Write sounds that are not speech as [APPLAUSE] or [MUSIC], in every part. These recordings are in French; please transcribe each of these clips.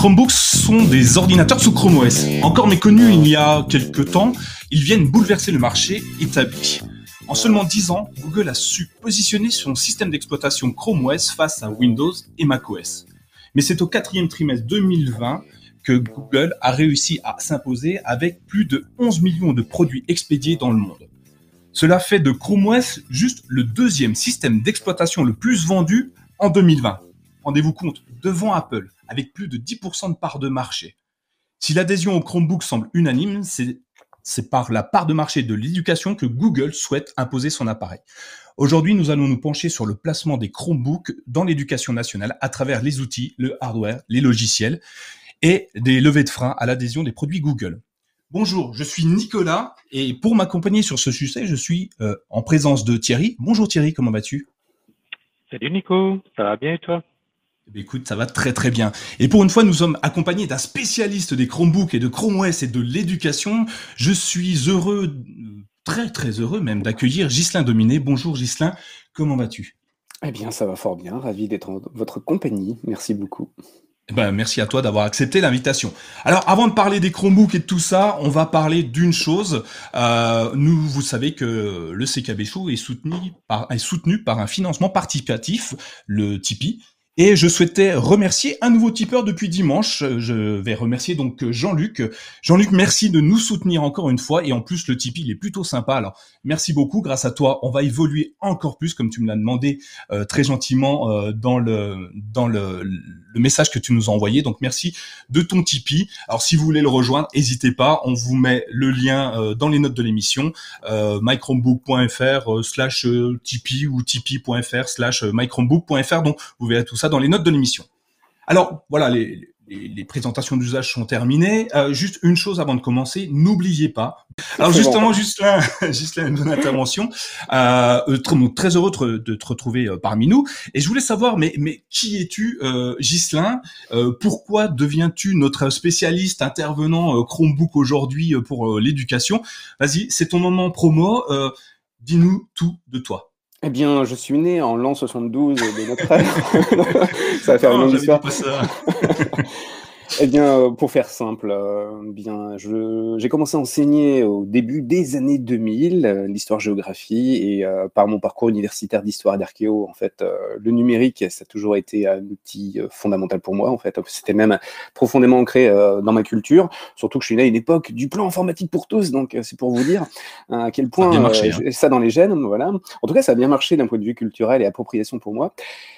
Chromebooks sont des ordinateurs sous Chrome OS. Encore méconnus il y a quelques temps, ils viennent bouleverser le marché établi. En seulement 10 ans, Google a su positionner son système d'exploitation Chrome OS face à Windows et macOS. Mais c'est au quatrième trimestre 2020 que Google a réussi à s'imposer avec plus de 11 millions de produits expédiés dans le monde. Cela fait de Chrome OS juste le deuxième système d'exploitation le plus vendu en 2020. Rendez-vous compte, devant Apple, avec plus de 10% de part de marché. Si l'adhésion au Chromebook semble unanime, c'est par la part de marché de l'éducation que Google souhaite imposer son appareil. Aujourd'hui, nous allons nous pencher sur le placement des Chromebooks dans l'éducation nationale à travers les outils, le hardware, les logiciels et des levées de frein à l'adhésion des produits Google. Bonjour, je suis Nicolas et pour m'accompagner sur ce sujet, je suis euh, en présence de Thierry. Bonjour Thierry, comment vas-tu? Salut Nico, ça va bien et toi? Écoute, ça va très très bien. Et pour une fois, nous sommes accompagnés d'un spécialiste des Chromebooks et de Chrome OS et de l'éducation. Je suis heureux, très très heureux même, d'accueillir Ghislain Dominé. Bonjour Ghislain, comment vas-tu? Eh bien, ça va fort bien. Ravi d'être en votre compagnie. Merci beaucoup. Eh ben, merci à toi d'avoir accepté l'invitation. Alors, avant de parler des Chromebooks et de tout ça, on va parler d'une chose. Euh, nous, vous savez que le CKB Show est soutenu par, est soutenu par un financement participatif, le Tipeee. Et je souhaitais remercier un nouveau tipeur depuis dimanche. Je vais remercier donc Jean-Luc. Jean-Luc, merci de nous soutenir encore une fois. Et en plus, le Tipeee, il est plutôt sympa. Alors, merci beaucoup. Grâce à toi, on va évoluer encore plus, comme tu me l'as demandé euh, très gentiment euh, dans le dans le, le, message que tu nous as envoyé. Donc, merci de ton Tipeee. Alors, si vous voulez le rejoindre, n'hésitez pas. On vous met le lien euh, dans les notes de l'émission. mychromebook.fr slash Tipeee ou tipeee.fr slash mychromebook.fr. Donc, vous verrez tout ça dans les notes de l'émission. Alors voilà, les, présentations d'usage sont terminées. Euh, juste une chose avant de commencer, n'oubliez pas. Alors justement, juste là, [LAUGHS] juste là, une bonne intervention. Euh, euh très, très, heureux de te retrouver parmi nous. Et je voulais savoir, mais, mais qui es-tu, euh, Ghislain? Pourquoi deviens-tu notre spécialiste intervenant Chromebook aujourd'hui pour l'éducation? Vas-y, c'est ton moment promo. Dis-nous tout de toi. Eh bien, je suis né en l'an 72 de notre ère. [LAUGHS] ça va faire une longue histoire. [LAUGHS] Eh bien, euh, pour faire simple, euh, bien, j'ai commencé à enseigner au début des années 2000 euh, l'histoire-géographie et par mon parcours universitaire d'histoire et d'archéo, en fait, le numérique, ça a toujours été un outil fondamental pour moi. En fait, c'était même profondément ancré dans ma culture. Surtout que je suis né à une époque du plan informatique pour tous, donc c'est pour vous dire à quel point ça, hein. ça dans les gènes, voilà. En tout cas, ça a bien marché d'un point de vue culturel et appropriation pour moi.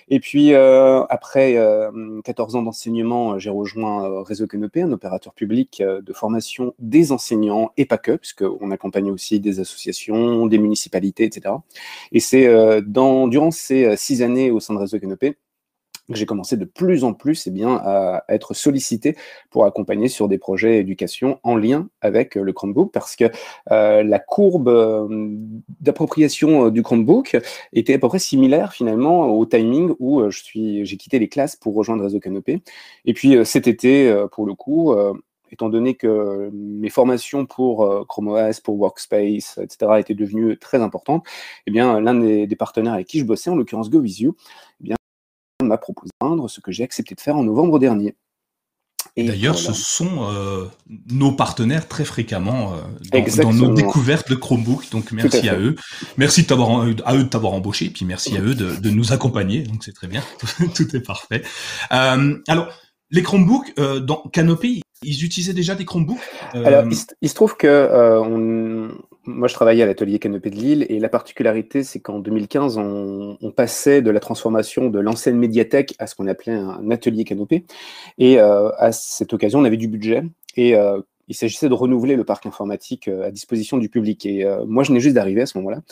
Et puis après 14 ans d'enseignement, j'ai rejoint Réseau Canopé, un opérateur public euh, de formation des enseignants et pas que, puisqu'on accompagne aussi des associations, des municipalités, etc. Et c'est euh, durant ces euh, six années au sein de Réseau Canopé j'ai commencé de plus en plus eh bien, à être sollicité pour accompagner sur des projets d'éducation en lien avec le Chromebook, parce que la courbe d'appropriation du Chromebook était à peu près similaire finalement au timing où je suis, j'ai quitté les classes pour rejoindre Réseau Canopé. Et puis cet été, pour le coup, étant donné que mes formations pour Chrome OS, pour Workspace, etc., étaient devenues très importantes, eh l'un des, partenaires avec qui je bossais, en l'occurrence GoVisio, eh bien, m'a proposé ce que j'ai accepté de faire en novembre dernier. Et D'ailleurs, ce sont euh, nos partenaires très fréquemment euh, dans, nos découvertes de Chromebook. Donc, merci à eux. Merci de à eux de t'avoir embauché. Et puis, merci à eux de, nous accompagner. Donc, c'est très bien. [LAUGHS] Tout est parfait. Euh, alors, les Chromebooks, dans Canopy, ils utilisaient déjà des Chromebooks Alors, il, se trouve que on, moi, je travaillais à l'atelier Canopée de Lille et la particularité, c'est qu'en 2015, on, passait de la transformation de l'ancienne médiathèque à ce qu'on appelait un atelier Canopée. Et euh, à cette occasion, on avait du budget et euh, il s'agissait de renouveler le parc informatique euh, à disposition du public. Et moi, je venais juste d'arriver à ce moment-là.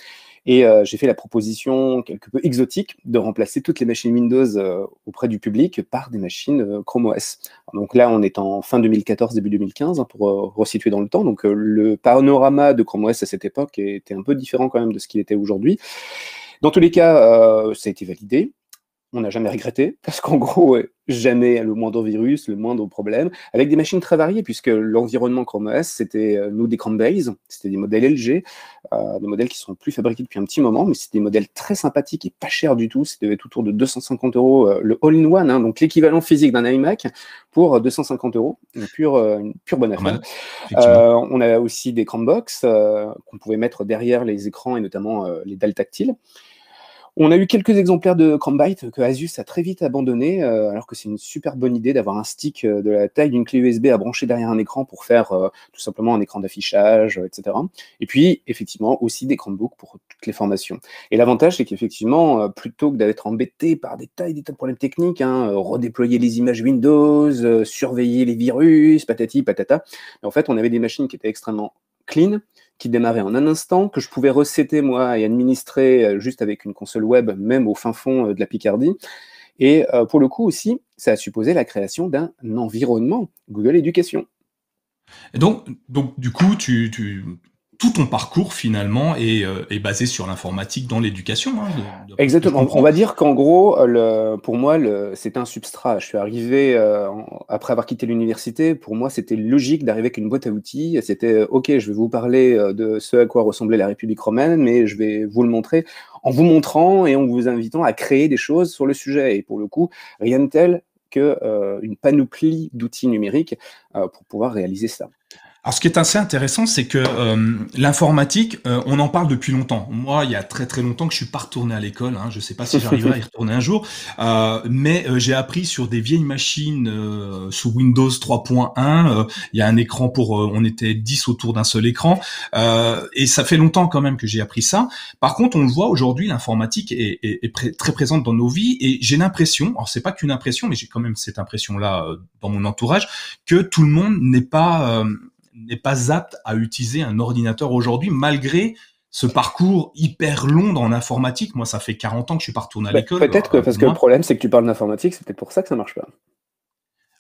Et euh, j'ai fait la proposition quelque peu exotique de remplacer toutes les machines Windows euh, auprès du public par des machines euh, Chrome OS. donc là, on est en fin 2014, début 2015, hein, pour resituer dans le temps. Donc le panorama de Chrome OS à cette époque était un peu différent quand même de ce qu'il était aujourd'hui. Dans tous les cas, ça a été validé. On n'a jamais regretté, [LAUGHS] parce qu'en gros, jamais le moindre virus, le moindre problème, avec des machines très variées, puisque l'environnement Chrome OS, c'était euh, nous des Chromebase, c'était des modèles LG, euh, des modèles qui sont plus fabriqués depuis un petit moment, mais c'était des modèles très sympathiques et pas chers du tout, c'était autour de 250 euros euh, le all-in-one, hein, donc l'équivalent physique d'un iMac pour 250 euros, une pure, une pure bonne affaire. on a aussi des Chromebox qu'on pouvait mettre derrière les écrans et notamment les dalles tactiles. On a eu quelques exemplaires de Chromebite que Asus a très vite abandonné, euh, alors que c'est une super bonne idée d'avoir un stick euh, de la taille d'une clé USB à brancher derrière un écran pour faire euh, tout simplement un écran d'affichage, etc. Et puis, effectivement, aussi des Chromebooks pour toutes les formations. Et l'avantage, c'est qu'effectivement, plutôt que d'être embêté par des tas et des tas de problèmes techniques, hein, redéployer les images Windows, surveiller les virus, patati patata, en fait, on avait des machines qui étaient extrêmement clean, qui démarrait en un instant, que je pouvais resetter moi et administrer euh, juste avec une console web, même au fin fond euh, de la Picardie. Et euh, pour le coup aussi, ça a supposé la création d'un environnement Google donc, donc du coup, tu, tout ton parcours finalement est, euh, est basé sur l'informatique dans l'éducation. Hein, Exactement. On va dire qu'en gros, le, pour moi, c'est un substrat. Je suis arrivé euh, après avoir quitté l'université. Pour moi, c'était logique d'arriver avec une boîte à outils. C'était euh, OK. Je vais vous parler de ce à quoi ressemblait la République romaine, mais je vais vous le montrer en vous montrant et en vous invitant à créer des choses sur le sujet. Et pour le coup, rien de tel qu'une une panoplie d'outils numériques pour pouvoir réaliser ça. Alors, ce qui est assez intéressant, c'est que euh, l'informatique, euh, on en parle depuis longtemps. Moi, il y a très très longtemps que je suis pas retourné à l'école. Hein. Je ne sais pas si j'arriverai à y retourner un jour, euh, mais j'ai appris sur des vieilles machines sous Windows 3.1. Il y a un écran pour, on était 10 autour d'un seul écran, et ça fait longtemps quand même que j'ai appris ça. Par contre, on le voit aujourd'hui, l'informatique est, est, est très présente dans nos vies, et j'ai l'impression, alors c'est pas qu'une impression, mais j'ai quand même cette impression-là dans mon entourage, que tout le monde n'est pas n'est pas apte à utiliser un ordinateur aujourd'hui, malgré ce parcours hyper long dans l'informatique. Moi, ça fait 40 ans que je suis pas retourné à bah, l'école. Peut-être que, parce que le problème, c'est que tu parles d'informatique, c'est peut-être pour ça que ça marche pas.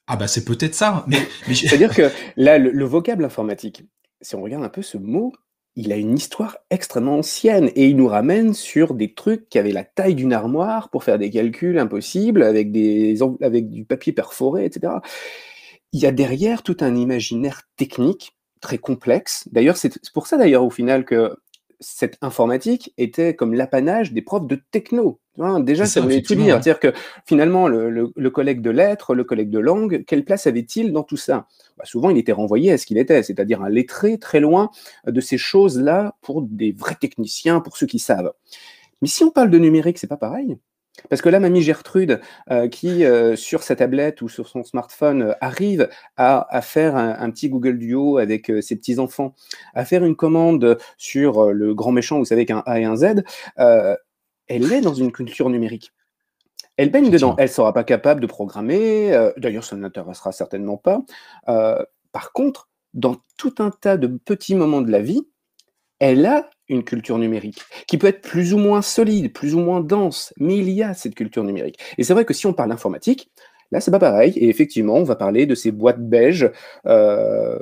Ah bah c'est peut-être ça. Mais, [LAUGHS] C'est-à-dire que là, le, vocable informatique, si on regarde un peu ce mot, il a une histoire extrêmement ancienne et il nous ramène sur des trucs qui avaient la taille d'une armoire pour faire des calculs impossibles avec, des, avec du papier perforé, etc il y a derrière tout un imaginaire technique très complexe. D'ailleurs, c'est pour ça d'ailleurs au final que cette informatique était comme l'apanage des profs de techno. déjà, ça, voulait tout dire. C'est-à-dire que finalement, le, collègue de lettres, le collègue de langue, quelle place avait-il dans tout ça? Bah, Souvent, il était renvoyé à ce qu'il était, c'est-à-dire un lettré très loin de ces choses-là pour des vrais techniciens, pour ceux qui savent. Mais si on parle de numérique, c'est pas pareil. Parce que là, mamie Gertrude, euh, qui euh, sur sa tablette ou sur son smartphone euh, arrive à, faire un, petit Google Duo avec ses petits-enfants, à faire une commande sur le grand méchant, vous savez qu'un A et un Z, elle est dans une culture numérique. Elle baigne dedans. Elle ne sera pas capable de programmer. D'ailleurs, ça ne l'intéressera certainement pas. par contre, dans tout un tas de petits moments de la vie, elle a une culture numérique, qui peut être plus ou moins solide, plus ou moins dense, mais il y a cette culture numérique. Et c'est vrai que si on parle d'informatique, là c'est pas pareil, et effectivement on va parler de ces boîtes beiges, euh,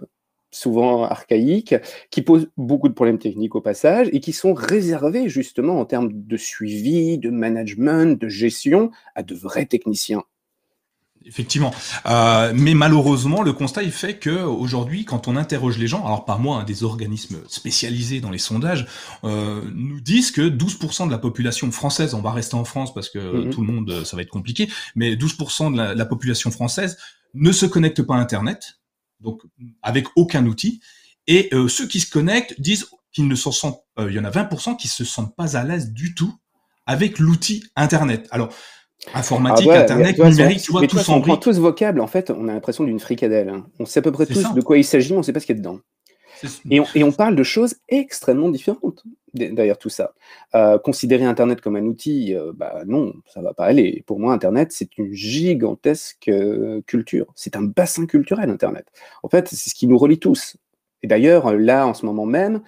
souvent archaïques, qui posent beaucoup de problèmes techniques au passage, et qui sont réservées justement en termes de suivi, de management, de gestion, à de vrais techniciens. Effectivement, euh, mais malheureusement, le constat est fait que aujourd'hui, quand on interroge les gens, alors pas moi, hein, des organismes spécialisés dans les sondages, euh, nous disent que 12% de la population française, on va rester en France parce que mhm. tout le monde, ça va être compliqué, mais 12% de la, population française ne se connecte pas à Internet, donc avec aucun outil, et euh, ceux qui se connectent disent qu'ils ne se sentent, il y en a 20% qui se sentent pas à l'aise du tout avec l'outil Internet. Alors Informatique, ah Internet, numérique, tu vois, tout On prend tous vocable, en fait, on a l'impression d'une fricadelle. Hein. On sait à peu près tous de quoi il s'agit, mais on ne sait pas ce qu'il y a dedans. Et on, et on, parle de choses extrêmement différentes derrière tout ça. Euh, considérer Internet comme un outil, euh, bah non, ça va pas aller. Pour moi, Internet, c'est une gigantesque euh, culture. C'est un bassin culturel, Internet. En fait, c'est ce qui nous relie tous. Et d'ailleurs, là, en ce moment même,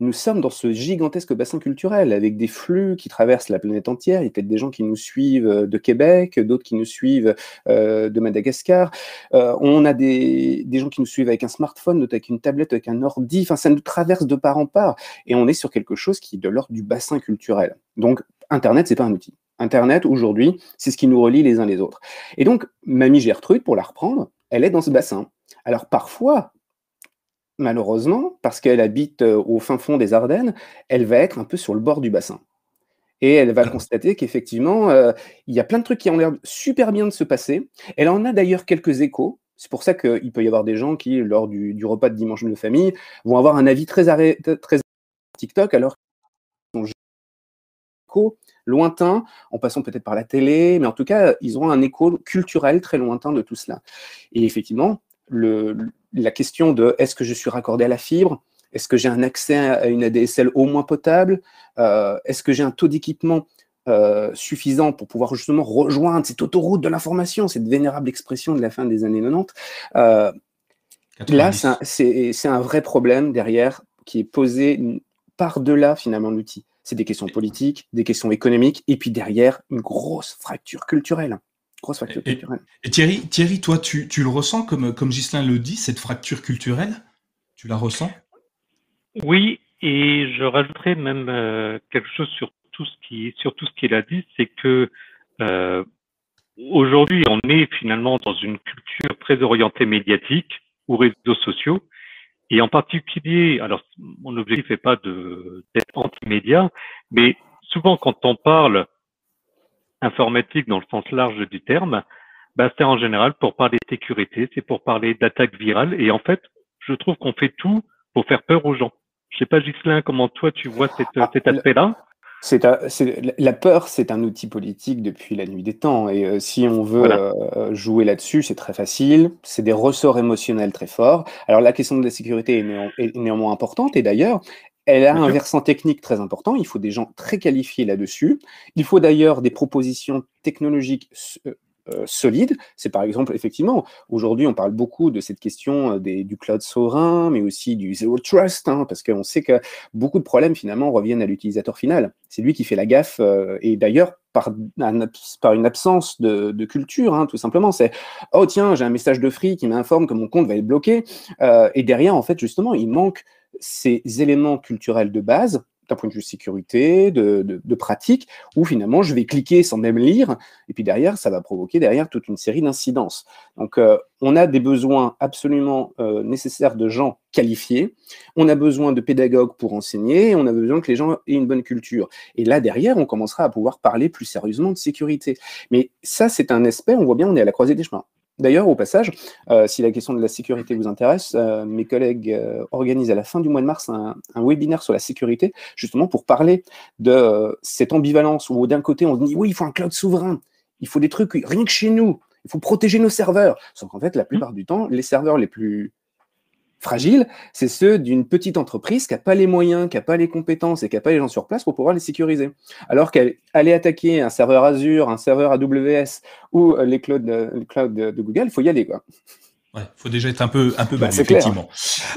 nous sommes dans ce gigantesque bassin culturel avec des flux qui traversent la planète entière. Il y a peut-être des gens qui nous suivent euh, de Québec, d'autres qui nous suivent euh, de Madagascar. Euh, on a des, gens qui nous suivent avec un smartphone, d'autres avec une tablette, avec un ordi. Enfin, ça nous traverse de part en part. Et on est sur quelque chose qui est de l'ordre du bassin culturel. Donc, Internet, c'est pas un outil. Internet, aujourd'hui, c'est ce qui nous relie les uns les autres. Et donc, Mamie Gertrude, pour la reprendre, elle est dans ce bassin. Alors parfois, malheureusement, parce qu'elle habite euh, au fin fond des Ardennes, elle va être un peu sur le bord du bassin. Et elle va constater qu'effectivement, euh, il y a plein de trucs qui ont l'air super bien de se passer. Elle en a d'ailleurs quelques échos. C'est pour ça qu'il peut y avoir des gens qui, lors du, repas de dimanche de famille, vont avoir un avis très, arrêt, très TikTok, alors qu'ils sont lointains, en passant peut-être par la télé, mais en tout cas, ils ont un écho culturel très lointain de tout cela. Et effectivement, le, la question de est-ce que je suis raccordé à la fibre? Est-ce que j'ai un accès à une ADSL au moins potable? Euh, Est-ce que j'ai un taux d'équipement euh, suffisant pour pouvoir justement rejoindre cette autoroute de l'information, cette vénérable expression de la fin des années 90 euh, Là, c'est un, vrai problème derrière qui est posé par-delà finalement l'outil. C'est des questions politiques, des questions économiques, et puis derrière, une grosse fracture culturelle. Grosse fracture et, culturelle. Et Thierry, Thierry toi, tu, tu, le ressens comme, comme Ghislain le dit, cette fracture culturelle? Tu la ressens? Oui, et je rajouterais même euh, quelque chose sur tout ce qui, sur tout ce qu'il a dit, c'est que euh, aujourd'hui, on est finalement dans une culture très orientée médiatique ou réseaux sociaux, et en particulier, alors mon objectif n'est pas d'être anti-média, mais souvent quand on parle informatique dans le sens large du terme, bah, c'est en général pour parler de sécurité, c'est pour parler d'attaques virales. Et en fait, je trouve qu'on fait tout pour faire peur aux gens. Je sais pas, Ghislain, comment toi tu vois cet, ah, cet aspect-là? la peur, c'est un outil politique depuis la nuit des temps. Et euh, si on veut euh, jouer là-dessus, c'est très facile. C'est des ressorts émotionnels très forts. Alors la question de la sécurité est, néanmoins importante. Et d'ailleurs, elle a un versant technique très important. Il faut des gens très qualifiés là-dessus. Il faut d'ailleurs des propositions technologiques euh, euh, solides. C'est par exemple, effectivement, aujourd'hui, on parle beaucoup de cette question euh, des, du cloud souverain, mais aussi du zero trust, hein, parce qu'on sait que beaucoup de problèmes, finalement, reviennent à l'utilisateur final. C'est lui qui fait la gaffe. et d'ailleurs, par, par, une absence de, culture, hein, tout simplement. C'est oh tiens, j'ai un message de free qui m'informe que mon compte va être bloqué. et derrière, en fait, justement, il manque ces éléments culturels de base, d'un point de vue sécurité, de, de, pratique, où finalement je vais cliquer sans même lire, et puis derrière, ça va provoquer derrière toute une série d'incidences. Donc, euh, on a des besoins absolument euh, nécessaires de gens qualifiés, on a besoin de pédagogues pour enseigner, on a besoin que les gens aient une bonne culture. Et là, derrière, on commencera à pouvoir parler plus sérieusement de sécurité. Mais ça, c'est un aspect, on voit bien, on est à la croisée des chemins. D'ailleurs, au passage, euh, si la question de la sécurité vous intéresse, euh, mes collègues euh, organisent à la fin du mois de mars un, webinaire sur la sécurité, justement pour parler de cette ambivalence où d'un côté on se dit oui, il faut un cloud souverain, il faut des trucs rien que chez nous, il faut protéger nos serveurs. Sauf qu'en fait, la plupart du temps, les serveurs les plus fragiles, c'est ceux d'une petite entreprise qui n'a pas les moyens, qui n'a pas les compétences et qui n'a pas les gens sur place pour pouvoir les sécuriser. Alors qu'aller attaquer un serveur Azure, un serveur AWS ou euh, les clouds, de, cloud de, Google, il faut y aller. Quoi. Ouais, faut déjà être un peu un peu bah, effectivement.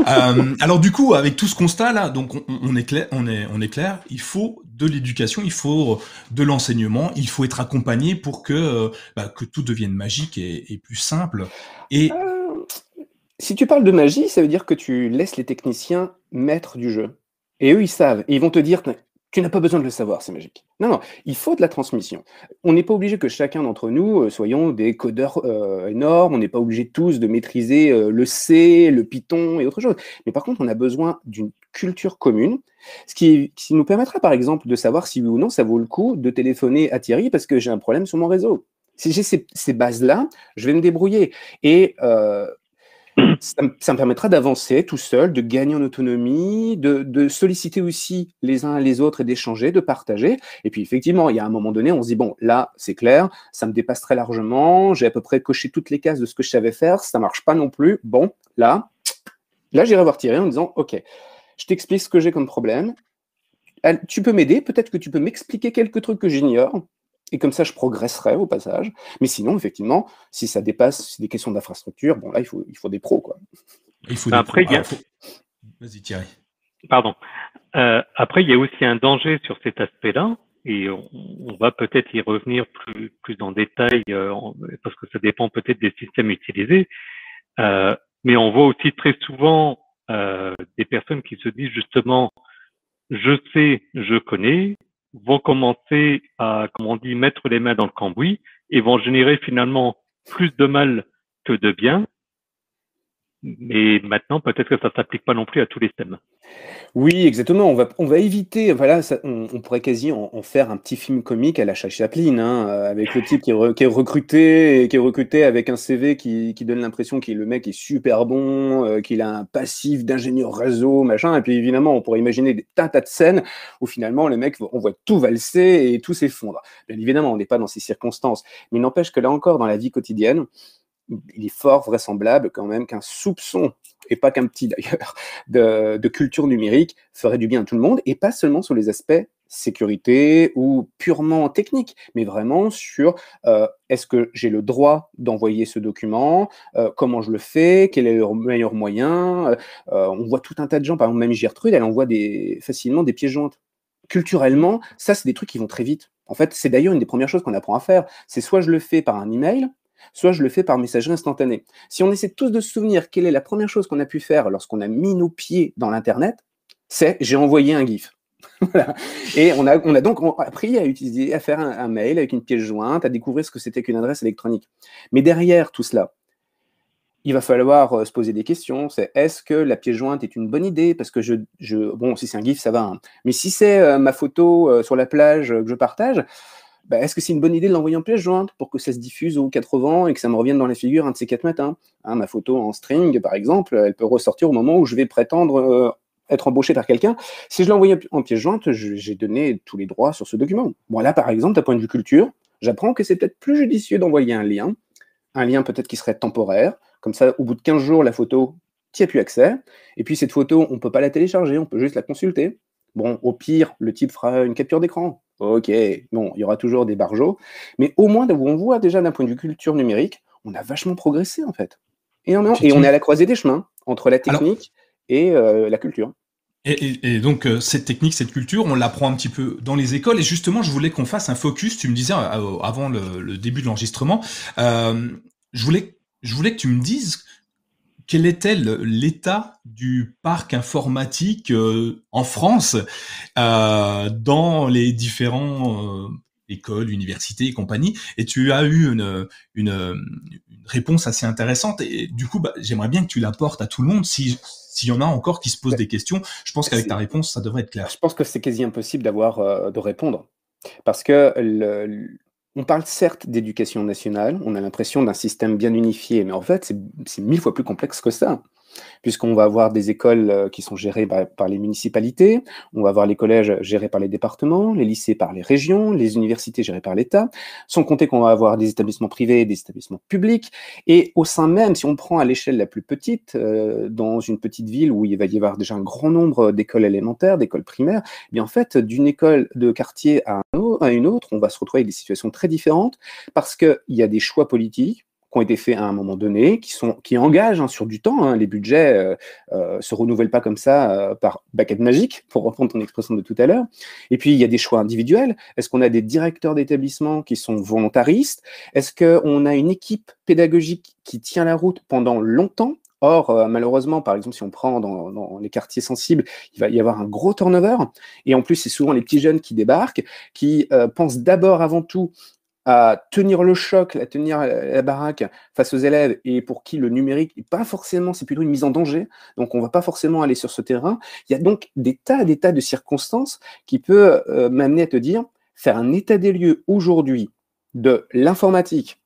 euh, alors du coup, avec tout ce constat là, donc on, est clair, on est on est clair, il faut de l'éducation, il faut de l'enseignement, il faut être accompagné pour que euh, bah, que tout devienne magique et, et plus simple. Et euh, si tu parles de magie, ça veut dire que tu laisses les techniciens maîtres du jeu. Et eux, ils savent. Et ils vont te dire, tu n'as pas besoin de le savoir, c'est magique. Non, non, il faut de la transmission. On n'est pas obligé que chacun d'entre nous euh, soyons des codeurs euh, énormes, on n'est pas obligé tous de maîtriser euh, le C, le Python et autre chose. Mais par contre, on a besoin d'une culture commune, ce qui, nous permettra par exemple de savoir si oui ou non ça vaut le coup de téléphoner à Thierry parce que j'ai un problème sur mon réseau. Si j'ai ces, bases-là, je vais me débrouiller. Et ça, me permettra d'avancer tout seul, de gagner en autonomie, de, solliciter aussi les uns les autres et d'échanger, de partager. Et puis effectivement, il y a un moment donné, on se dit, bon, là, c'est clair, ça me dépasse très largement, j'ai à peu près coché toutes les cases de ce que je savais faire, ça marche pas non plus. Bon, là, là, j'irai voir Thierry en disant, OK, je t'explique ce que j'ai comme problème. Tu peux m'aider, peut-être que tu peux m'expliquer quelques trucs que j'ignore et comme ça, je progresserai au passage. Mais sinon, effectivement, si ça dépasse des questions d'infrastructure, bon, là, il faut, il faut des pros, quoi. Il faut Après, il y a... Vas-y, Thierry. Pardon. Euh, après, il y a aussi un danger sur cet aspect-là, et on, va peut-être y revenir plus, plus en détail, euh, parce que ça dépend peut-être des systèmes utilisés. Euh, mais on voit aussi très souvent des personnes qui se disent justement, je sais, je connais, vont commencer à, comme on dit, mettre les mains dans le cambouis et vont générer finalement plus de mal que de bien. Mais maintenant, peut-être que ça s'applique pas non plus à tous les thèmes. Oui, exactement. On va, on va éviter, voilà, on, pourrait quasi en, faire un petit film comique à la Chaplin, hein, avec le type qui est, qui est, recruté, qui est recruté avec un CV qui, qui donne l'impression que le mec est super bon, euh, qu'il a un passif d'ingénieur réseau, machin. Et puis évidemment, on pourrait imaginer des tas, tas de scènes où finalement le mec, on voit tout valser et tout s'effondre. Bien évidemment, on n'est pas dans ces circonstances, mais il n'empêche que là encore, dans la vie quotidienne, il est fort vraisemblable quand même qu'un soupçon, et pas qu'un petit d'ailleurs, [LAUGHS] de, culture numérique ferait du bien à tout le monde, et pas seulement sur les aspects sécurité ou purement technique, mais vraiment sur euh, est-ce que j'ai le droit d'envoyer ce document, euh, comment je le fais, quel est le meilleur moyen. Euh, on voit tout un tas de gens, par exemple même Gertrude, elle envoie facilement des pièces jointes. Culturellement, ça c'est des trucs qui vont très vite. En fait, c'est d'ailleurs une des premières choses qu'on apprend à faire. C'est soit je le fais par un email, soit je le fais par messagerie instantanée. Si on essaie tous de se souvenir quelle est la première chose qu'on a pu faire lorsqu'on a mis nos pieds dans l'Internet, c'est j'ai envoyé un GIF. [LAUGHS] Et on a, on a donc appris à utiliser, à faire un, mail avec une pièce jointe, à découvrir ce que c'était qu'une adresse électronique. Mais derrière tout cela, il va falloir euh, se poser des questions. C'est est-ce que la pièce jointe est une bonne idée? Parce que je, je, bon, si c'est un GIF, ça va. Hein. Mais si c'est euh, ma photo euh, sur la plage que je partage, bah, est-ce que c'est une bonne idée de l'envoyer en pièce jointe pour que ça se diffuse aux 80 et que ça me revienne dans la figure un de ces quatre matins? Hein, Ma photo en string, par exemple, elle peut ressortir au moment où je vais prétendre euh, être embauché par quelqu'un. Si je l'envoie en pièce jointe, j'ai donné tous les droits sur ce document. Bon, là, par exemple, d'un point de vue culture, j'apprends que c'est peut-être plus judicieux d'envoyer un lien, un lien peut-être qui serait temporaire. Comme ça, au bout de 15 jours, la photo, tu as plus accès. Et puis, cette photo, on ne peut pas la télécharger, on peut juste la consulter. Bon, au pire, le type fera une capture d'écran. Ok, bon, il y aura toujours des barjots, mais au moins, on voit déjà d'un point de vue culture numérique, on a vachement progressé en fait. Et on est à la croisée des chemins entre la technique et euh, la culture. Et, donc euh, cette technique, cette culture, on l'apprend un petit peu dans les écoles. Et justement, je voulais qu'on fasse un focus. Tu me disais euh, avant le, début de l'enregistrement, je voulais, je voulais que tu me dises quel était l'état du parc informatique euh, en France euh, dans les différents euh, écoles, universités et compagnie? Et tu as eu une, une, réponse assez intéressante. Et du coup, bah, j'aimerais bien que tu l'apportes à tout le monde. Si s'il y en a encore qui se posent des questions, je pense qu'avec ta réponse, ça devrait être clair. Je pense que c'est quasi impossible d'avoir de répondre. Parce que le, on parle certes d'éducation nationale, on a l'impression d'un système bien unifié, mais en fait, c'est mille fois plus complexe que ça puisqu'on va avoir des écoles euh, qui sont gérées par, les municipalités, on va avoir les collèges gérés par les départements, les lycées par les régions, les universités gérées par l'État, sans compter qu'on va avoir des établissements privés, des établissements publics, et au sein même, si on prend à l'échelle la plus petite, euh, dans une petite ville où il va y avoir déjà un grand nombre d'écoles élémentaires, d'écoles primaires, eh bien en fait, d'une école de quartier à, à une autre, on va se retrouver avec des situations très différentes parce qu'il y a des choix politiques, qui ont été faits à un moment donné, qui, sont, qui engagent hein, sur du temps. Hein. les budgets euh, euh, se renouvellent pas comme ça euh, par baguette magique, pour reprendre ton expression de tout à l'heure. Et puis, il y a des choix individuels. Est-ce qu'on a des directeurs d'établissement qui sont volontaristes? Est-ce qu'on a une équipe pédagogique qui tient la route pendant longtemps? Or, malheureusement, par exemple, si on prend dans, les quartiers sensibles, il va y avoir un gros turnover. Et en plus, c'est souvent les petits jeunes qui débarquent, qui pensent d'abord, avant tout, à tenir le choc, à tenir la baraque face aux élèves et pour qui le numérique n'est pas forcément, c'est plutôt une mise en danger. Donc on ne va pas forcément aller sur ce terrain. Il y a donc des tas, des tas de circonstances qui peuvent euh, m'amener à te dire, faire un état des lieux aujourd'hui de l'informatique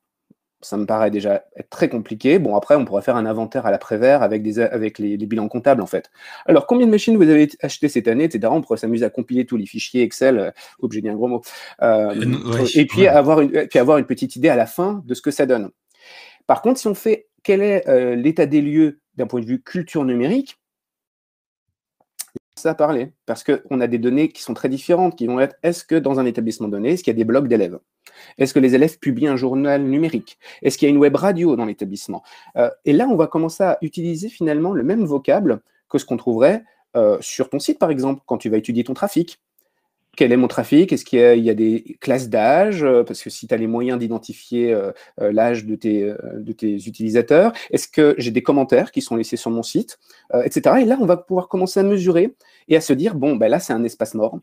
ça me paraît déjà être très compliqué. Bon, après, on pourrait faire un inventaire à l'après-vert avec, des, avec les, bilans comptables, en fait. Alors, combien de machines vous avez achetées cette année, etc. On pourrait s'amuser à compiler tous les fichiers Excel, euh, oups, j'ai dit un gros mot, euh, euh, et puis, avoir une, puis avoir une petite idée à la fin de ce que ça donne. Par contre, si on fait quel est l'état des lieux d'un point de vue culture numérique, ça a parlé, parce qu'on a des données qui sont très différentes, qui vont être, est-ce que dans un établissement donné, est-ce qu'il y a des blocs d'élèves? Est-ce que les élèves publient un journal numérique? Est-ce qu'il y a une web radio dans l'établissement? Euh, Et là, on va commencer à utiliser finalement le même vocable que ce qu'on trouverait euh, sur ton site, par exemple, quand tu vas étudier ton trafic. Quel est mon trafic? Est-ce qu'il y, a des classes d'âge? Euh, Parce que si tu as les moyens d'identifier l'âge de tes, de tes utilisateurs, est-ce que j'ai des commentaires qui sont laissés sur mon site? Etc. Et là, on va pouvoir commencer à mesurer et à se dire, bon, ben là, c'est un espace mort.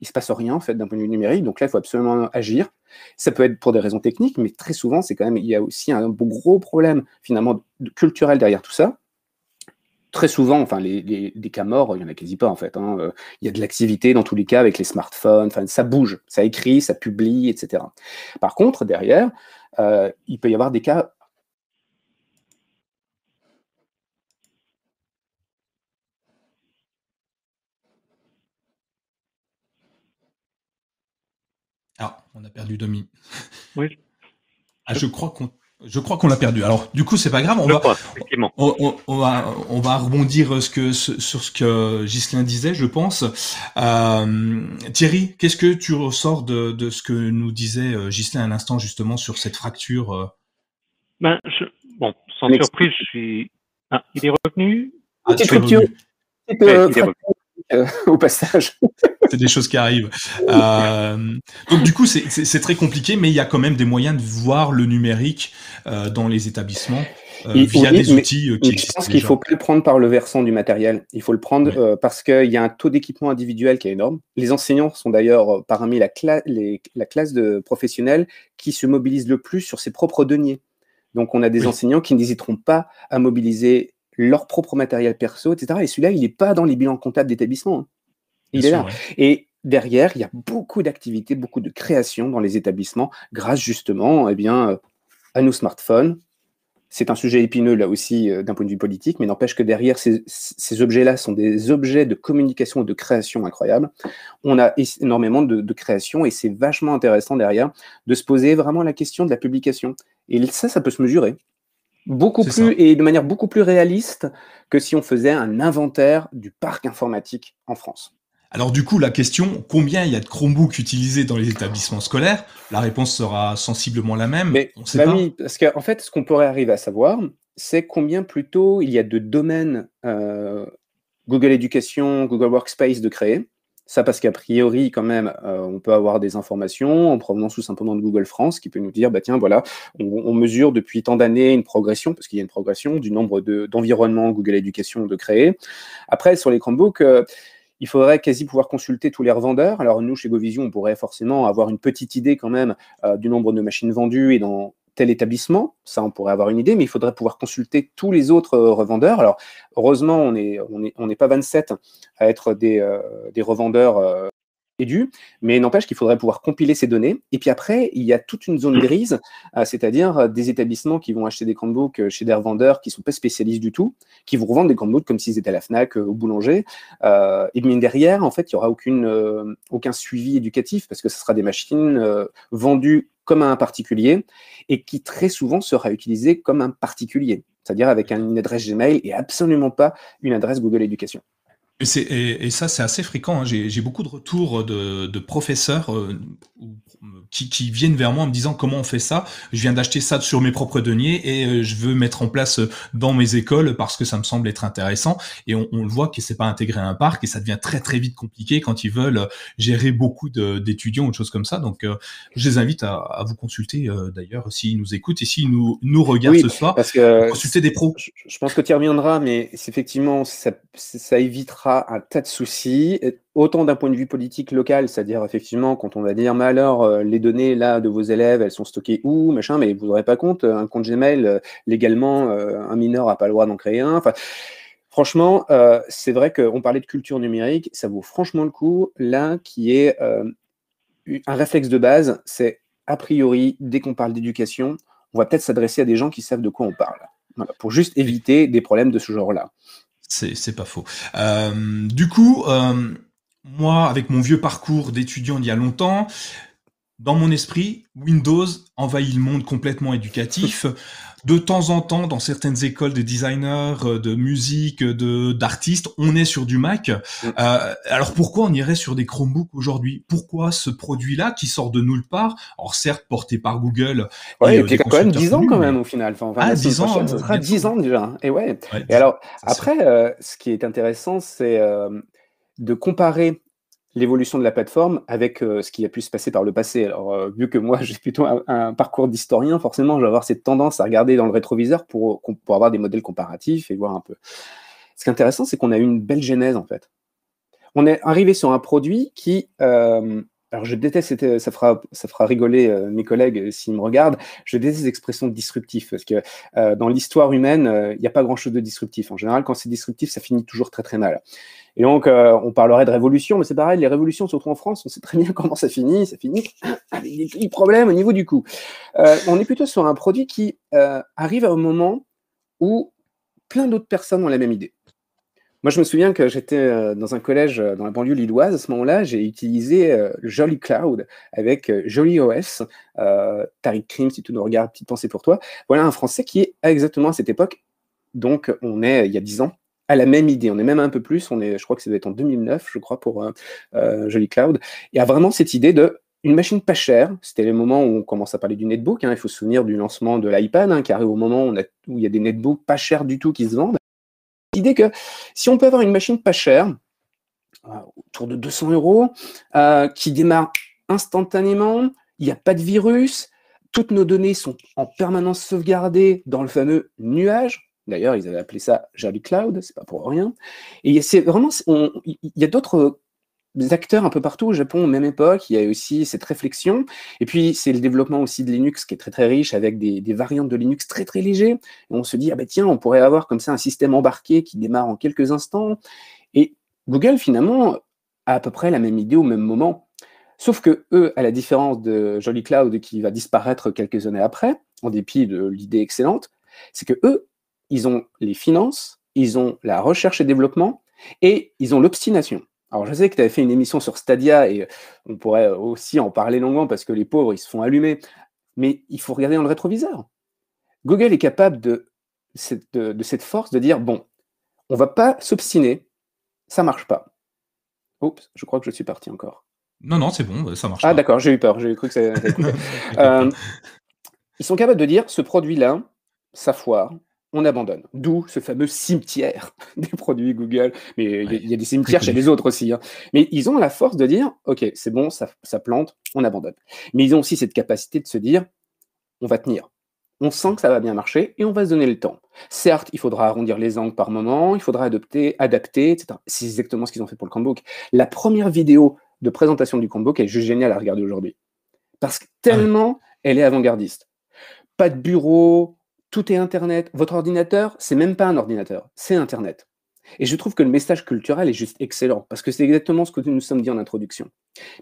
Il se passe rien en fait d'un point de vue numérique. Donc là, il faut absolument agir. Ça peut être pour des raisons techniques, mais très souvent, c'est quand même il y a aussi un gros problème finalement culturel derrière tout ça. Très souvent, enfin les, cas morts, il y en a quasi pas en fait. Hein. Euh, il y a de l'activité dans tous les cas avec les smartphones. Enfin, ça bouge, ça écrit, ça publie, etc. Par contre, derrière, euh, il peut y avoir des cas Ah, on a perdu Domi. Oui. Ah, je crois qu'on je crois qu'on l'a perdu. Alors, du coup, c'est pas grave. On va, on, va, on va rebondir ce que, sur ce que Ghislain disait, je pense. Euh, Thierry, qu'est-ce que tu ressors de, de, ce que nous disait euh, Ghislain à l'instant, justement, sur cette fracture euh? ben, je, Bon, sans surprise, je suis. Ah, il est revenu ah, Petite rupture. [LAUGHS] au passage. c'est des choses qui arrivent. Euh, donc du coup, c'est très compliqué, mais il y a quand même des moyens de voir le numérique euh, dans les établissements. Euh, via des outils qui Je pense qu'il ne faut pas le prendre par le versant du matériel. Il faut le prendre parce qu'il y a un taux d'équipement individuel qui est énorme. Les enseignants sont d'ailleurs parmi la, la classe de professionnels qui se mobilisent le plus sur ses propres deniers. Donc on a des enseignants qui n'hésiteront pas à mobiliser leur propre matériel perso, etc. Et celui-là, il n'est pas dans les bilans comptables d'établissement. Hein. Il est là. Et derrière, il y a beaucoup d'activités, beaucoup de créations dans les établissements, grâce justement eh bien, euh, à nos smartphones. C'est un sujet épineux là aussi euh, d'un point de vue politique, mais n'empêche que derrière ces, objets-là sont des objets de communication et de création incroyables. On a énormément de, de création et c'est vachement intéressant derrière de se poser vraiment la question de la publication. Et ça, ça peut se mesurer beaucoup plus et de manière beaucoup plus réaliste que si on faisait un inventaire du parc informatique en France. Alors du coup, la question, combien il y a de Chromebooks utilisés dans les établissements scolaires? La réponse sera sensiblement la même. Mais, on sait bah Oui, parce qu'en fait, ce qu'on pourrait arriver à savoir, c'est combien plutôt il y a de domaines euh, Google Education, Google Workspace de créer. Ça parce qu'a priori, quand même, euh, on peut avoir des informations en provenance tout simplement de Google France qui peut nous dire, bah tiens, voilà, on, mesure depuis tant d'années une progression, parce qu'il y a une progression du nombre d'environnements Google Education de créer. Après, sur les Chromebooks, euh, il faudrait quasi pouvoir consulter tous les revendeurs. Alors nous, chez GoVision, on pourrait forcément avoir une petite idée quand même euh, du nombre de machines vendues et dans tel établissement. Ça, on pourrait avoir une idée, mais il faudrait pouvoir consulter tous les autres euh, revendeurs. Alors heureusement, on n'est pas 27 à être des, euh, revendeurs dû, mais n'empêche qu'il faudrait pouvoir compiler ces données. Et puis après, il y a toute une zone grise, [CLEARS THROAT] euh, c'est-à-dire euh, des établissements qui vont acheter des Chromebooks euh, chez des revendeurs qui ne sont pas spécialistes du tout, qui vont revendre des Chromebooks comme s'ils étaient à la FNAC, au boulanger. et bien derrière, en fait, il n'y aura aucun suivi éducatif parce que ce sera des machines vendues comme à un particulier et qui très souvent sera utilisé comme un particulier, c'est-à-dire avec une adresse Gmail et absolument pas une adresse Google Éducation. Et, et, ça, c'est assez fréquent. Hein. J'ai beaucoup de retours de, de professeurs euh, qui, qui, viennent vers moi en me disant comment on fait ça. Je viens d'acheter ça sur mes propres deniers et euh, je veux mettre en place euh, dans mes écoles parce que ça me semble être intéressant. Et on, on le voit que c'est pas intégré à un parc et ça devient très très vite compliqué quand ils veulent gérer beaucoup d'étudiants ou de choses comme ça. Donc, je les invite à, à vous consulter d'ailleurs s'ils nous écoutent et s'ils nous, nous regardent ce soir. Parce que consulter des pros. Je, pense que tu y reviendras, mais effectivement, ça, ça évitera un tas de soucis, autant d'un point de vue politique local, c'est-à-dire effectivement quand on va dire, mais alors euh, les données là de vos élèves, elles sont stockées où, machin, mais vous n'aurez pas compte, un compte Gmail, euh, légalement, euh, un mineur n'a pas le droit d'en créer un. Enfin, franchement, c'est vrai qu'on parlait de culture numérique, ça vaut franchement le coup. Là, qui est un réflexe de base, c'est a priori, dès qu'on parle d'éducation, on va peut-être s'adresser à des gens qui savent de quoi on parle. pour juste éviter des problèmes de ce genre-là. C'est pas faux. Euh, du coup, euh, moi, avec mon vieux parcours d'étudiant d'il y a longtemps, dans mon esprit, Windows envahit le monde complètement éducatif. [LAUGHS] De temps en temps, dans certaines écoles de designers, euh, de musique, de d'artistes, on est sur du Mac. Mm. Euh, alors pourquoi on irait sur des Chromebooks aujourd'hui? Pourquoi ce produit-là qui sort de nulle part Alors certes porté par Google. Ouais, et, puis quand même 10 ans quand même au final. Enfin, ah, 10 ans. Ça sera 10 ans déjà. Et ouais. et alors après, euh, ce qui est intéressant, c'est de comparer l'évolution de la plateforme avec euh, ce qui a pu se passer par le passé. Alors, euh, vu que moi, [LAUGHS] j'ai plutôt un, parcours d'historien, forcément, je vais avoir cette tendance à regarder dans le rétroviseur pour, pour avoir des modèles comparatifs et voir un peu. Ce qui est intéressant, c'est qu'on a eu une belle genèse, en fait. on est arrivé sur un produit qui, euh, alors je déteste, ça fera, ça fera rigoler mes collègues s'ils me regardent, je déteste l'expression disruptif parce que dans l'histoire humaine, il n'y a pas grand-chose de disruptif. En général, quand c'est disruptif, ça finit toujours très très mal. Et donc, on parlerait de révolution, mais c'est pareil, les révolutions, surtout en France, on sait très bien [LAUGHS] comment ça finit. Ça finit avec des petits problèmes au niveau du coût. on est plutôt sur un produit qui arrive à un moment où plein d'autres personnes ont la même idée. Moi, je me souviens que j'étais euh, dans un collège euh, dans la banlieue lilloise. À ce moment-là, j'ai utilisé euh, Jolly Cloud avec Jolly OS. Tariq Krim, si tu nous regardes, petite pensée pour toi. Voilà un Français qui est exactement à cette époque. Donc, on est il y a 10 ans à la même idée. On est même un peu plus. Je crois que ça doit être en 2009, je crois, pour Jolly Cloud. Et a vraiment cette idée de une machine pas chère, c'était le moment où on commence à parler du netbook. Hein. Il faut se souvenir du lancement de l'iPad, hein, qui arrive au moment où, où, il y a des netbooks pas chers du tout qui se vendent. L'idée que si on peut avoir une machine pas chère, euh, autour de 200 euros, euh, qui démarre instantanément, il n'y a pas de virus, toutes nos données sont en permanence sauvegardées dans le fameux nuage. D'ailleurs, ils avaient appelé ça Jolly Cloud, c'est pas pour rien. Et c'est vraiment, il y a d'autres acteurs un peu partout au Japon, même époque, il y a aussi cette réflexion. Et puis, c'est le développement aussi de Linux qui est très très riche avec des, variantes de Linux très très légers. On se dit, ah ben tiens, on pourrait avoir comme ça un système embarqué qui démarre en quelques instants. Et Google, finalement, a à peu près la même idée au même moment. Sauf que eux, à la différence de Jolly Cloud qui va disparaître quelques années après, en dépit de l'idée excellente, c'est que eux, ils ont les finances, ils ont la recherche et développement, et ils ont l'obstination. Alors, je sais que tu avais fait une émission sur Stadia et on pourrait aussi en parler longuement parce que les pauvres, ils se font allumer. Mais il faut regarder dans le rétroviseur. Google est capable de cette, de, cette force de dire bon, on va pas s'obstiner, ça marche pas. Oups, je crois que je suis parti encore. Non, non, c'est bon, ça marche. Ah, d'accord, j'ai eu peur, j'ai cru que ça. [LAUGHS] euh, ils sont capables de dire ce produit-là, ça foire, on abandonne. D'où ce fameux cimetière [LAUGHS] des produits Google. Mais il y, a des cimetières chez les autres aussi. Hein. Mais ils ont la force de dire, OK, c'est bon, ça, plante, on abandonne. Mais ils ont aussi cette capacité de se dire, on va tenir. On sent que ça va bien marcher et on va se donner le temps. Certes, il faudra arrondir les angles par moment, il faudra adopter, adapter, etc. C'est exactement ce qu'ils ont fait pour le Chromebook. La première vidéo de présentation du Chromebook est juste géniale à regarder aujourd'hui. Parce que ah tellement elle est avant-gardiste. Pas de bureau, tout est Internet. Votre ordinateur, c'est même pas un ordinateur, c'est Internet. Et je trouve que le message culturel est juste excellent, parce que c'est exactement ce que nous nous sommes dit en introduction.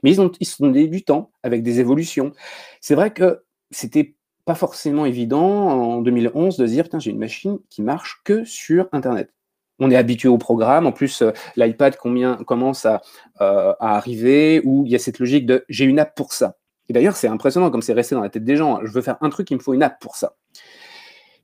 Mais ils, ont, ils sont débutants avec des évolutions. C'est vrai que c'était pas forcément évident en 2011 de dire, j'ai une machine qui marche que sur Internet. On est habitué au programme. En plus, euh, l'iPad commence à, euh, à, arriver où il y a cette logique de j'ai une app pour ça. Et d'ailleurs, c'est impressionnant comme c'est resté dans la tête des gens. Je veux faire un truc, il me faut une app pour ça.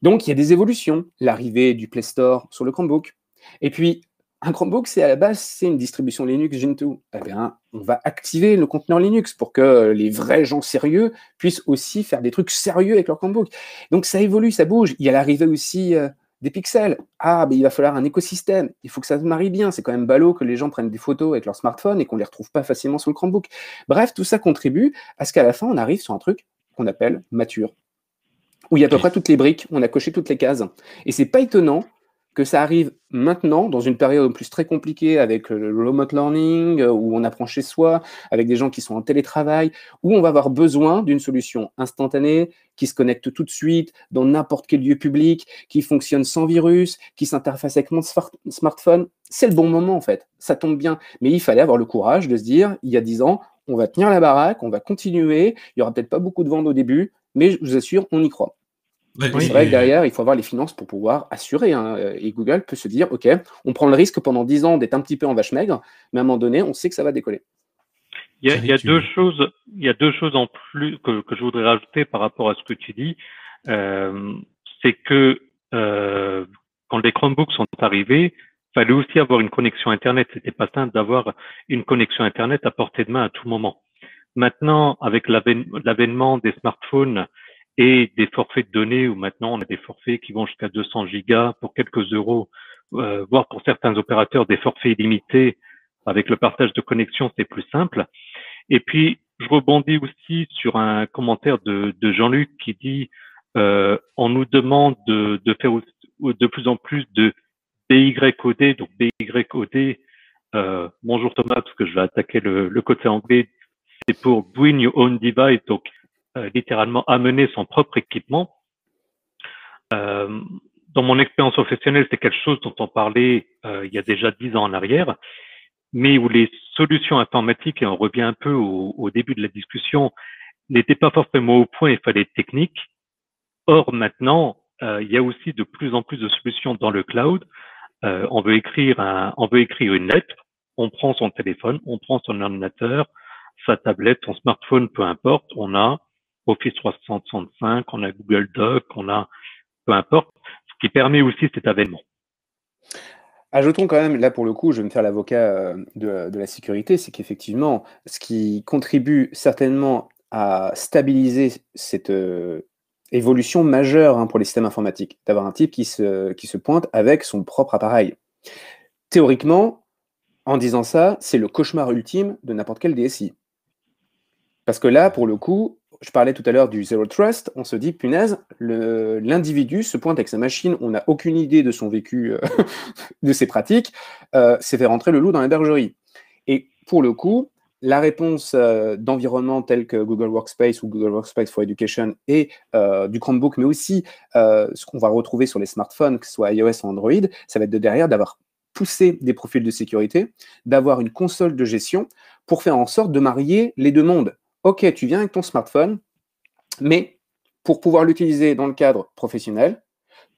Donc, il y a des évolutions. L'arrivée du Play Store sur le Chromebook. Et puis, un Chromebook, c'est à la base, c'est une distribution Linux Gentoo. Eh bien, on va activer le conteneur Linux pour que les vrais gens sérieux puissent aussi faire des trucs sérieux avec leur Chromebook. Donc, ça évolue, ça bouge. Il y a l'arrivée aussi euh, des pixels. Ah, mais il va falloir un écosystème. Il faut que ça se marie bien. C'est quand même ballot que les gens prennent des photos avec leur smartphone et qu'on les retrouve pas facilement sur le Chromebook. Bref, tout ça contribue à ce qu'à la fin, on arrive sur un truc qu'on appelle mature où il y a à peu près toutes les briques, on a coché toutes les cases. Et c'est pas étonnant que ça arrive maintenant, dans une période en plus très compliquée avec le remote learning, euh, où on apprend chez soi, avec des gens qui sont en télétravail, où on va avoir besoin d'une solution instantanée, qui se connecte tout de suite dans n'importe quel lieu public, qui fonctionne sans virus, qui s'interface avec mon smartphone. C'est le bon moment en fait, ça tombe bien. Mais il fallait avoir le courage de se dire, il y a dix ans, on va tenir la baraque, on va continuer, il y aura peut-être pas beaucoup de ventes au début, mais je vous assure, on y croit c'est vrai que derrière, il faut avoir les finances pour pouvoir assurer. Hein, et Google peut se dire, OK, on prend le risque pendant 10 ans d'être un petit peu en vache maigre, mais à un moment donné, on sait que ça va décoller. Il y a, deux choses, il y a deux choses en plus que, je voudrais rajouter par rapport à ce que tu dis. Euh, c'est que euh, quand les Chromebooks sont arrivés, il fallait aussi avoir une connexion Internet. C'était pas simple d'avoir une connexion Internet à portée de main à tout moment. Maintenant, avec l'avènement des smartphones et des forfaits de données où maintenant on a des forfaits qui vont jusqu'à 200 gigas pour quelques euros, euh, voire pour certains opérateurs des forfaits illimités. Avec le partage de connexion, c'est plus simple. Et puis, je rebondis aussi sur un commentaire de, de Jean-Luc qui dit euh, on nous demande de, de, faire de plus en plus de BYOD, donc BYOD, euh, bonjour Thomas, parce que je vais attaquer le, le côté anglais, c'est pour bring your own device, donc euh, littéralement amener son propre équipement. Euh, dans mon expérience professionnelle, c'est quelque chose dont on parlait euh, il y a déjà dix ans en arrière, mais où les solutions informatiques, et on revient un peu au, au début de la discussion, n'étaient pas forcément au point, il fallait être technique. Or, maintenant, euh, il y a aussi de plus en plus de solutions dans le cloud. Euh, on veut écrire un, on veut écrire une lettre, on prend son téléphone, on prend son ordinateur, sa tablette, son smartphone, peu importe, on a Office 365, on a Google Doc, on a peu importe, ce qui permet aussi cet avènement. Ajoutons quand même, là pour le coup, je vais me faire l'avocat euh, de, la sécurité, c'est qu'effectivement, ce qui contribue certainement à stabiliser cette euh, évolution majeure hein, pour les systèmes informatiques, d'avoir un type qui se, qui se pointe avec son propre appareil. Théoriquement, en disant ça, c'est le cauchemar ultime de n'importe quel DSI. Parce que là, pour le coup, je parlais tout à l'heure du Zero Trust, on se dit, punaise, l'individu se pointe avec sa machine, on n'a aucune idée de son vécu, euh, [LAUGHS] de ses pratiques, euh, c'est fait rentrer le loup dans la bergerie. Et pour le coup, la réponse euh, d'environnement tel que Google Workspace ou Google Workspace for Education et euh, du Chromebook, mais aussi euh, ce qu'on va retrouver sur les smartphones, que ce soit iOS ou Android, ça va être de derrière d'avoir poussé des profils de sécurité, d'avoir une console de gestion pour faire en sorte de marier les deux mondes. Ok, tu viens avec ton smartphone, mais pour pouvoir l'utiliser dans le cadre professionnel,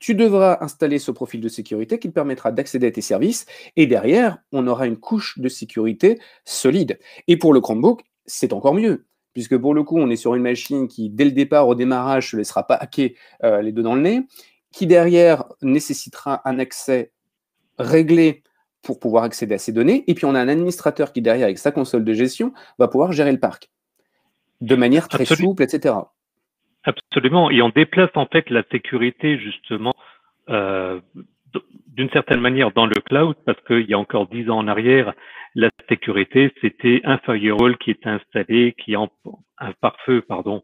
tu devras installer ce profil de sécurité qui te permettra d'accéder à tes services et derrière, on aura une couche de sécurité solide. Et pour le Chromebook, c'est encore mieux, puisque pour le coup, on est sur une machine qui, dès le départ, au démarrage, ne se laissera pas hacker euh, les deux dans le nez, qui derrière nécessitera un accès réglé pour pouvoir accéder à ces données, et puis on a un administrateur qui derrière, avec sa console de gestion, va pouvoir gérer le parc de manière très souple, etc. Absolument. Et on déplace en fait la sécurité justement euh, d'une certaine manière dans le cloud parce qu'il y a encore dix ans en arrière, la sécurité c'était un firewall qui était installé, qui en un pare-feu, pardon.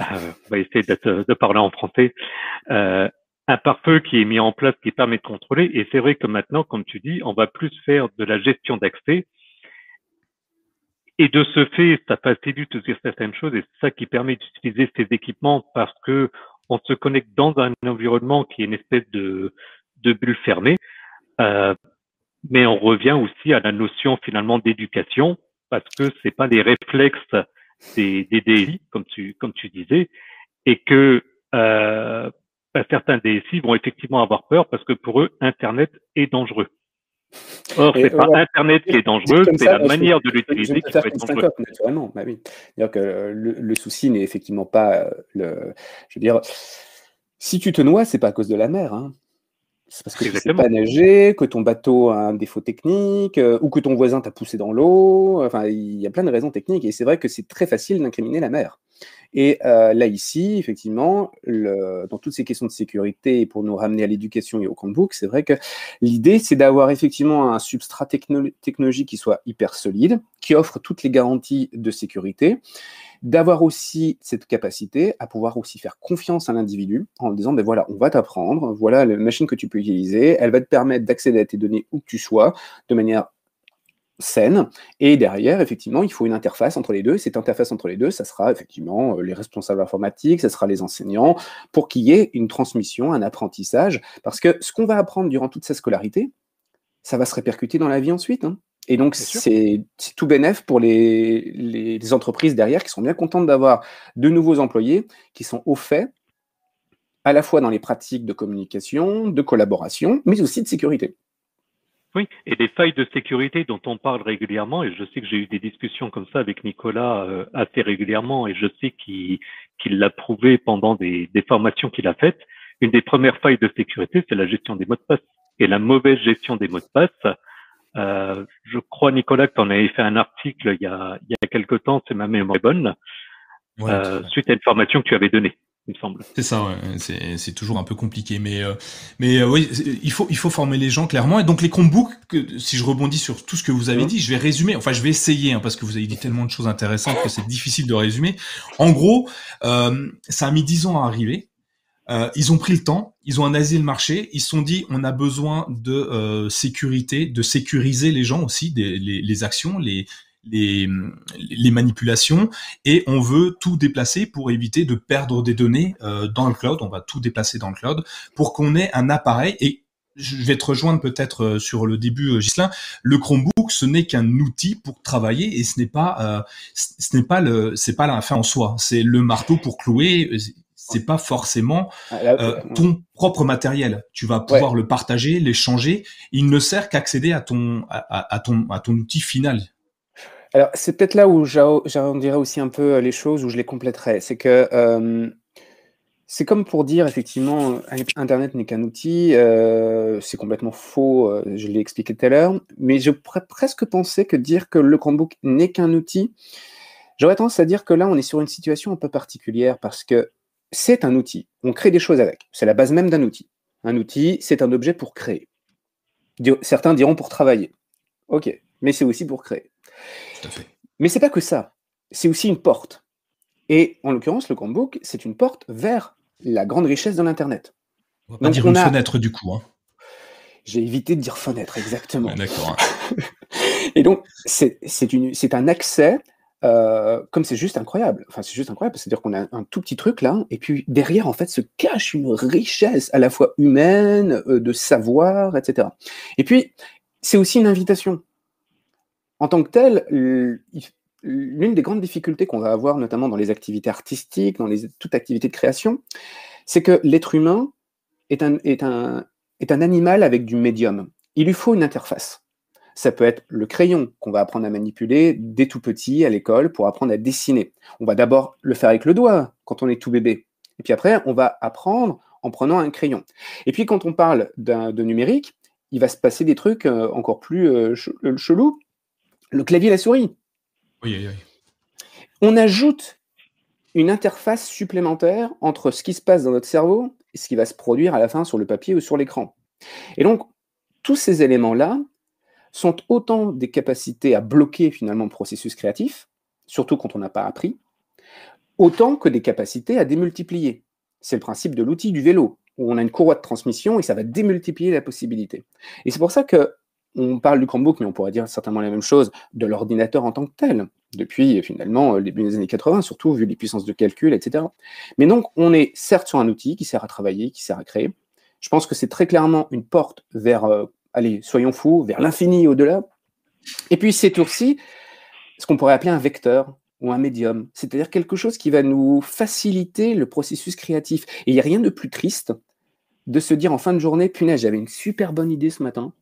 Euh, on va essayer de parler en français. Euh, un pare-feu qui est mis en place qui permet de contrôler. Et c'est vrai que maintenant, comme tu dis, on va plus faire de la gestion d'accès et de ce fait, ça facilite aussi certaines choses et c'est ça qui permet d'utiliser ces équipements parce que on se connecte dans un environnement qui est une espèce de, de bulle fermée. Euh, mais on revient aussi à la notion finalement d'éducation parce que c'est pas les réflexes des, des DSI comme tu comme tu disais et que euh, ben, certains DSI vont effectivement avoir peur parce que pour eux Internet est dangereux. Or, c'est pas Internet qui est dangereux, c'est la manière de l'utiliser qui peut être dangereux. Naturellement, bah oui. que le, le souci n'est effectivement pas euh, le. Je veux dire, si tu te noies, c'est pas à cause de la mer. Hein. C'est parce que tu ne sais pas nager, que ton bateau a un défaut technique, euh, ou que ton voisin t'a poussé dans l'eau. Enfin, il y a plein de raisons techniques. Et c'est vrai que c'est très facile d'incriminer la mer. Et euh, là, ici, effectivement, dans toutes ces questions de sécurité, pour nous ramener à l'éducation et au Chromebook, c'est vrai que l'idée, c'est d'avoir effectivement un substrat technologique qui soit hyper solide, qui offre toutes les garanties de sécurité, d'avoir aussi cette capacité à pouvoir aussi faire confiance à l'individu en disant, ben voilà, on va t'apprendre, voilà la machine que tu peux utiliser, elle va te permettre d'accéder à tes données où que tu sois, de manière saine. Et derrière, effectivement, il faut une interface entre les deux. Cette interface entre les deux, ça sera effectivement euh, les responsables informatiques, ça sera les enseignants, pour qu'il y ait une transmission, un apprentissage. Parce que ce qu'on va apprendre durant toute sa scolarité, ça va se répercuter dans la vie ensuite. Hein. Et donc, c'est tout bénéf pour les, les, entreprises derrière qui sont bien contentes d'avoir de nouveaux employés qui sont au fait à la fois dans les pratiques de communication, de collaboration, mais aussi de sécurité. Oui, et des failles de sécurité dont on parle régulièrement, et je sais que j'ai eu des discussions comme ça avec Nicolas euh, assez régulièrement, et je sais qu'il l'a prouvé pendant des, des formations qu'il a faites. Une des premières failles de sécurité, c'est la gestion des mots de passe. Et la mauvaise gestion des mots de passe, euh, je crois, Nicolas, que tu en avais fait un article il y a, il y a quelque temps, c'est ma mémoire bonne, euh, suite à une formation que tu avais donnée il me semble. C'est ça, ouais. c'est toujours un peu compliqué, mais euh, mais euh, oui, il faut il faut former les gens clairement. Et donc les Chromebooks, que, si je rebondis sur tout ce que vous avez dit, je vais résumer. Enfin, je vais essayer hein, parce que vous avez dit tellement de choses intéressantes que c'est difficile de résumer. En gros, euh, ça a mis dix ans à arriver. Euh, ils ont pris le temps, ils ont analysé le marché, ils se sont dit on a besoin de euh, sécurité, de sécuriser les gens aussi, des, les, les, actions, les, les, les, manipulations, et on veut tout déplacer pour éviter de perdre des données euh, dans le cloud. On va tout déplacer dans le cloud pour qu'on ait un appareil. Et je vais te rejoindre peut-être euh, sur le début, Gislain. Le Chromebook, ce n'est qu'un outil pour travailler et ce n'est pas, ce n'est pas le, c'est pas la fin en soi. C'est le marteau pour clouer c'est pas forcément ah, euh, ton propre matériel. Tu vas pouvoir le partager, l'échanger. Il ne sert qu'accéder à ton, à, ton, à ton outil final. Alors, c'est peut-être là où j'arrondirais aussi un peu euh, les choses, où je les compléterais. C'est que euh, c'est comme pour dire, effectivement, Internet n'est qu'un outil. c'est complètement faux, je l'ai expliqué tout à l'heure. Mais je pourrais presque penser que dire que le Chromebook n'est qu'un outil, j'aurais tendance à dire que là, on est sur une situation un peu particulière parce que c'est un outil. On crée des choses avec. C'est la base même d'un outil. Un outil, c'est un objet pour créer. Certains diront pour travailler. Ok, mais c'est aussi pour créer. Tout à fait. Mais c'est pas que ça. C'est aussi une porte. Et en l'occurrence, le Chromebook, c'est une porte vers la grande richesse de l'Internet. On va pas dire une fenêtre du coup. Hein. J'ai évité de dire fenêtre, exactement. D'accord. [LAUGHS] Et donc, c'est un accès euh, comme c'est juste incroyable. Enfin, c'est juste incroyable, c'est-à-dire qu'on a un tout petit truc là, et puis derrière, en fait, se cache une richesse à la fois humaine, euh, de savoir, etc. Et puis, c'est aussi une invitation. En tant que tel, l'une des grandes difficultés qu'on va avoir, notamment dans les activités artistiques, dans les, toute activité de création, c'est que l'être humain est un, est, un, animal avec du médium. Il lui faut une interface. Ça peut être le crayon qu'on va apprendre à manipuler dès tout petit à l'école pour apprendre à dessiner. On va d'abord le faire avec le doigt quand on est tout bébé. Et puis après, on va apprendre en prenant un crayon. Et puis quand on parle de numérique, il va se passer des trucs euh, encore plus euh, euh, chelous. Le clavier et la souris. Oui, oui, oui. On ajoute une interface supplémentaire entre ce qui se passe dans notre cerveau et ce qui va se produire à la fin sur le papier ou sur l'écran. Et donc, tous ces éléments-là, sont autant des capacités à bloquer finalement le processus créatif, surtout quand on n'a pas appris, autant que des capacités à démultiplier. C'est le principe de l'outil du vélo, où on a une courroie de transmission et ça va démultiplier la possibilité. Et c'est pour ça que on parle du Chromebook, mais on pourrait dire certainement la même chose de l'ordinateur en tant que tel, depuis finalement le début des années 80, surtout vu les puissances de calcul, etc. Mais donc, on est certes sur un outil qui sert à travailler, qui sert à créer. Je pense que c'est très clairement une porte vers euh, allez, soyons fous, vers l'infini au-delà. Et puis c'est aussi ce qu'on pourrait appeler un vecteur ou un médium, c'est-à-dire quelque chose qui va nous faciliter le processus créatif. Et il n'y a rien de plus triste de se dire en fin de journée, punaise, j'avais une super bonne idée ce matin.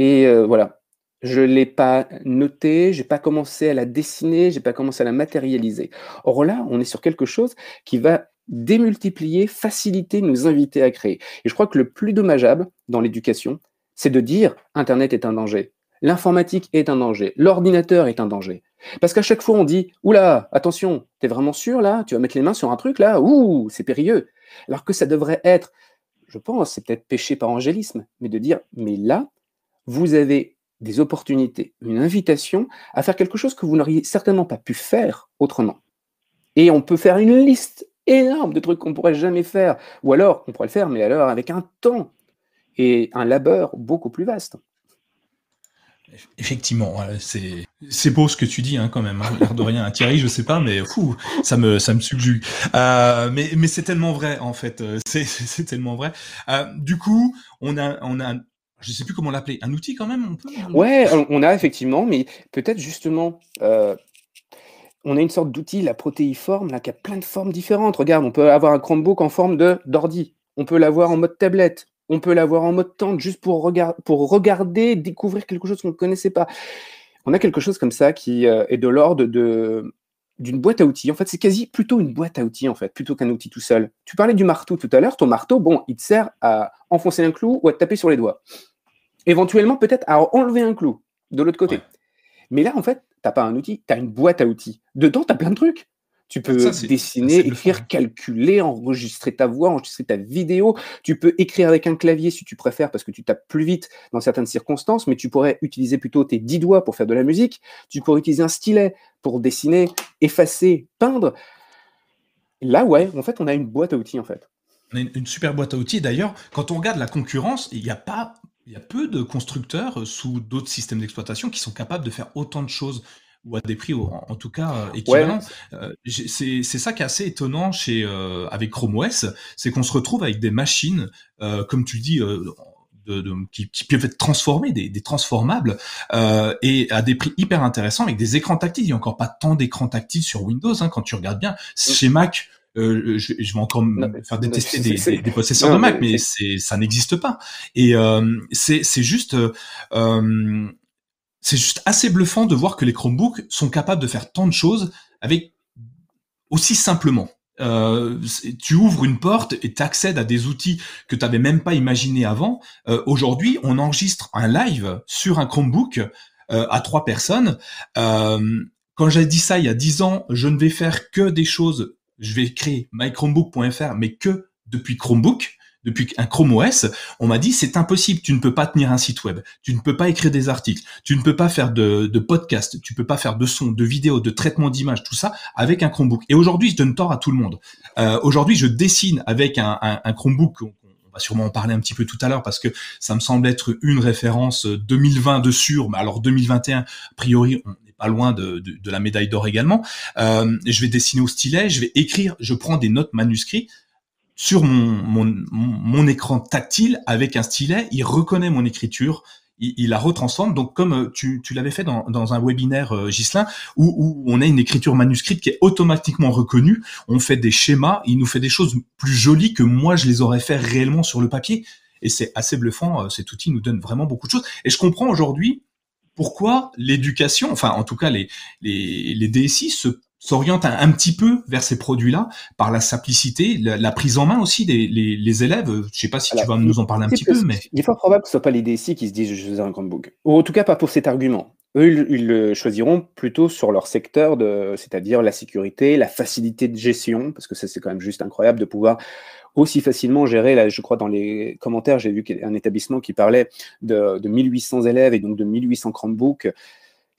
Et euh, voilà, je ne l'ai pas notée, je n'ai pas commencé à la dessiner, je n'ai pas commencé à la matérialiser. Or là, on est sur quelque chose qui va démultiplier, faciliter, nous inviter à créer. Et je crois que le plus dommageable dans l'éducation, c'est de dire Internet est un danger, l'informatique est un danger, l'ordinateur est un danger. Parce qu'à chaque fois, on dit Oula, attention, t'es vraiment sûr là? Tu vas mettre les mains sur un truc là? Ouh, c'est périlleux. Alors que ça devrait être, je pense, c'est peut-être péché par angélisme, mais de dire Mais là, vous avez des opportunités, une invitation à faire quelque chose que vous n'auriez certainement pas pu faire autrement. Et on peut faire une liste énorme de trucs qu'on pourrait jamais faire. Ou alors, on pourrait le faire, mais alors avec un temps et un labeur beaucoup plus vaste. Effectivement, c'est beau ce que tu dis hein, quand même. Hein. L'air de rien, Thierry, je sais pas, mais fou, ça me ça me subjugue. Euh, mais mais c'est tellement vrai en fait. Euh, c'est c'est tellement vrai. Euh, du coup, on a on a je sais plus comment l'appeler, un outil quand même, on peut. Ouais, on a effectivement, mais peut-être justement on a une sorte d'outil, la protéiforme, là, qui a plein de formes différentes. Regarde, on peut avoir un Chromebook en forme de d'ordi. On peut l'avoir en mode tablette. On peut l'avoir en mode tente, juste pour, pour regarder, découvrir quelque chose qu'on ne connaissait pas. On a quelque chose comme ça qui euh, est de l'ordre de d'une boîte à outils. En fait, c'est quasi plutôt une boîte à outils, en fait, plutôt qu'un outil tout seul. Tu parlais du marteau tout à l'heure. Ton marteau, bon, il te sert à enfoncer un clou ou à te taper sur les doigts. Éventuellement, peut-être à enlever un clou de l'autre côté. Mais là, en fait, t'as pas un outil, tu as une boîte à outils. Dedans, tu as plein de trucs. Tu peux dessiner, écrire, calculer, enregistrer ta voix, enregistrer ta vidéo. Tu peux écrire avec un clavier si tu préfères parce que tu tapes plus vite dans certaines circonstances, mais tu pourrais utiliser plutôt tes dix doigts pour faire de la musique. Tu pourrais utiliser un stylet pour dessiner, effacer, peindre. Là, ouais, en fait, on a une boîte à outils, en fait. On a une, super boîte à outils. D'ailleurs, quand on regarde la concurrence, il n'y a pas, il y a peu de constructeurs sous d'autres systèmes d'exploitation qui sont capables de faire autant de choses ou à des prix en, tout cas euh, équivalents. Euh, c'est ça qui est assez étonnant chez avec Chrome OS, c'est qu'on se retrouve avec des machines, comme tu dis, de, qui, qui, peuvent être transformés, des, des transformables, euh, et à des prix hyper intéressants avec des écrans tactiles. Il n'y a encore pas tant d'écrans tactiles sur Windows, hein, quand tu regardes bien. Chez Mac, euh, je, je, vais encore faire détester des, des, des, possesseurs de Mac, mais, c'est ça n'existe pas. Et euh, c'est juste euh, c'est juste assez bluffant de voir que les Chromebooks sont capables de faire tant de choses avec aussi simplement. Euh, tu ouvres une porte et tu accèdes à des outils que tu n'avais même pas imaginé avant. Euh, aujourd'hui, on enregistre un live sur un Chromebook euh, à trois personnes. quand j'ai dit ça il y a dix ans, je ne vais faire que des choses. Je vais créer mychromebook.fr, mais que depuis Chromebook depuis un Chrome OS, on m'a dit c'est impossible, tu ne peux pas tenir un site web, tu ne peux pas écrire des articles, tu ne peux pas faire de, de podcast, tu peux pas faire de son, de vidéo, de traitement d'image, tout ça avec un Chromebook. Et aujourd'hui, je donne tort à tout le monde. Euh, aujourd'hui, je dessine avec un, Chromebook. On, va sûrement en parler un petit peu tout à l'heure parce que ça me semble être une référence 2020 de sûr, mais alors 2021, a priori, on n'est pas loin de, de, de, la médaille d'or également. Euh, je vais dessiner au stylet, je vais écrire, je prends des notes manuscrites sur mon, mon, mon, écran tactile avec un stylet, il reconnaît mon écriture, il, il la retransforme. Donc comme euh, tu, tu l'avais fait dans, dans, un webinaire, euh, Gislin, où, où, on a une écriture manuscrite qui est automatiquement reconnue, on fait des schémas, il nous fait des choses plus jolies que moi je les aurais fait réellement sur le papier. Et c'est assez bluffant, euh, cet outil nous donne vraiment beaucoup de choses. Et je comprends aujourd'hui pourquoi l'éducation, enfin en tout cas les, les, les DSI se s'oriente un, petit peu vers ces produits-là par la simplicité, la, prise en main aussi des les, élèves. Je sais pas si tu vas nous en parler un petit peu, mais il est fort probable que ce soit pas les DSI qui se disent je veux un Chromebook, ou en tout cas pas pour cet argument. Eux, ils, le choisiront plutôt sur leur secteur, de, c'est-à-dire la sécurité, la facilité de gestion, parce que ça c'est quand même juste incroyable de pouvoir aussi facilement gérer. Là, je crois dans les commentaires, j'ai vu un établissement qui parlait de, de 1800 élèves et donc de 1800 Chromebooks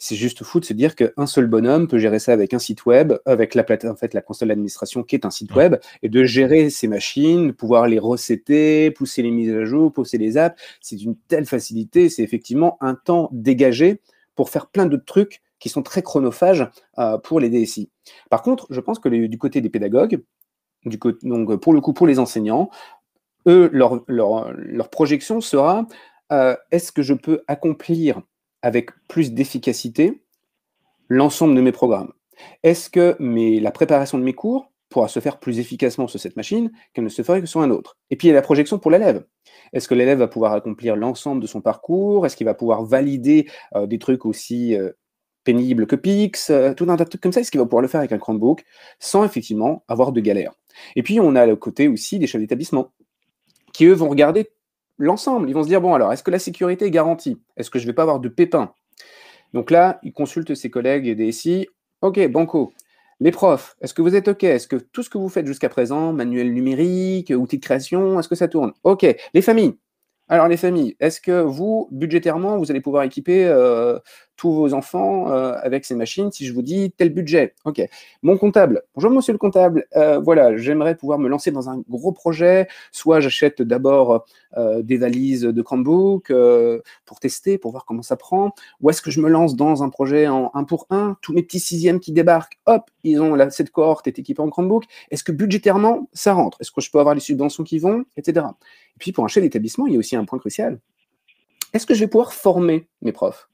c'est juste fou de se dire qu'un seul bonhomme peut gérer ça avec un site web, avec la plate, en fait, la console d'administration qui est un site web, et de gérer ces machines, pouvoir les recéter, pousser les mises à jour, pousser les apps. C'est d'une telle facilité, c'est effectivement un temps dégagé pour faire plein de trucs qui sont très chronophages euh, pour les DSI. Par contre, je pense que du côté des pédagogues, du donc pour le coup pour les enseignants, eux, leur, leur, leur projection sera euh, est-ce que je peux accomplir avec plus d'efficacité l'ensemble de mes programmes. Est-ce que la préparation de mes cours pourra se faire plus efficacement sur cette machine qu'elle ne se ferait que sur un autre? Et puis la projection pour l'élève. Est-ce que l'élève va pouvoir accomplir l'ensemble de son parcours? Est-ce qu'il va pouvoir valider euh, des trucs aussi euh, pénibles que Pix euh, Tout un tas de trucs comme ça, est-ce qu'il va pouvoir le faire avec un Chromebook sans effectivement avoir de galère? Et puis on a le côté aussi des chefs d'établissement qui eux vont regarder l'ensemble. Ils vont se dire, bon, alors, est-ce que la sécurité est garantie? Est-ce que je ne vais pas avoir de pépins? Donc là, ils consultent ses collègues et DSI. OK, banco. Les profs, est-ce que vous êtes OK? Est-ce que tout ce que vous faites jusqu'à présent, manuel numérique, outils de création, est-ce que ça tourne? OK. Les familles. Alors les familles, est-ce que vous, budgétairement, vous allez pouvoir équiper euh, tous vos enfants euh, avec ces machines si je vous dis tel budget? Ok. Mon comptable. Bonjour monsieur le comptable. Euh, voilà, j'aimerais pouvoir me lancer dans un gros projet. Soit j'achète d'abord des valises de Chromebook pour tester, pour voir comment ça prend. Ou est-ce que je me lance dans un projet en un pour un? Tous mes petits sixièmes qui débarquent, hop, ils ont la, cette cohorte est équipée en Chromebook. Est-ce que budgétairement ça rentre? Est-ce que je peux avoir les subventions qui vont, etc. Et puis pour un chef d'établissement, il y a aussi un point crucial. Est-ce que je vais pouvoir former mes profs?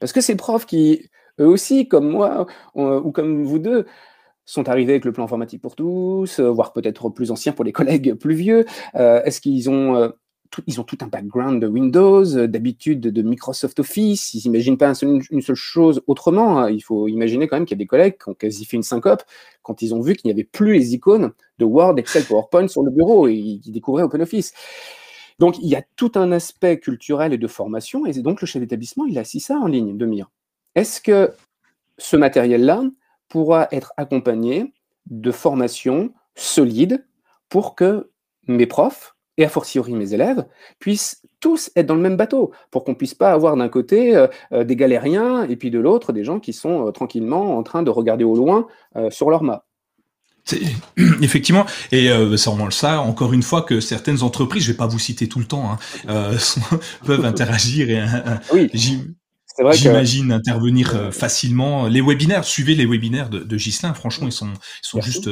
Parce que ces profs qui, eux aussi, comme moi, ou comme vous deux, sont arrivés avec le plan informatique pour tous, euh, voire peut-être plus anciens pour les [LAUGHS] collègues plus vieux. Euh, est-ce qu'ils ont, euh, ils ont tout un background de Windows, d'habitude de Microsoft Office Ils n'imaginent pas une seule chose autrement. Hein. Il faut imaginer quand même qu'il y a des collègues qui ont quasi fait une syncope quand ils ont vu qu'il n'y avait plus les icônes de Word, Excel, PowerPoint sur le bureau et ils découvraient OpenOffice. Donc, il y a tout un aspect culturel et de formation, et donc le chef d'établissement, il a assis ça en ligne de mire. Est-ce que ce matériel-là pourra être accompagné de formations solides pour que mes profs, et a fortiori mes élèves, puissent tous être dans le même bateau, pour qu'on puisse pas avoir d'un côté euh, euh, des galériens et puis de l'autre des gens qui sont euh, tranquillement en train de regarder au loin sur leur map. [CLEARS THROAT] Effectivement, et euh, c'est vraiment ça, encore une fois, que certaines entreprises, je vais pas vous citer tout le temps, hein, euh, [LAUGHS] peuvent interagir et oui. J'imagine intervenir euh, facilement. Les webinaires, suivez les webinaires de, de Gislain. Franchement, ils sont, ils sont juste,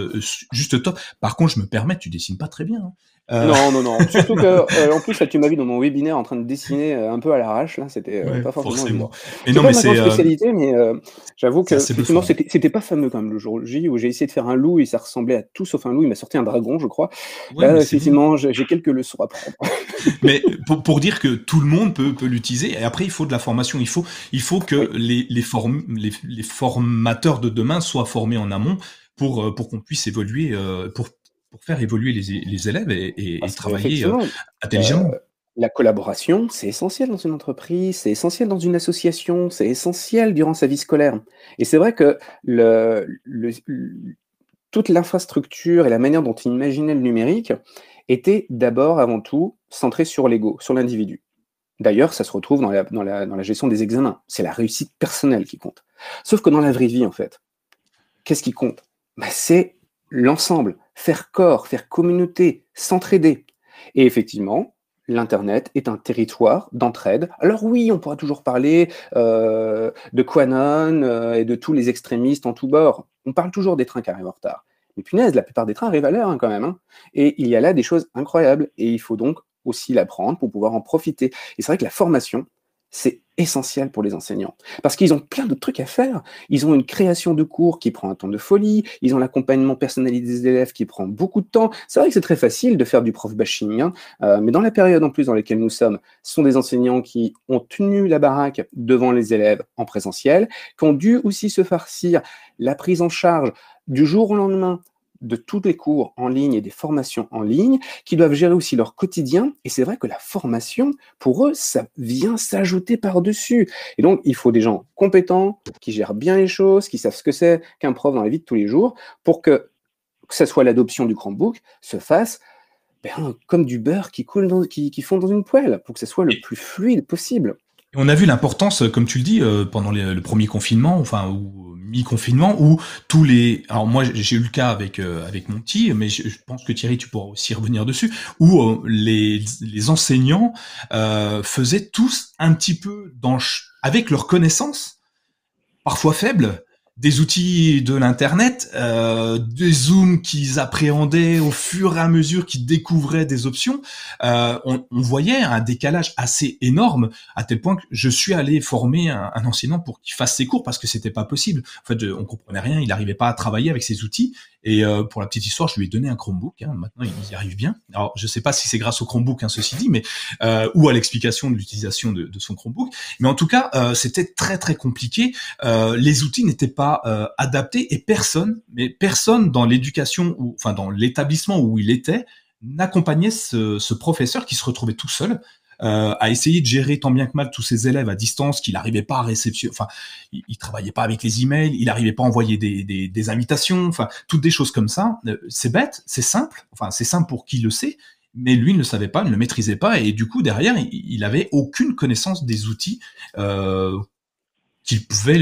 juste top. Par contre, je me permets, tu dessines pas très bien. Hein. Euh, non, non, non. [LAUGHS] Surtout que, euh, en plus, là, tu m'as vu dans mon webinaire en train de dessiner euh, un peu à l'arrache. Là, c'était pas forcément. Mais non, mais c'est spécialité, mais j'avoue que effectivement, c'était pas fameux quand même le jour J où j'ai essayé de faire un loup et ça ressemblait à tout sauf un loup. Il m'a sorti un dragon, je crois. là, effectivement, j'ai quelques leçons à prendre. [LAUGHS] mais pour, pour, dire que tout le monde peut, peut l'utiliser. Et après, il faut de la formation. Il faut, il faut que les, les, les, les, formateurs de demain soient formés en amont pour, pour qu'on puisse évoluer, pour pour faire évoluer les, les élèves et, et, travailler euh, intelligemment. Euh, la collaboration, c'est essentiel dans une entreprise, c'est essentiel dans une association, c'est essentiel durant sa vie scolaire. Et c'est vrai que le, le, toute l'infrastructure et la manière dont il imaginait le numérique était d'abord, avant tout, centrée sur l'ego, sur l'individu. D'ailleurs, ça se retrouve dans la, dans, la, dans la gestion des examens. C'est la réussite personnelle qui compte. Sauf que dans la vraie vie, en fait, qu'est-ce qui compte? Bah, C'est l'ensemble, faire corps, faire communauté, s'entraider. Et effectivement, l'Internet est un territoire d'entraide. Alors oui, on pourra toujours parler euh, de Quanon euh, et de tous les extrémistes en tous bords. On parle toujours des trains qui arrivent en retard. Mais punaise, la plupart des trains arrivent à l'heure hein, quand même. Hein. Et il y a là des choses incroyables. Et il faut donc aussi l'apprendre pour pouvoir en profiter. Et c'est vrai que la formation, c'est essentiel pour les enseignants. Parce qu'ils ont plein de trucs à faire. Ils ont une création de cours qui prend un temps de folie, ils ont l'accompagnement personnalisé des élèves qui prend beaucoup de temps. C'est vrai que c'est très facile de faire du prof bashing, hein, euh, mais dans la période en plus dans laquelle nous sommes, ce sont des enseignants qui ont tenu la baraque devant les élèves en présentiel, qui ont dû aussi se farcir la prise en charge du jour au lendemain de tous les cours en ligne et des formations en ligne, qui doivent gérer aussi leur quotidien. Et c'est vrai que la formation, pour eux, ça vient s'ajouter par-dessus. Et donc, il faut des gens compétents, qui gèrent bien les choses, qui savent ce que c'est qu'un prof dans la vie de tous les jours, pour que, que ce soit l'adoption du Chromebook, se fasse ben, comme du beurre qui coule, dans, qui, qui fond dans une poêle, pour que ce soit le plus fluide possible. On a vu l'importance, comme tu le dis, euh, pendant le premier confinement, enfin, ou mi-confinement, où tous les... Alors moi, j'ai eu le cas avec euh, avec mon petit, mais je, pense que Thierry, tu pourras aussi revenir dessus, où euh, les, les enseignants faisaient tous un petit peu dans avec leurs connaissances, parfois faibles, des outils de l'internet, euh, des zooms qu'ils appréhendaient au fur et à mesure qu'ils découvraient des options, euh, on, voyait un décalage assez énorme à tel point que je suis allé former un, un enseignant pour qu'il fasse ses cours parce que c'était pas possible. En fait, on comprenait rien, il n'arrivait pas à travailler avec ces outils et euh, pour la petite histoire, je lui ai donné un Chromebook. Hein, maintenant, il y arrive bien. Alors, je sais pas si c'est grâce au Chromebook, hein, ceci dit, mais euh, ou à l'explication de l'utilisation de, de, son Chromebook. Mais en tout cas, euh, c'était très très compliqué. Euh, les outils n'étaient pas euh, adaptés et personne, mais personne dans l'éducation ou enfin dans l'établissement où il était n'accompagnait ce, ce, professeur qui se retrouvait tout seul euh, à essayer de gérer tant bien que mal tous ses élèves à distance qu'il n'arrivait pas à réceptionner, enfin, il, il, travaillait pas avec les emails, il n'arrivait pas à envoyer des, des, des, invitations, enfin, toutes des choses comme ça. Euh, c'est bête, c'est simple, enfin, c'est simple pour qui le sait, mais lui ne le savait pas, ne le maîtrisait pas, et du coup, derrière, il, il avait aucune connaissance des outils euh, qui pouvaient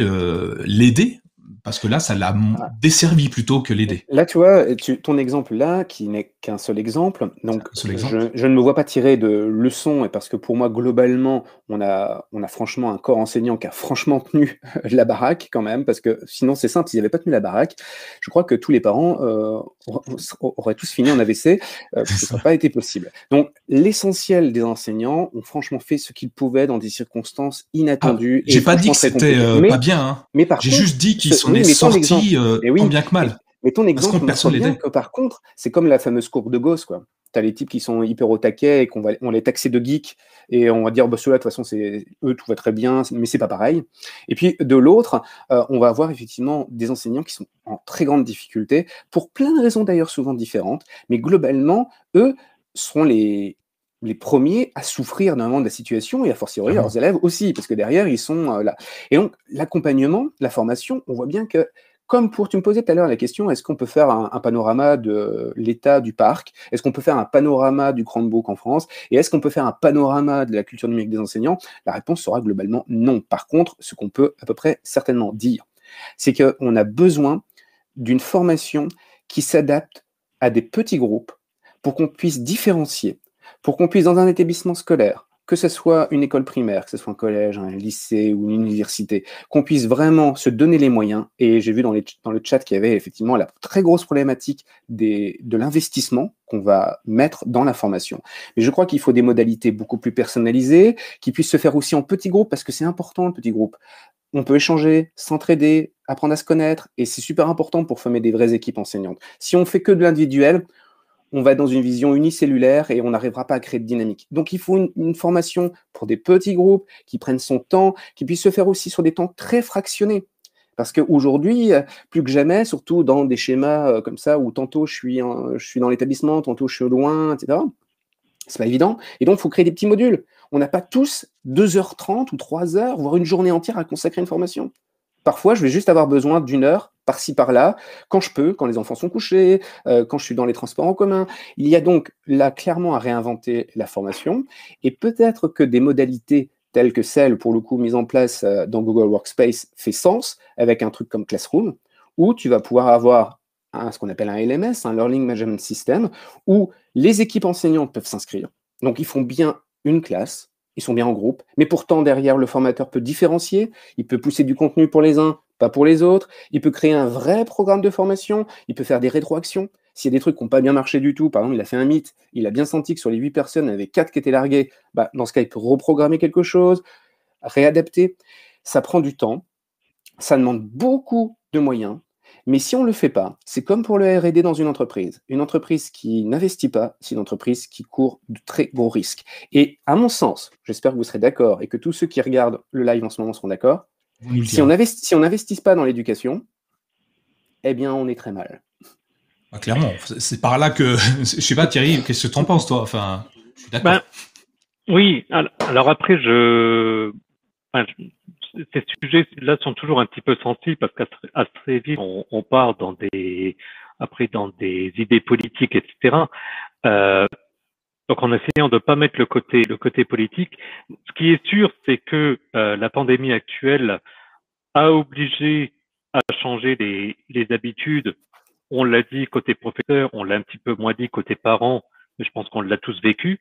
l'aider parce que là, ça l'a desservi plutôt que l'aider. Là, tu vois, tu, ton exemple là, qui n'est qu'un seul exemple, donc Je, je, ne me vois pas tirer de leçons, et parce que pour moi, globalement, on a, on a franchement un corps enseignant qui a franchement tenu [LAUGHS] la baraque quand même, parce que sinon, c'est simple, s'ils n'avaient pas tenu la baraque, je crois que tous les parents euh, auraient tous fini en AVC, euh, [LAUGHS] ça n'a pas été possible. Donc, l'essentiel des enseignants ont franchement fait ce qu'ils pouvaient dans des circonstances inattendues. Ah, J'ai pas dit que c'était euh, pas bien, hein. mais j'ai juste dit qu'ils sont est sorti euh, bien que mal. Mais ton exemple montre bien que par contre, c'est comme la fameuse courbe de Gauss, quoi. Tu as les types qui sont hyper au taquet et qu'on va on les taxer de geeks et on va dire, bah, ceux-là, de toute façon, c'est eux, tout va très bien, mais c'est pas pareil. Et puis, de l'autre, euh, on va avoir effectivement des enseignants qui sont en très grande difficulté pour plein de raisons d'ailleurs souvent différentes, mais globalement, eux seront les, les premiers à souffrir d'un de la situation et à fortiori leurs élèves aussi, parce que derrière, ils sont euh, là. Et donc, l'accompagnement, la formation, on voit bien que, comme pour, tu me posais tout à l'heure la question, est-ce qu'on peut faire un, panorama de l'état du parc? Est-ce qu'on peut faire un panorama du Chromebook en France? Et est-ce qu'on peut faire un panorama de la culture numérique des enseignants? La réponse sera globalement non. Par contre, ce qu'on peut à peu près certainement dire, c'est qu'on a besoin d'une formation qui s'adapte à des petits groupes pour qu'on puisse différencier, pour qu'on puisse, dans un établissement scolaire, que ce soit une école primaire, que ce soit un collège, un lycée ou une université, qu'on puisse vraiment se donner les moyens. Et j'ai vu dans, le chat qu'il y avait effectivement la très grosse problématique de l'investissement qu'on va mettre dans la formation. Mais je crois qu'il faut des modalités beaucoup plus personnalisées, qui puissent se faire aussi en petits groupes, parce que c'est important le petit groupe. On peut échanger, s'entraider, apprendre à se connaître, et c'est super important pour former des vraies équipes enseignantes. Si on fait que de l'individuel, on va dans une vision unicellulaire et on n'arrivera pas à créer de dynamique. Donc il faut une, formation pour des petits groupes qui prennent son temps, qui puissent se faire aussi sur des temps très fractionnés. Parce qu'aujourd'hui, plus que jamais, surtout dans des schémas euh, comme ça, où tantôt je suis, dans l'établissement, tantôt je suis loin, etc., c'est pas évident. Et donc, il faut créer des petits modules. On n'a pas tous 2h30 ou 3h, voire une journée entière à consacrer une formation. Parfois, je vais juste avoir besoin d'une heure par-ci par-là, quand je peux, quand les enfants sont couchés, euh, quand je suis dans les transports en commun. Il y a donc là clairement à réinventer la formation et peut-être que des modalités telles que celles, pour le coup, mises en place euh, dans Google Workspace fait sens avec un truc comme Classroom, où tu vas pouvoir avoir ce qu'on appelle un LMS, un Learning Management System, où les équipes enseignantes peuvent s'inscrire. Donc, ils font bien une classe, ils sont bien en groupe, mais pourtant, derrière, le formateur peut différencier, il peut pousser du contenu pour les uns, pas pour les autres. Il peut créer un vrai programme de formation, il peut faire des rétroactions. S'il y a des trucs qui n'ont pas bien marché du tout, par exemple, il a fait un mythe, il a bien senti que sur les 8 personnes, il y avait 4 qui étaient larguées, bah, dans ce cas, il peut reprogrammer quelque chose, réadapter. Ça prend du temps, ça demande beaucoup de moyens, mais si on ne le fait pas, c'est comme pour le RD dans une entreprise. Une entreprise qui n'investit pas, c'est une entreprise qui court de très gros risques. Et à mon sens, j'espère que vous serez d'accord et que tous ceux qui regardent le live en ce moment seront d'accord, si on n'investit pas dans l'éducation, eh bien, on est très mal. Ah, clairement, c'est par là que, [LAUGHS] je sais pas, Thierry, qu'est-ce que tu en penses, toi? Enfin, je suis d'accord. Ben, oui, alors après, je, ces sujets-là sont toujours un petit peu sensibles parce qu'assez vite, on, part dans des, après, dans des idées politiques, etc. Euh, donc en essayant de ne pas mettre le côté, le côté politique, ce qui est sûr, c'est que euh, la pandémie actuelle a obligé à changer les, les habitudes. On l'a dit côté professeur, on l'a un petit peu moins dit côté parents, mais je pense qu'on l'a tous vécu.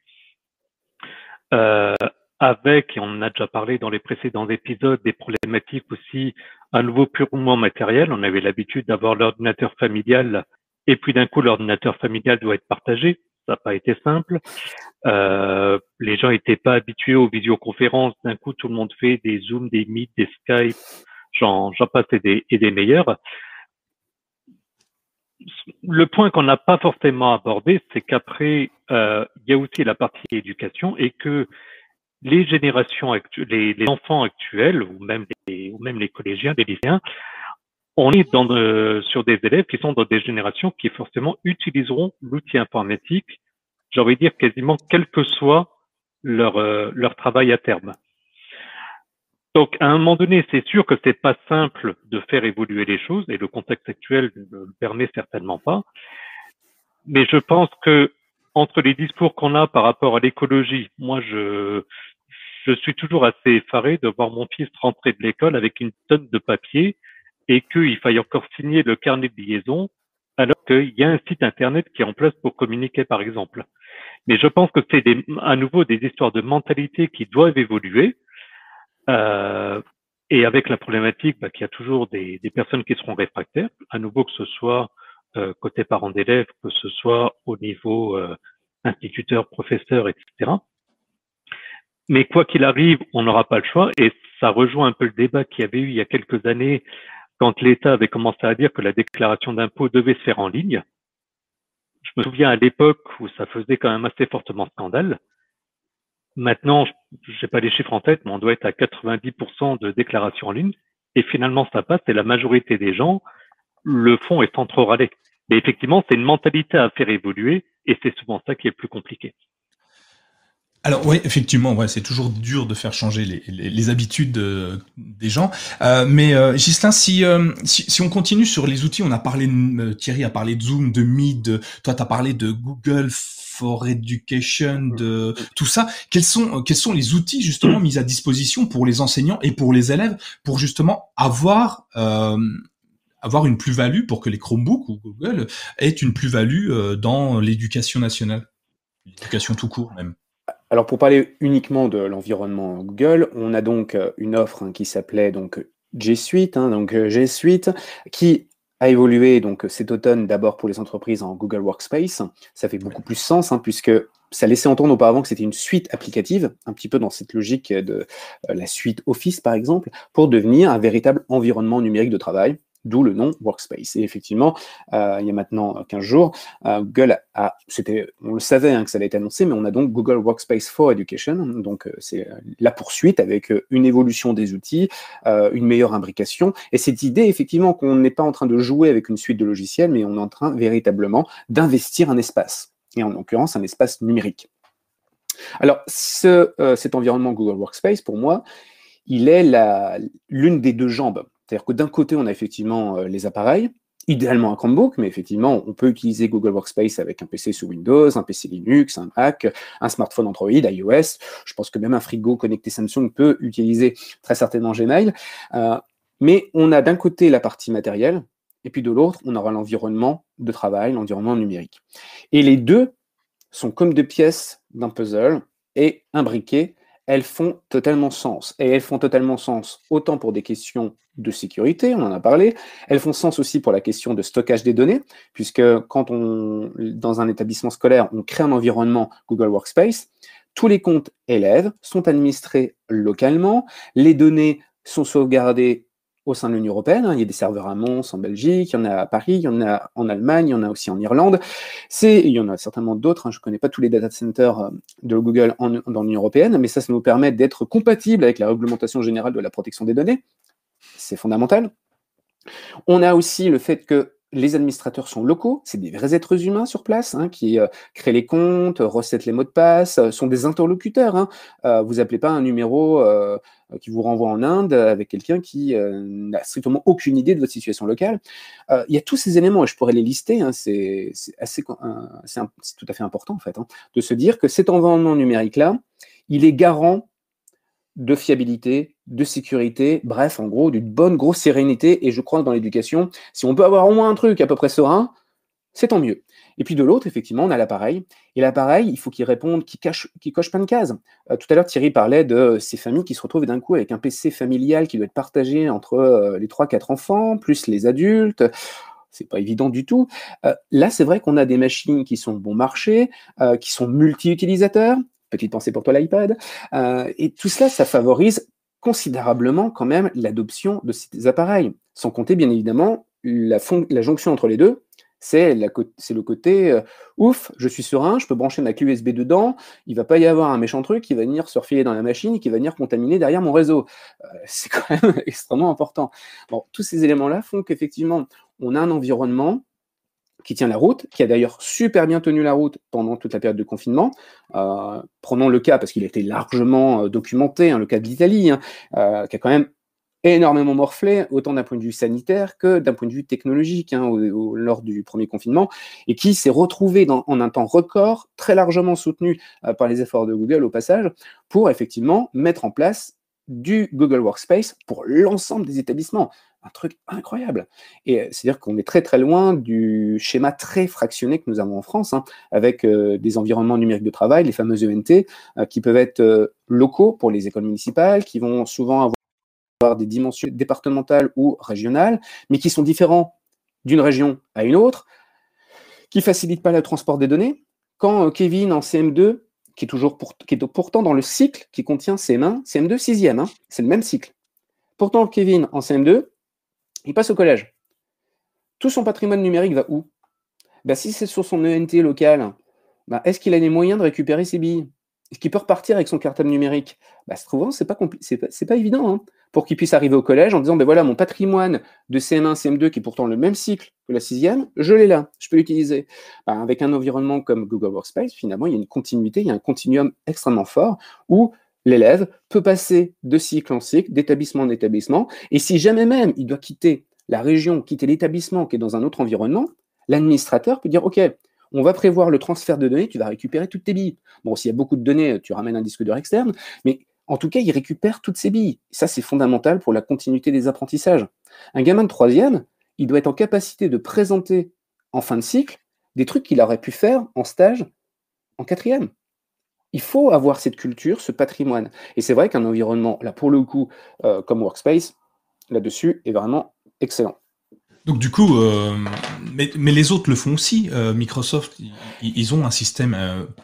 Euh, avec, et on en a déjà parlé dans les précédents épisodes, des problématiques aussi à nouveau purement matériel. On avait l'habitude d'avoir l'ordinateur familial et puis d'un coup l'ordinateur familial doit être partagé ça n'a pas été simple. Euh, les gens n'étaient pas habitués aux visioconférences. D'un coup, tout le monde fait des Zooms, des Meet, des Skype, j'en passe et des, et des meilleurs. Le point qu'on n'a pas forcément abordé, c'est qu'après, euh, il y a aussi la partie éducation et que les générations actuelles, les, enfants actuels ou même les, ou même les collégiens, les lycéens, on est dans sur des élèves qui sont dans des générations qui forcément utiliseront l'outil informatique, j'ai envie de dire quasiment quel que soit leur, euh, leur travail à terme. Donc, à un moment donné, c'est sûr que c'est pas simple de faire évoluer les choses et le contexte actuel ne le permet certainement pas. Mais je pense que entre les discours qu'on a par rapport à l'écologie, moi, je, je suis toujours assez effaré de voir mon fils rentrer de l'école avec une tonne de papier et qu'il faille encore signer le carnet de liaison alors qu'il y a un site internet qui est en place pour communiquer, par exemple. Mais je pense que c'est à nouveau des histoires de mentalité qui doivent évoluer. Euh, et avec la problématique bah, qu'il y a toujours des, des, personnes qui seront réfractaires, à nouveau que ce soit côté parents d'élèves, que ce soit au niveau euh, instituteur, professeur, etc. Mais quoi qu'il arrive, on n'aura pas le choix et ça rejoint un peu le débat qu'il y avait eu il y a quelques années quand l'État avait commencé à dire que la déclaration d'impôt devait se faire en ligne. Je me souviens à l'époque où ça faisait quand même assez fortement scandale. Maintenant, je n'ai pas les chiffres en tête, mais on doit être à 90% de déclaration en ligne. Et finalement, ça passe et la majorité des gens le font et sans trop râler. Mais effectivement, c'est une mentalité à faire évoluer et c'est souvent ça qui est le plus compliqué. Alors oui, effectivement, ouais, c'est toujours dur de faire changer les, les, habitudes euh, des gens. Euh, mais euh, Gislain, si, euh, si, si, on continue sur les outils, on a parlé, de, Thierry a parlé de Zoom, de Meet, de, toi tu as parlé de Google for Education, de tout ça. Quels sont, quels sont les outils justement [CLEARS THROAT] mis à disposition pour les enseignants et pour les élèves pour justement avoir avoir une plus-value pour que les Chromebooks ou Google aient une plus-value dans l'éducation nationale, l'éducation tout court même. Alors pour parler uniquement de l'environnement Google, on a donc une offre hein, qui s'appelait donc G Suite, hein, donc G Suite, qui a évolué donc cet automne d'abord pour les entreprises en Google Workspace. Ça fait beaucoup plus sens hein, puisque ça laissait entendre auparavant que c'était une suite applicative, un petit peu dans cette logique de euh, la suite Office par exemple, pour devenir un véritable environnement numérique de travail d'où le nom Workspace. Et effectivement, euh, il y a maintenant 15 jours, euh, Google a, c'était, on le savait hein, que ça allait être annoncé, mais on a donc Google Workspace for Education. Donc, euh, c'est la poursuite avec une évolution des outils, une meilleure imbrication. Et cette idée, effectivement, qu'on n'est pas en train de jouer avec une suite de logiciels, mais on est en train véritablement d'investir un espace. Et en l'occurrence, un espace numérique. Alors, ce, cet environnement Google Workspace, pour moi, il est l'une des deux jambes c'est-à-dire que d'un côté, on a effectivement euh, les appareils, idéalement un Chromebook, mais effectivement, on peut utiliser Google Workspace avec un PC sous Windows, un PC Linux, un Mac, un smartphone Android, iOS. Je pense que même un frigo connecté Samsung peut utiliser très certainement Gmail. Euh, mais on a d'un côté la partie matérielle, et puis de l'autre, on aura l'environnement de travail, l'environnement numérique. Et les deux sont comme deux pièces d'un puzzle et imbriquées elles font totalement sens. Et elles font totalement sens autant pour des questions de sécurité, on en a parlé, elles font sens aussi pour la question de stockage des données, puisque quand on, dans un établissement scolaire, on crée un environnement Google Workspace, tous les comptes élèves sont administrés localement, les données sont sauvegardées au sein de l'Union européenne. Hein. Il y a des serveurs à Mons en Belgique, il y en a à Paris, il y en a en Allemagne, il y en a aussi en Irlande. Il y en a certainement d'autres. Hein. Je ne connais pas tous les data centers euh, de Google dans l'Union européenne, mais ça, ça nous permet d'être compatible avec la réglementation générale de la protection des données. C'est fondamental. On a aussi le fait que les administrateurs sont locaux, c'est des vrais êtres humains sur place hein, qui euh, créent les comptes, recettent les mots de passe, euh, sont des interlocuteurs. Hein. Euh, vous appelez pas un numéro qui vous renvoie en Inde avec quelqu'un qui n'a strictement aucune idée de votre situation locale. Il y a tous ces éléments et je pourrais les lister. Hein, c'est assez, c'est tout à fait important en fait de se dire que cet environnement numérique là, il est garant de fiabilité, de sécurité, bref, en gros, d'une bonne grosse sérénité. Et je crois que dans l'éducation, si on peut avoir au moins un truc à peu près serein, c'est tant mieux. Et puis de l'autre, effectivement, on a l'appareil. Et l'appareil, il faut qu'il réponde, qu'il coche plein de cases. Euh, tout à l'heure, Thierry parlait de ces familles qui se retrouvent d'un coup avec un PC familial qui doit être partagé entre euh, les 3-4 enfants, plus les adultes. C'est pas évident du tout. Euh, là, c'est vrai qu'on a des machines qui sont bon marché, qui sont multi-utilisateurs, Petite pensée pour toi l'iPad. Euh, et tout cela, ça favorise considérablement quand même l'adoption de ces appareils. Sans compter bien évidemment la, jonction entre les deux, c'est le côté euh, ouf, je suis serein, je peux brancher ma clé USB dedans, il va pas y avoir un méchant truc qui va venir surfiler dans la machine et qui va venir contaminer derrière mon réseau. Euh, [LAUGHS] c'est quand même [LAUGHS] extrêmement important. Bon, tous ces éléments-là font qu'effectivement, on a un environnement qui tient la route, qui a d'ailleurs super bien tenu la route pendant toute la période de confinement. Euh, prenons le cas, parce qu'il a été largement euh, documenté, hein, le cas de l'Italie, hein, euh, qui a quand même énormément morflé, autant d'un point de vue sanitaire que d'un point de vue technologique, hein, lors du premier confinement, et qui s'est retrouvé en un temps record, très largement soutenu par les efforts de Google au passage, pour effectivement mettre en place du Google Workspace pour l'ensemble des établissements un truc incroyable. Et euh, c'est-à-dire qu'on est très très loin du schéma très fractionné que nous avons en France, hein, avec euh, des environnements numériques de travail, les fameux ENT, euh, qui peuvent être locaux pour les écoles municipales, qui vont souvent avoir des dimensions départementales ou régionales, mais qui sont différents d'une région à une autre, qui facilitent pas le transport des données. Quand Kevin en CM2, qui est, toujours pourtant dans le cycle qui contient CM1, CM2, 6e, hein, c'est le même cycle. Pourtant, Kevin en CM2, il passe au collège. Tout son patrimoine numérique va où? Ben, Si c'est sur son ENT local, ben, est-ce qu'il a les moyens de récupérer ses billes? Est-ce qu'il peut repartir avec son cartable numérique? Ben, Souvent, ce n'est pas, pas, évident hein, pour qu'il puisse arriver au collège en disant ben voilà, mon patrimoine de CM1, CM2, qui est pourtant le même cycle que la sixième, je l'ai là, je peux l'utiliser. Ben, avec un environnement comme Google Workspace, finalement, il y a une continuité, il y a un continuum extrêmement fort où l'élève peut passer de cycle en cycle, d'établissement en établissement, et si jamais même il doit quitter la région, quitter l'établissement qui est dans un autre environnement, l'administrateur peut dire, OK, on va prévoir le transfert de données, tu vas récupérer toutes tes billes. Bon, s'il y a beaucoup de données, tu ramènes un disque dur externe, mais en tout cas, il récupère toutes ses billes. Ça, c'est fondamental pour la continuité des apprentissages. Un gamin de troisième, il doit être en capacité de présenter en fin de cycle des trucs qu'il aurait pu faire en stage en quatrième. Il faut avoir cette culture, ce patrimoine. Et c'est vrai qu'un environnement, là pour le coup, euh, comme Workspace, là-dessus, est vraiment excellent. Donc du coup, euh, mais, les autres le font aussi. Euh, Microsoft, ils, ont un système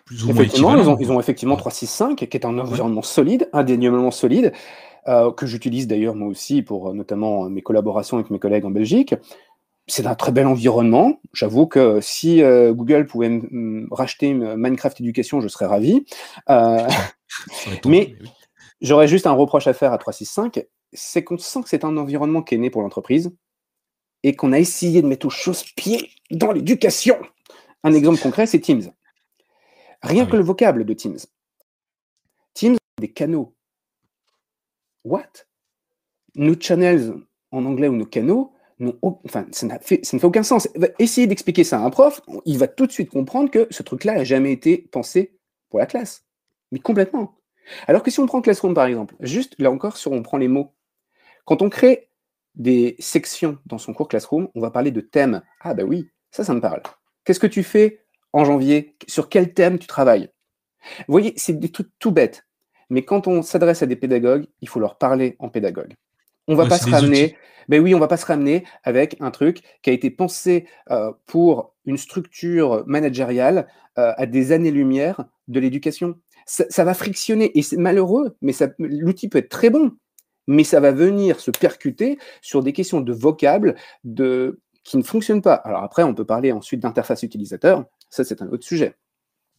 plus ou moins équivalent. Ils ont, ils ont effectivement 365, qui est un environnement solide, indéniablement solide, que j'utilise d'ailleurs moi aussi pour notamment mes collaborations avec mes collègues en Belgique c'est un très bel environnement. J'avoue que si euh, Google pouvait racheter Minecraft Education, je serais ravi. Euh, [LAUGHS] mais j'aurais juste un reproche à faire à 365, c'est qu'on sent que c'est un environnement qui est né pour l'entreprise et qu'on a essayé de mettre aux chausse-pieds dans l'éducation. Un exemple concret, c'est Teams. Rien ah que le vocable de Teams. Teams, des canaux. What? Nos channels en anglais ou nos canaux, ça, ne fait aucun sens. Essayer d'expliquer ça à un prof, il va tout de suite comprendre que ce truc-là n'a jamais été pensé pour la classe. Mais complètement. Alors que si on prend Classroom par exemple, juste là encore, sur on prend les mots. Quand on crée des sections dans son cours Classroom, on va parler de thèmes. Ah ben oui, ça, ça me parle. Qu'est-ce que tu fais en janvier? Sur quel thème tu travailles? Vous voyez, c'est des trucs tout bêtes. Mais quand on s'adresse à des pédagogues, il faut leur parler en pédagogue. On va pas se ramener. Ben oui, on va pas se ramener avec un truc qui a été pensé euh, pour une structure managériale euh, à des années-lumière de l'éducation. Ça, va frictionner et c'est malheureux, mais l'outil peut être très bon, mais ça va venir se percuter sur des questions de vocable de, qui ne fonctionnent pas. Alors après, on peut parler ensuite d'interface utilisateur. Ça, c'est un autre sujet.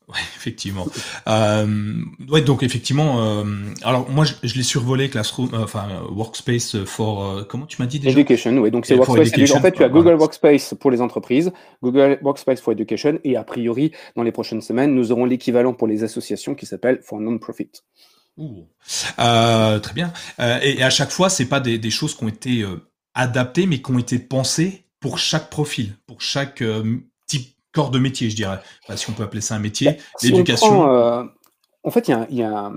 Ouais, [LAUGHS] effectivement. Euh, ouais, donc effectivement. Euh, alors moi, je, je l'ai survolé Classroom, euh, enfin Workspace for. Euh, comment tu m'as dit déjà Education. Oui, donc c'est Workspace. En fait, tu as Google Workspace pour les entreprises, Google Workspace for Education, et a priori, dans les prochaines semaines, nous aurons l'équivalent pour les associations qui s'appelle for non-profit. Très bien. Et, et, à chaque fois, c'est pas des, des, choses qui ont été adaptées, mais qui ont été pensées pour chaque profil, pour chaque corps de métier, je dirais. si on peut appeler ça un métier. Bah, l'éducation. Euh, en fait, il y a,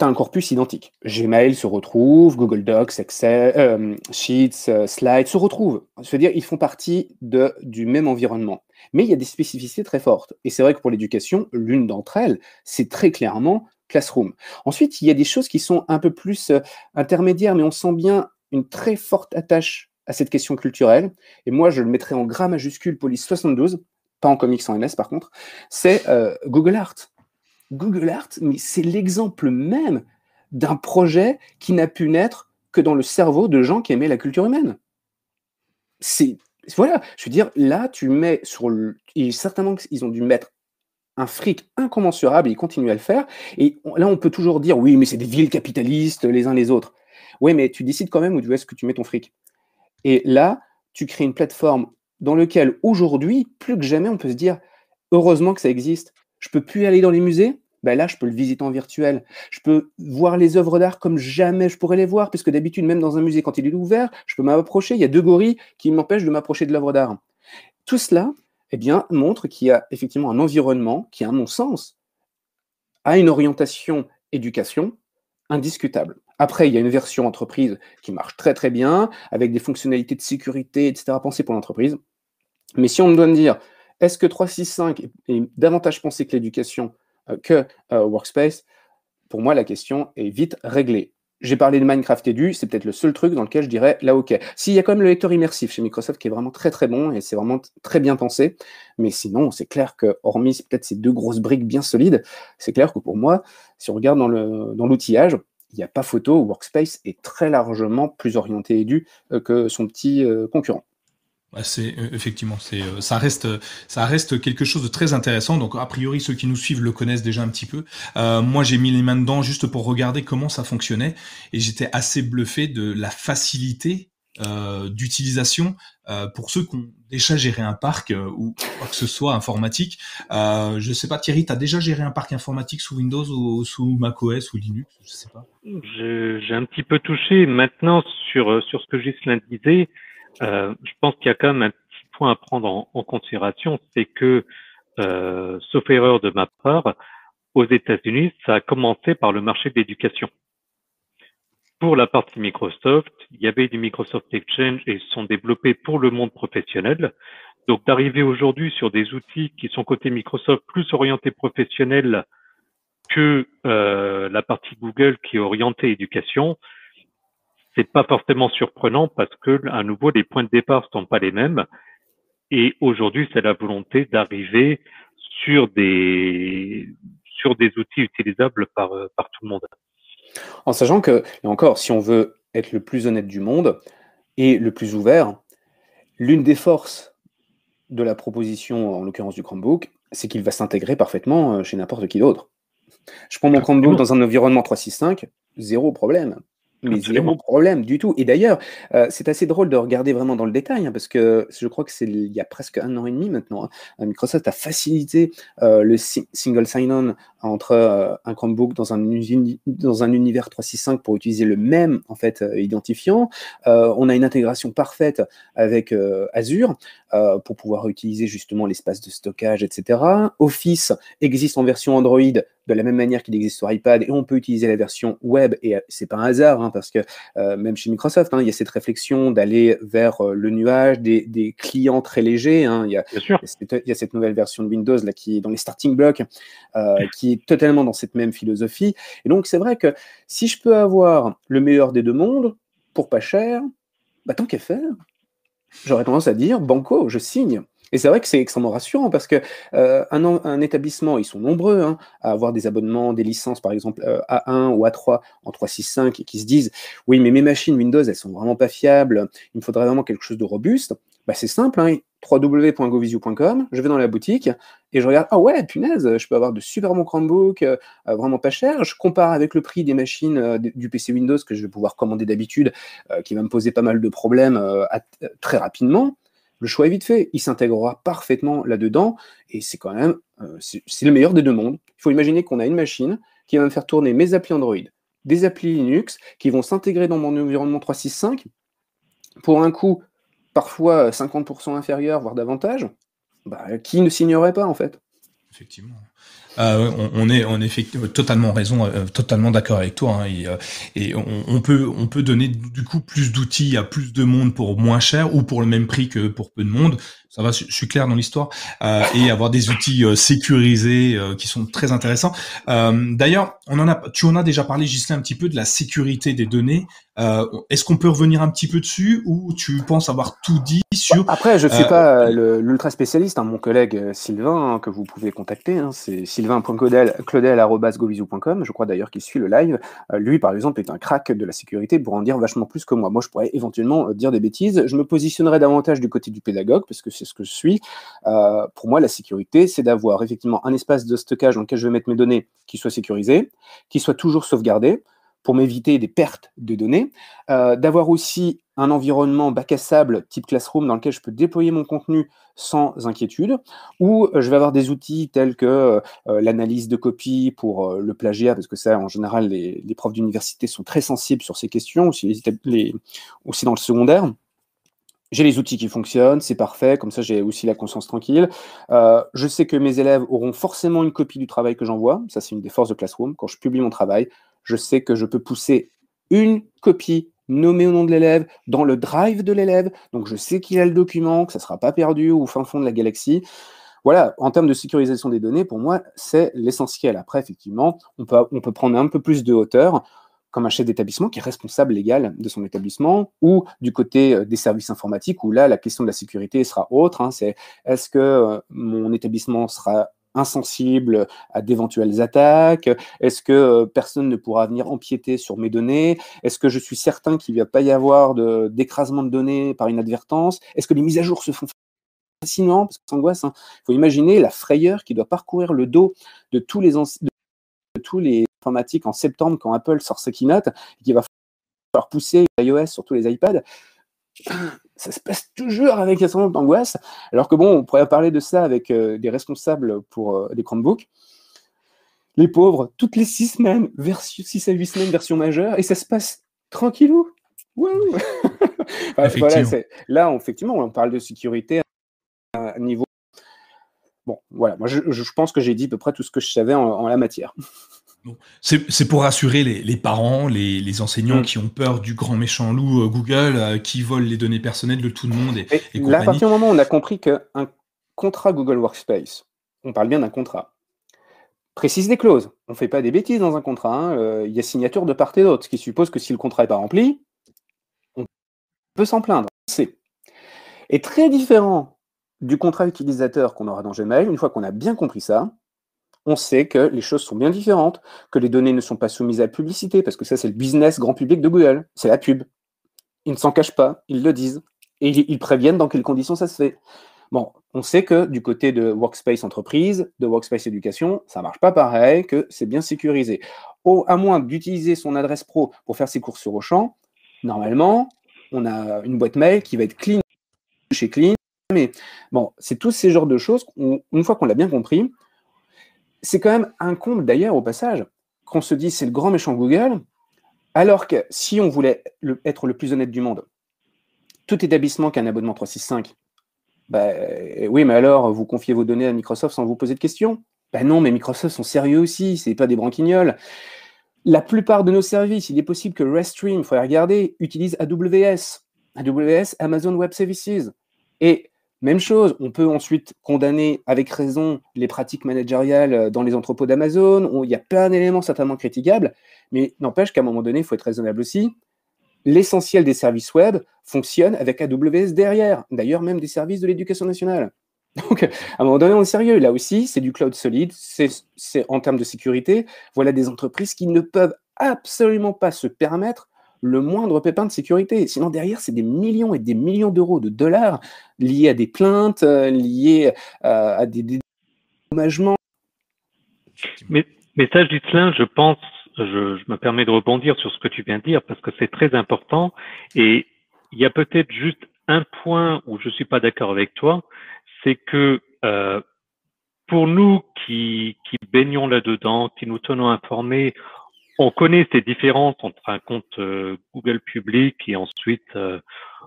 as un corpus identique. Gmail se retrouve, Google Docs, Excel, euh, Sheets, euh, Slides se retrouvent. Je veux dire, ils font partie de, du même environnement. Mais il y a des spécificités très fortes. Et c'est vrai que pour l'éducation, l'une d'entre elles, c'est très clairement Classroom. Ensuite, il y a des choses qui sont un peu plus intermédiaires, mais on sent bien une très forte attache à cette question culturelle. Et moi, je le mettrais en gras majuscule police 72 pas en comics en MS par contre, c'est euh, Google Art. Google Art, mais c'est l'exemple même d'un projet qui n'a pu naître que dans le cerveau de gens qui aimaient la culture humaine. C'est voilà, je veux dire, là, tu mets sur le. Certainement qu'ils ont dû mettre un fric incommensurable ils continuent à le faire. Et là, on peut toujours dire, oui, mais c'est des villes capitalistes les uns les autres. Oui, mais tu décides quand même où est-ce que tu mets ton fric? Et là, tu crées une plateforme dans lequel aujourd'hui, plus que jamais, on peut se dire heureusement que ça existe. Je peux plus aller dans les musées, ben là, je peux le visiter en virtuel. Je peux voir les œuvres d'art comme jamais je pourrais les voir, puisque d'habitude, même dans un musée, quand il est ouvert, je peux m'approcher. Il y a deux gorilles qui m'empêchent de m'approcher de l'œuvre d'art. Tout cela, eh bien, montre qu'il y a effectivement un environnement qui, à mon sens, a une orientation éducation indiscutable. Après, il y a une version entreprise qui marche très très bien, avec des fonctionnalités de sécurité, etc., pensées pour l'entreprise. Mais si on me doit me dire, est-ce que 365 est davantage pensé que l'éducation euh, que euh, Workspace? Pour moi, la question est vite réglée. J'ai parlé de Minecraft Edu, c'est peut-être le seul truc dans lequel je dirais là ok. S'il y a quand même le lecteur immersif chez Microsoft qui est vraiment très très bon et c'est vraiment très bien pensé, mais sinon c'est clair que hormis peut-être ces deux grosses briques bien solides, c'est clair que pour moi, si on regarde dans l'outillage, il n'y a pas photo, Workspace est très largement plus orienté Edu euh, que son petit euh, concurrent. C'est euh, effectivement, c'est ça reste ça reste quelque chose de très intéressant. Donc a priori ceux qui nous suivent le connaissent déjà un petit peu. moi j'ai mis les mains dedans juste pour regarder comment ça fonctionnait et j'étais assez bluffé de la facilité d'utilisation euh, pour ceux qui ont déjà géré un parc euh, ou quoi que ce soit informatique. Euh, je sais pas, Thierry, tu as déjà géré un parc informatique sous Windows ou sous macOS ou Linux Je sais pas. J'ai un petit peu touché. Maintenant, sur, sur ce que Gislain disait, je pense qu'il y a quand même un petit point à prendre en, en considération, c'est que, sauf erreur de ma part, aux États-Unis, ça a commencé par le marché de l'éducation. Pour la partie Microsoft, il y avait du Microsoft Exchange et sont développés pour le monde professionnel. Donc d'arriver aujourd'hui sur des outils qui sont côté Microsoft plus orientés professionnels que euh, la partie Google qui est orientée éducation, c'est pas forcément surprenant parce que à nouveau les points de départ sont pas les mêmes. Et aujourd'hui, c'est la volonté d'arriver sur des sur des outils utilisables par par tout le monde. En sachant que, et encore, si on veut être le plus honnête du monde et le plus ouvert, l'une des forces de la proposition, en l'occurrence du Chromebook, c'est qu'il va s'intégrer parfaitement euh, chez n'importe qui d'autre. Je prends mon Chromebook dans un environnement 365, zéro problème. Mais zéro problème du tout. Et d'ailleurs, euh, c'est assez drôle de regarder vraiment dans le détail, hein, parce que je crois que c'est il y a presque un an et demi maintenant, hein, Microsoft a facilité euh, le single sign-on entre euh, un Chromebook dans un, dans un univers 365 pour utiliser le même en fait identifiant. on a une intégration parfaite avec Azure pour pouvoir utiliser justement l'espace de stockage, etc. Office existe en version Android de la même manière qu'il existe sur iPad et on peut utiliser la version web et c'est pas un hasard hein, parce que euh, même chez Microsoft hein, il y a cette réflexion d'aller vers euh, le nuage des, des, clients très légers hein. il, y a, il, y a cette, nouvelle version de Windows là qui est dans les starting blocks euh, qui est totalement dans cette même philosophie. Et donc c'est vrai que si je peux avoir le meilleur des deux mondes pour pas cher bah tant qu'à faire. J'aurais tendance à dire banco je signe et c'est vrai que c'est extrêmement rassurant parce que euh, un, établissement, ils sont nombreux hein, à avoir des abonnements, des licences, par exemple euh, A1 ou A3 en 365, et qui se disent oui, mais mes machines Windows, elles sont vraiment pas fiables, il me faudrait vraiment quelque chose de robuste. Bah, c'est simple, hein, www.govisio.com, je vais dans la boutique et je regarde, ah ouais, punaise, je peux avoir de super bons Chromebooks, euh, vraiment pas cher. Je compare avec le prix des machines du PC Windows que je vais pouvoir commander d'habitude, qui va me poser pas mal de problèmes très rapidement le choix est vite fait. Il s'intégrera parfaitement là-dedans et c'est quand même euh, c'est le meilleur des deux mondes. Il faut imaginer qu'on a une machine qui va me faire tourner mes applis Android, des applis Linux qui vont s'intégrer dans mon environnement 365 pour un coût parfois 50% inférieur, voire davantage. Bah, qui ne signerait pas en fait? Effectivement. Euh, on, est on est totalement raison, euh, totalement d'accord avec toi. Hein, et, euh, et on, peut on peut donner du coup plus d'outils à plus de monde pour moins cher ou pour le même prix que pour peu de monde. Ça va, je suis clair dans l'histoire euh, et avoir des outils sécurisés qui sont très intéressants. D'ailleurs, on en a, tu en as déjà parlé, Gislain, un petit peu de la sécurité des données. Est-ce qu'on peut revenir un petit peu dessus ou tu penses avoir tout dit sur Après, je ne suis pas l'ultra spécialiste. Hein, mon collègue Sylvain hein, que vous pouvez contacter, hein, c'est sylvain.claudel.govisou.com, je crois d'ailleurs qu'il suit le live, euh, lui par exemple est un crack de la sécurité pour en dire vachement plus que moi. Moi je pourrais éventuellement euh, dire des bêtises, je me positionnerais davantage du côté du pédagogue parce que c'est ce que je suis. Euh, pour moi la sécurité c'est d'avoir effectivement un espace de stockage dans lequel je vais mettre mes données qui soit sécurisé, qui soit toujours sauvegardé pour m'éviter des pertes de données, d'avoir aussi un environnement bac à sable type Classroom dans lequel je peux déployer mon contenu sans inquiétude, ou euh, je vais avoir des outils tels que euh, euh, l'analyse de copies pour le plagiat, parce que ça, en général, les, profs d'université sont très sensibles sur ces questions, aussi dans le secondaire. J'ai les outils qui fonctionnent, c'est parfait, comme ça j'ai aussi la conscience tranquille. je sais que mes élèves auront forcément une copie du travail que j'envoie, ça c'est une des forces de Classroom. Quand je publie mon travail, je sais que je peux pousser une copie nommé au nom de l'élève, dans le drive de l'élève. Donc je sais qu'il a le document, que ça ne sera pas perdu au fin fond de la galaxie. Voilà, en termes de sécurisation des données, pour moi, c'est l'essentiel. Après, effectivement, on peut, on peut prendre un peu plus de hauteur, comme un chef d'établissement qui est responsable légal de son établissement, ou du côté euh, des services informatiques, où là, la question de la sécurité sera autre. Hein. c'est est-ce que euh, mon établissement sera insensible à d'éventuelles attaques? Est-ce que euh, personne ne pourra venir empiéter sur mes données? Est-ce que je suis certain qu'il ne va pas y avoir d'écrasement de, données par inadvertance? Est-ce que les mises à jour se font facilement? Parce que angoisse. Il faut imaginer la frayeur qui doit parcourir le dos de tous les, de informatiques en septembre quand Apple sort sa keynote et qui va falloir pousser iOS sur tous les iPads ça se passe toujours avec un certain d'angoisse. Alors que bon, on pourrait parler de ça avec euh, des responsables pour euh, des Chromebooks. Les pauvres, toutes les six semaines, version, 6 à 8 semaines, version majeure, et ça se passe tranquillou. [LAUGHS] là, effectivement, on parle de sécurité à un niveau. Bon, voilà, moi je, pense que j'ai dit à peu près tout ce que je savais en la matière. C'est pour rassurer les, parents, les, enseignants mm. qui ont peur du grand méchant loup euh, Google euh, qui vole les données personnelles de tout le monde. Et, là, à partir du moment où on a compris qu'un contrat Google Workspace, on parle bien d'un contrat, précise des clauses. On ne fait pas des bêtises dans un contrat. Hein. Euh, il y a signature de part et d'autre, ce qui suppose que si le contrat n'est pas rempli, on peut s'en plaindre. C'est est très différent du contrat utilisateur qu'on aura dans Gmail. Une fois qu'on a bien compris ça, on sait que les choses sont bien différentes, que les données ne sont pas soumises à publicité, parce que ça, c'est le business grand public de Google, c'est la pub. Ils ne s'en cachent pas, ils le disent. Et ils préviennent dans quelles conditions ça se fait. Bon, on sait que du côté de Workspace Entreprise, de Workspace Éducation, ça marche pas pareil, que c'est bien sécurisé. À moins d'utiliser son adresse pro pour faire ses courses sur Auchan, normalement, on a une boîte mail qui va être clean chez Clean. Mais bon, c'est tous ces genres de choses, une fois qu'on l'a bien compris, c'est quand même un comble d'ailleurs au passage qu'on se dit c'est le grand méchant Google, alors que si on voulait être le plus honnête du monde, tout établissement qui a un abonnement 365, bah, oui, mais alors vous confiez vos données à Microsoft sans vous poser de questions? Ben non, mais Microsoft sont sérieux aussi, c'est pas des branquignoles. La plupart de nos services, il est possible que Restream, il faut regarder, utilise AWS. AWS, Amazon Web Services. Et même chose, on peut ensuite condamner avec raison les pratiques managériales euh, dans les entrepôts d'Amazon. Il y a plein d'éléments certainement critiquables, mais n'empêche qu'à un moment donné, il faut être raisonnable aussi. L'essentiel des services web fonctionne avec AWS derrière, d'ailleurs même des services de l'éducation nationale. [LAUGHS] Donc, à un moment donné, on est sérieux. Là aussi, c'est du cloud solide, c'est en termes de sécurité. Voilà des entreprises qui ne peuvent absolument pas se permettre le moindre pépin de sécurité. Sinon, derrière, c'est des millions et des millions d'euros de dollars liés à des plaintes, euh, liés euh, à des dédommagements. Mais, mais ça, Gislain, je pense, je, me permets de rebondir sur ce que tu viens de dire parce que c'est très important et il y a peut-être juste un point où je suis pas d'accord avec toi, c'est que euh, pour nous qui baignons là-dedans, qui nous tenons informés, on connaît ces différences entre un compte euh, Google public et ensuite euh,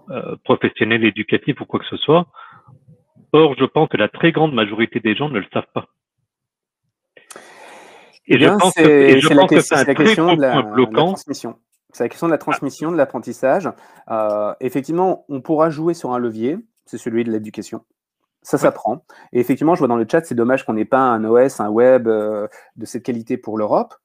euh, professionnel, éducatif ou quoi que ce soit. Or, je pense que la très grande majorité des gens ne le savent pas. Et je pense que c'est la question de la, transmission. C'est la question de la transmission, de l'apprentissage. effectivement, on pourra jouer sur un levier, c'est celui de l'éducation. Ça s'apprend. Et effectivement, je vois dans le chat, c'est dommage qu'on n'ait pas un OS, un web de cette qualité pour l'Europe.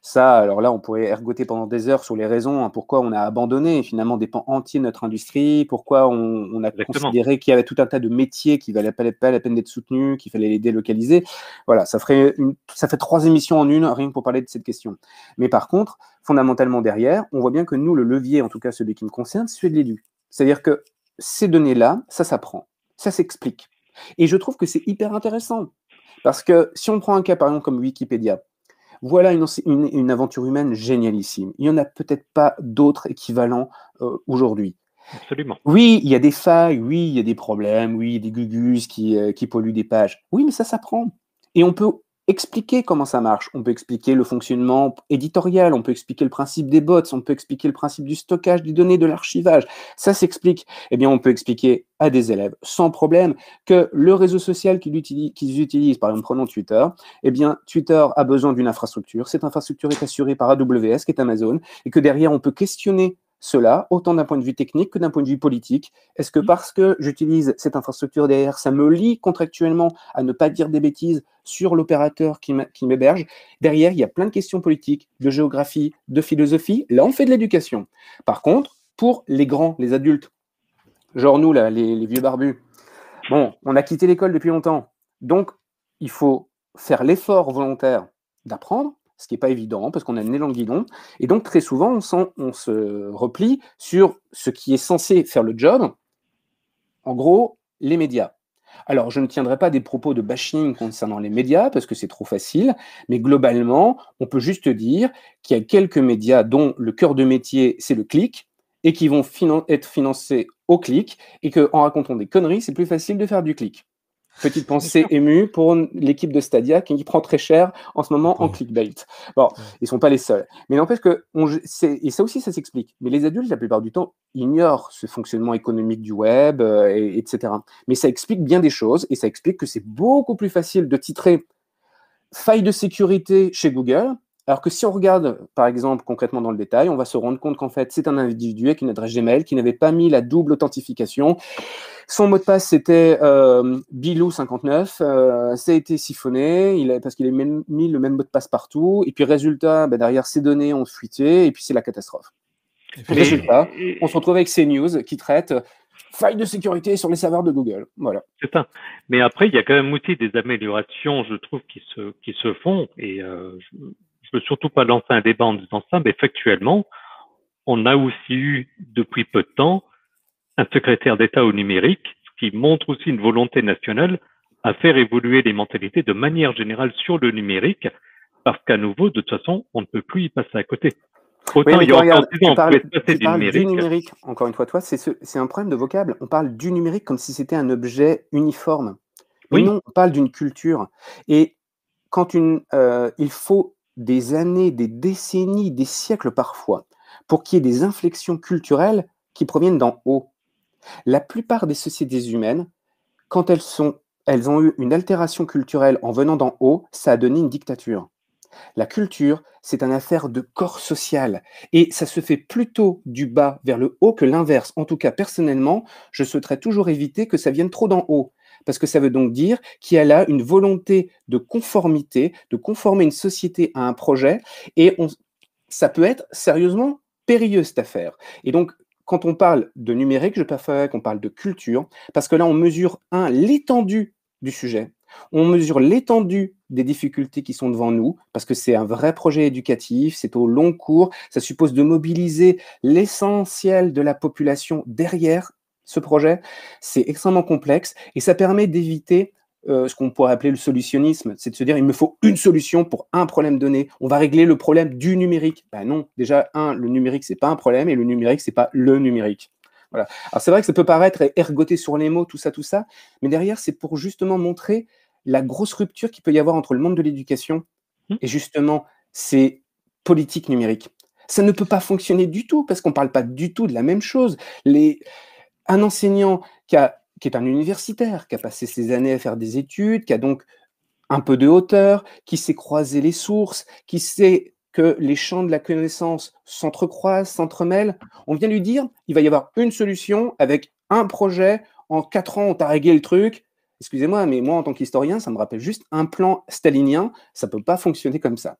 Ça, alors là, on pourrait ergoter pendant des heures sur les raisons hein, pourquoi on a abandonné finalement des pans entiers de notre industrie, pourquoi on, a considéré qu'il y avait tout un tas de métiers qui ne valaient pas, la peine d'être soutenus, qu'il fallait les délocaliser. Voilà, ça, ferait ça fait trois émissions en une, rien que pour parler de cette question. Mais par contre, fondamentalement derrière, on voit bien que nous, le levier, en tout cas celui qui me concerne, c'est celui de l'édu. C'est-à-dire que ces données-là, ça s'apprend, ça s'explique. Et je trouve que c'est hyper intéressant. Parce que si on prend un cas, par exemple, comme Wikipédia, voilà une, aventure humaine génialissime. Il n'y en a peut-être pas d'autres équivalents euh, aujourd'hui. Absolument. Oui, il y a des failles, oui, il y a des problèmes, oui, des gugus qui, euh, qui polluent des pages. Oui, mais ça s'apprend. Et on peut expliquer comment ça marche. On peut expliquer le fonctionnement éditorial, on peut expliquer le principe des bots, on peut expliquer le principe du stockage des données, de l'archivage. Ça s'explique. Eh bien, on peut expliquer à des élèves sans problème que le réseau social qu'ils utilisent, par exemple, prenons Twitter, eh bien, Twitter a besoin d'une infrastructure. Cette infrastructure est assurée par AWS, qui est Amazon, et que derrière, on peut questionner cela, autant d'un point de vue technique que d'un point de vue politique. Est-ce que mmh. parce que j'utilise cette infrastructure derrière, ça me lie contractuellement à ne pas dire des bêtises sur l'opérateur qui m'héberge? Derrière, il y a plein de questions politiques, de géographie, de philosophie. Là, on fait de l'éducation. Par contre, pour les grands, les adultes, genre nous, là, les, les vieux barbus, bon, on a quitté l'école depuis longtemps. Donc, il faut faire l'effort volontaire d'apprendre, ce qui n'est pas évident parce qu'on a le nez dans le guidon. Et donc, très souvent, on, on, se replie sur ce qui est censé faire le job, en gros, les médias. Alors, je ne tiendrai pas des propos de bashing concernant les médias parce que c'est trop facile, mais globalement, on peut juste dire qu'il y a quelques médias dont le cœur de métier, c'est le clic, et qui vont être financés au clic, et qu'en racontant des conneries, c'est plus facile de faire du clic. Petite pensée émue pour l'équipe de Stadia qui prend très cher en ce moment en clickbait. Bon, ils sont pas les seuls. Mais n'empêche que, on, et ça aussi, ça s'explique. Mais les adultes, la plupart du temps, ignorent ce fonctionnement économique du web, euh, etc. Mais ça explique bien des choses et ça explique que c'est beaucoup plus facile de titrer faille de sécurité chez Google Alors que si on regarde, par exemple, concrètement dans le détail, on va se rendre compte qu'en fait, c'est un individu avec une adresse Gmail qui n'avait pas mis la double authentification. Son mot de passe, c'était euh, Bilou59. Euh, ça a été siphonné il a, parce qu'il a mis le même mot de passe partout. Et puis, résultat, ben, derrière, ces données ont fuité et puis c'est la catastrophe. résultat, on se retrouve avec ces news qui traitent faille de sécurité sur les serveurs de Google. Voilà. C'est ça. Mais après, il y a quand même aussi des améliorations, je trouve, qui se, qui se font. Et euh, je ne veux surtout pas lancer un débat en disant ça, mais factuellement, on a aussi eu, depuis peu de temps, un secrétaire d'État au numérique, ce qui montre aussi une volonté nationale à faire évoluer les mentalités de manière générale sur le numérique, parce qu'à nouveau, de toute façon, on ne peut plus y passer à côté. Autant il y a tu parles, du, numérique. Encore une fois, toi, c'est un problème de vocable. On parle du numérique comme si c'était un objet uniforme. oui. non, on parle d'une culture. Et quand une, euh, il faut des années, des décennies, des siècles parfois, pour qu'il y ait des inflexions culturelles qui proviennent d'en haut. La plupart des sociétés humaines, quand elles, ont eu une altération culturelle en venant d'en haut, ça a donné une dictature. La culture, c'est une affaire de corps social et ça se fait plutôt du bas vers le haut que l'inverse. En tout cas, personnellement, je souhaiterais toujours éviter que ça vienne trop d'en haut parce que ça veut donc dire qu'il y a là une volonté de conformité, de conformer une société à un projet et ça peut être sérieusement périlleux cette affaire. Et donc, quand on parle de numérique, je préfère qu'on parle de culture, parce que là, on mesure, un, l'étendue du sujet, on mesure l'étendue des difficultés qui sont devant nous, parce que c'est un vrai projet éducatif, c'est au long cours, ça suppose de mobiliser l'essentiel de la population derrière ce projet. C'est extrêmement complexe et ça permet d'éviter euh, ce qu'on pourrait appeler le solutionnisme, c'est de se dire il me faut une solution pour un problème donné. On va régler le problème du numérique. Ben non, déjà un, le numérique c'est pas un problème et le numérique c'est pas le numérique. Voilà. Alors c'est vrai que ça peut paraître ergoté sur les mots, tout ça, tout ça, mais derrière c'est pour justement montrer la grosse rupture qu'il peut y avoir entre le monde de l'éducation mmh. et justement ces politiques numériques. Ça ne peut pas fonctionner du tout parce qu'on ne parle pas du tout de la même chose. Les... Un enseignant qui, a, qui est un universitaire, qui a passé ses années à faire des études, qui a donc un peu de hauteur, qui sait croiser les sources, qui sait que les champs de la connaissance s'entrecroisent, s'entremêlent, on vient lui dire, il va y avoir une solution avec un projet, en quatre ans, on t'a réglé le truc, excusez-moi, mais moi, en tant qu'historien, ça me rappelle juste un plan stalinien. Ça ne peut pas fonctionner comme ça.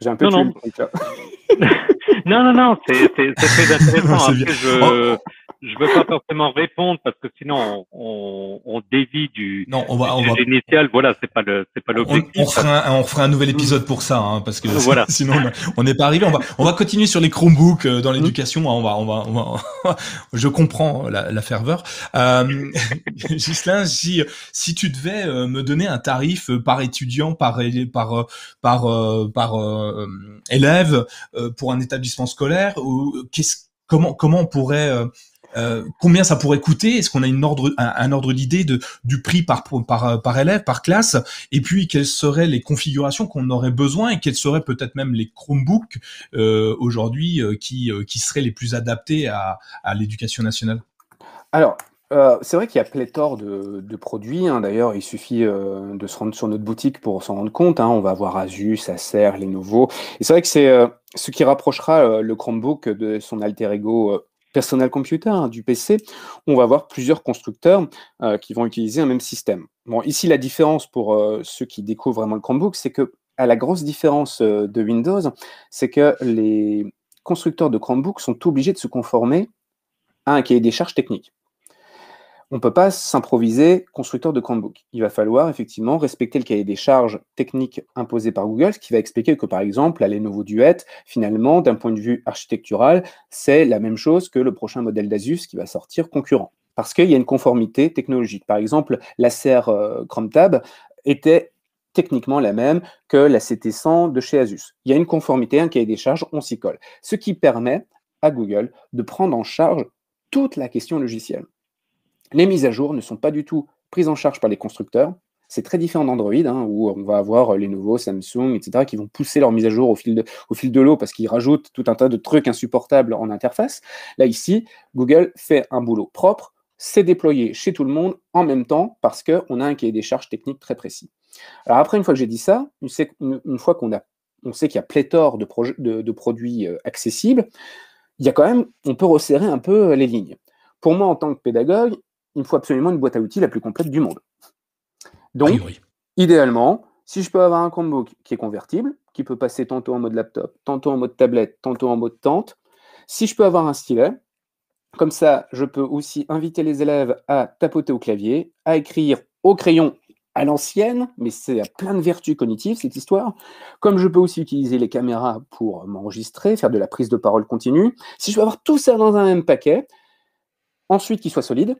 J'ai un peu non, non. [LAUGHS] non, non, non, c'est très intéressant. [LAUGHS] Après, je, je veux pas forcément répondre parce que sinon on, on dévie du, non, on va, initial. Voilà, c'est pas le, c'est pas l'objectif. On, fera un, on fera un nouvel épisode pour ça, hein, parce que voilà. [LAUGHS] sinon on n'est pas arrivé. On va, on va continuer sur les Chromebooks euh, dans mm. l'éducation. On va, on va, on va [LAUGHS] je comprends la, la ferveur. Euh, [LAUGHS] Gislain, si, si tu devais euh, me donner un tarif par étudiant, par, par, par, par, élève pour un établissement scolaire, ou qu'est-ce comment comment on pourrait euh, combien ça pourrait coûter? Est-ce qu'on a un, ordre d'idée du prix par, élève, par classe? Et puis quelles seraient les configurations qu'on aurait besoin et quels seraient peut-être même les Chromebooks euh, aujourd'hui euh, qui seraient les plus adaptés à, l'éducation nationale? Alors. c'est vrai qu'il y a pléthore de, produits. Hein. D'ailleurs, il suffit de se rendre sur notre boutique pour s'en rendre compte. Hein. On va avoir Asus, Acer, Lenovo. Et c'est vrai que c'est ce qui rapprochera le Chromebook de son alter ego personnel computer, hein, du PC, on va avoir plusieurs constructeurs euh, qui vont utiliser un même système. Bon, ici, la différence pour euh, ceux qui découvrent vraiment le Chromebook, c'est que à la grosse différence euh, de Windows, c'est que les constructeurs de Chromebook sont obligés de se conformer à un cahier des charges techniques on ne peut pas s'improviser constructeur de Chromebook. Il va falloir effectivement respecter le cahier des charges techniques imposé par Google, ce qui va expliquer que par exemple, la Lenovo Duet, finalement, d'un point de vue architectural, c'est la même chose que le prochain modèle d'Asus qui va sortir concurrent. Parce qu'il y a une conformité technologique. Par exemple, l'Acer euh, ChromeTab était techniquement la même que la CT100 de chez Asus. Il y a une conformité, un cahier des charges, on s'y colle. Ce qui permet à Google de prendre en charge toute la question logicielle. Les mises à jour ne sont pas du tout prises en charge par les constructeurs. C'est très différent d'Android, hein, où on va avoir les nouveaux Samsung, etc., qui vont pousser leurs mises à jour au fil de, l'eau parce qu'ils rajoutent tout un tas de trucs insupportables en interface. Là, ici, Google fait un boulot propre c'est déployé chez tout le monde en même temps parce qu'on a un cahier des charges techniques très précis. Alors après, une fois que j'ai dit ça, une, fois qu'on on sait qu'il y a pléthore de, produits euh, accessibles, il quand même, on peut resserrer un peu les lignes. Pour moi, en tant que pédagogue, il me faut absolument une boîte à outils la plus complète du monde. Donc, idéalement, si je peux avoir un Chromebook qui est convertible, qui peut passer tantôt en mode laptop, tantôt en mode tablette, tantôt en mode tente, si je peux avoir un stylet, comme ça, je peux aussi inviter les élèves à tapoter au clavier, à écrire au crayon à l'ancienne, mais c'est plein de vertus cognitives cette histoire. Comme je peux aussi utiliser les caméras pour m'enregistrer, faire de la prise de parole continue, si je peux avoir tout ça dans un même paquet, ensuite qu'il soit solide,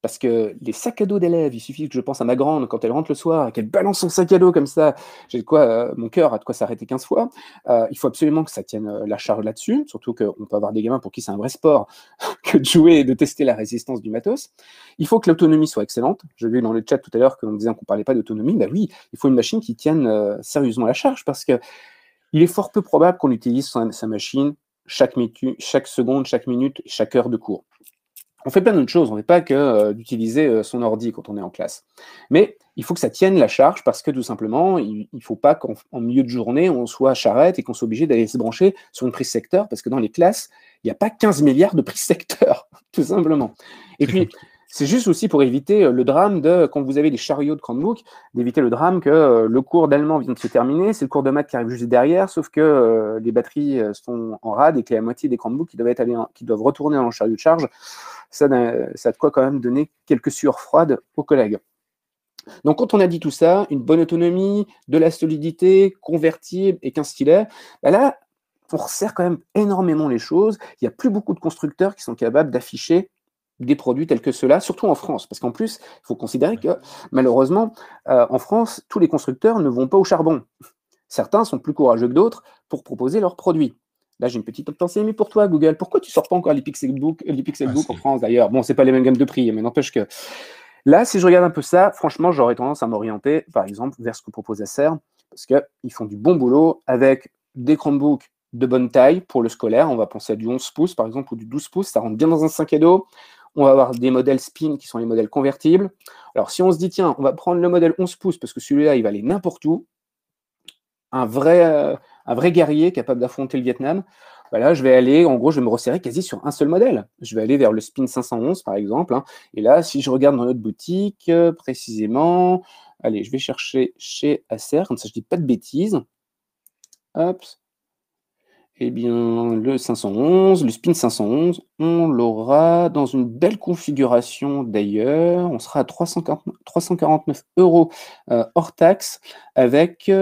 parce que les sacs à dos d'élèves, il suffit que je pense à ma grande quand elle rentre le soir et qu'elle balance son sac à dos comme ça, j'ai de quoi, euh, mon cœur a de quoi s'arrêter 15 fois. Euh, il faut absolument que ça tienne euh, la charge là-dessus, surtout qu'on peut avoir des gamins pour qui c'est un vrai sport [LAUGHS] que de jouer et de tester la résistance du matos. Il faut que l'autonomie soit excellente. J'ai vu dans le chat tout à l'heure qu'on disait qu'on parlait pas d'autonomie. Bah oui, il faut une machine qui tienne sérieusement la charge parce que il est fort peu probable qu'on utilise sa, machine chaque, chaque seconde, chaque minute, chaque heure de cours. On fait plein d'autres choses, on n'est pas que euh, d'utiliser euh, son ordi quand on est en classe. Mais il faut que ça tienne la charge parce que tout simplement, il ne faut pas qu'en milieu de journée, on soit à charrette et qu'on soit obligé d'aller se brancher sur une prise secteur parce que dans les classes, il n'y a pas 15 milliards de prises secteur, [LAUGHS] tout simplement. Et puis, c'est juste aussi pour éviter euh, le drame de, quand vous avez des chariots de Chromebook, d'éviter le drame que euh, le cours d'allemand vient de se terminer, c'est le cours de maths qui arrive juste derrière, sauf que euh, les batteries sont en rade et que la moitié des Chromebooks qui doivent, retourner le chariot de charge, ça, ça a de quoi quand même donner quelques sueurs froides aux collègues. Donc, quand on a dit tout ça, une bonne autonomie, de la solidité, convertible et qu'un stylet, bah là, on resserre quand même énormément les choses. Il n'y a plus beaucoup de constructeurs qui sont capables d'afficher des produits tels que ceux-là, surtout en France. Parce qu'en plus, il faut considérer que malheureusement, euh, en France, tous les constructeurs ne vont pas au charbon. Certains sont plus courageux que d'autres pour proposer leurs produits. Là, j'ai une petite mais pour toi, Google. Pourquoi tu ne sors pas encore les Pixelbook, les Pixelbook ah, en France d'ailleurs? Bon, c'est pas les mêmes gammes de prix, mais n'empêche que là, si je regarde un peu ça, franchement, j'aurais tendance à m'orienter, par exemple, vers ce que propose Acer, parce qu'ils font du bon boulot avec des Chromebooks de bonne taille pour le scolaire. On va penser à du 11 pouces, par exemple, ou du 12 pouces. Ça rentre bien dans un 5 à dos. On va avoir des modèles spin qui sont les modèles convertibles. Alors, si on se dit, tiens, on va prendre le modèle 11 pouces parce que celui-là, il va aller n'importe où, un vrai, euh, un vrai guerrier capable d'affronter le Vietnam, bah là, je vais aller, en gros, je vais me resserrer quasi sur un seul modèle. Je vais aller vers le Spin 511, par exemple. Hein. Et là, si je regarde dans notre boutique, euh, précisément, allez, je vais chercher chez Acer, comme ça je ne dis pas de bêtises. Hop, eh bien, le 511, le Spin 511, on l'aura dans une belle configuration d'ailleurs. On sera à 349 euros euh, hors taxe avec 8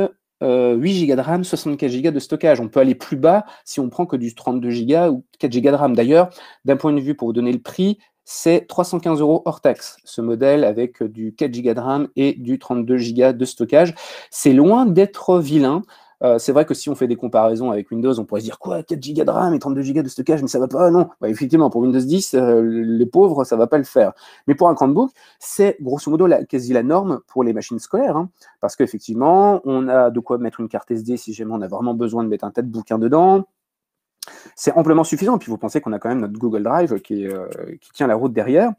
euh, Go de RAM, 64 Go de stockage. On peut aller plus bas si on prend que du 32 Go ou 4 Go de RAM. D'ailleurs, d'un point de vue pour vous donner le prix, c'est 315 euros hors taxe, ce modèle avec du 4 Go de RAM et du 32 Go de stockage. C'est loin d'être vilain. Euh, c'est vrai que si on fait des comparaisons avec Windows, on pourrait se dire quoi 4 Go de RAM et 32 Go de stockage, mais ça va pas Non, bah, effectivement, pour Windows 10, euh, les pauvres, ça va pas le faire. Mais pour un Chromebook, c'est grosso modo quasi la norme pour les machines scolaires, hein, parce qu'effectivement, on a de quoi mettre une carte SD si jamais on a vraiment besoin de mettre un tas de bouquins dedans. C'est amplement suffisant. Puis vous pensez qu'on a quand même notre Google Drive qui, euh, qui tient la route derrière.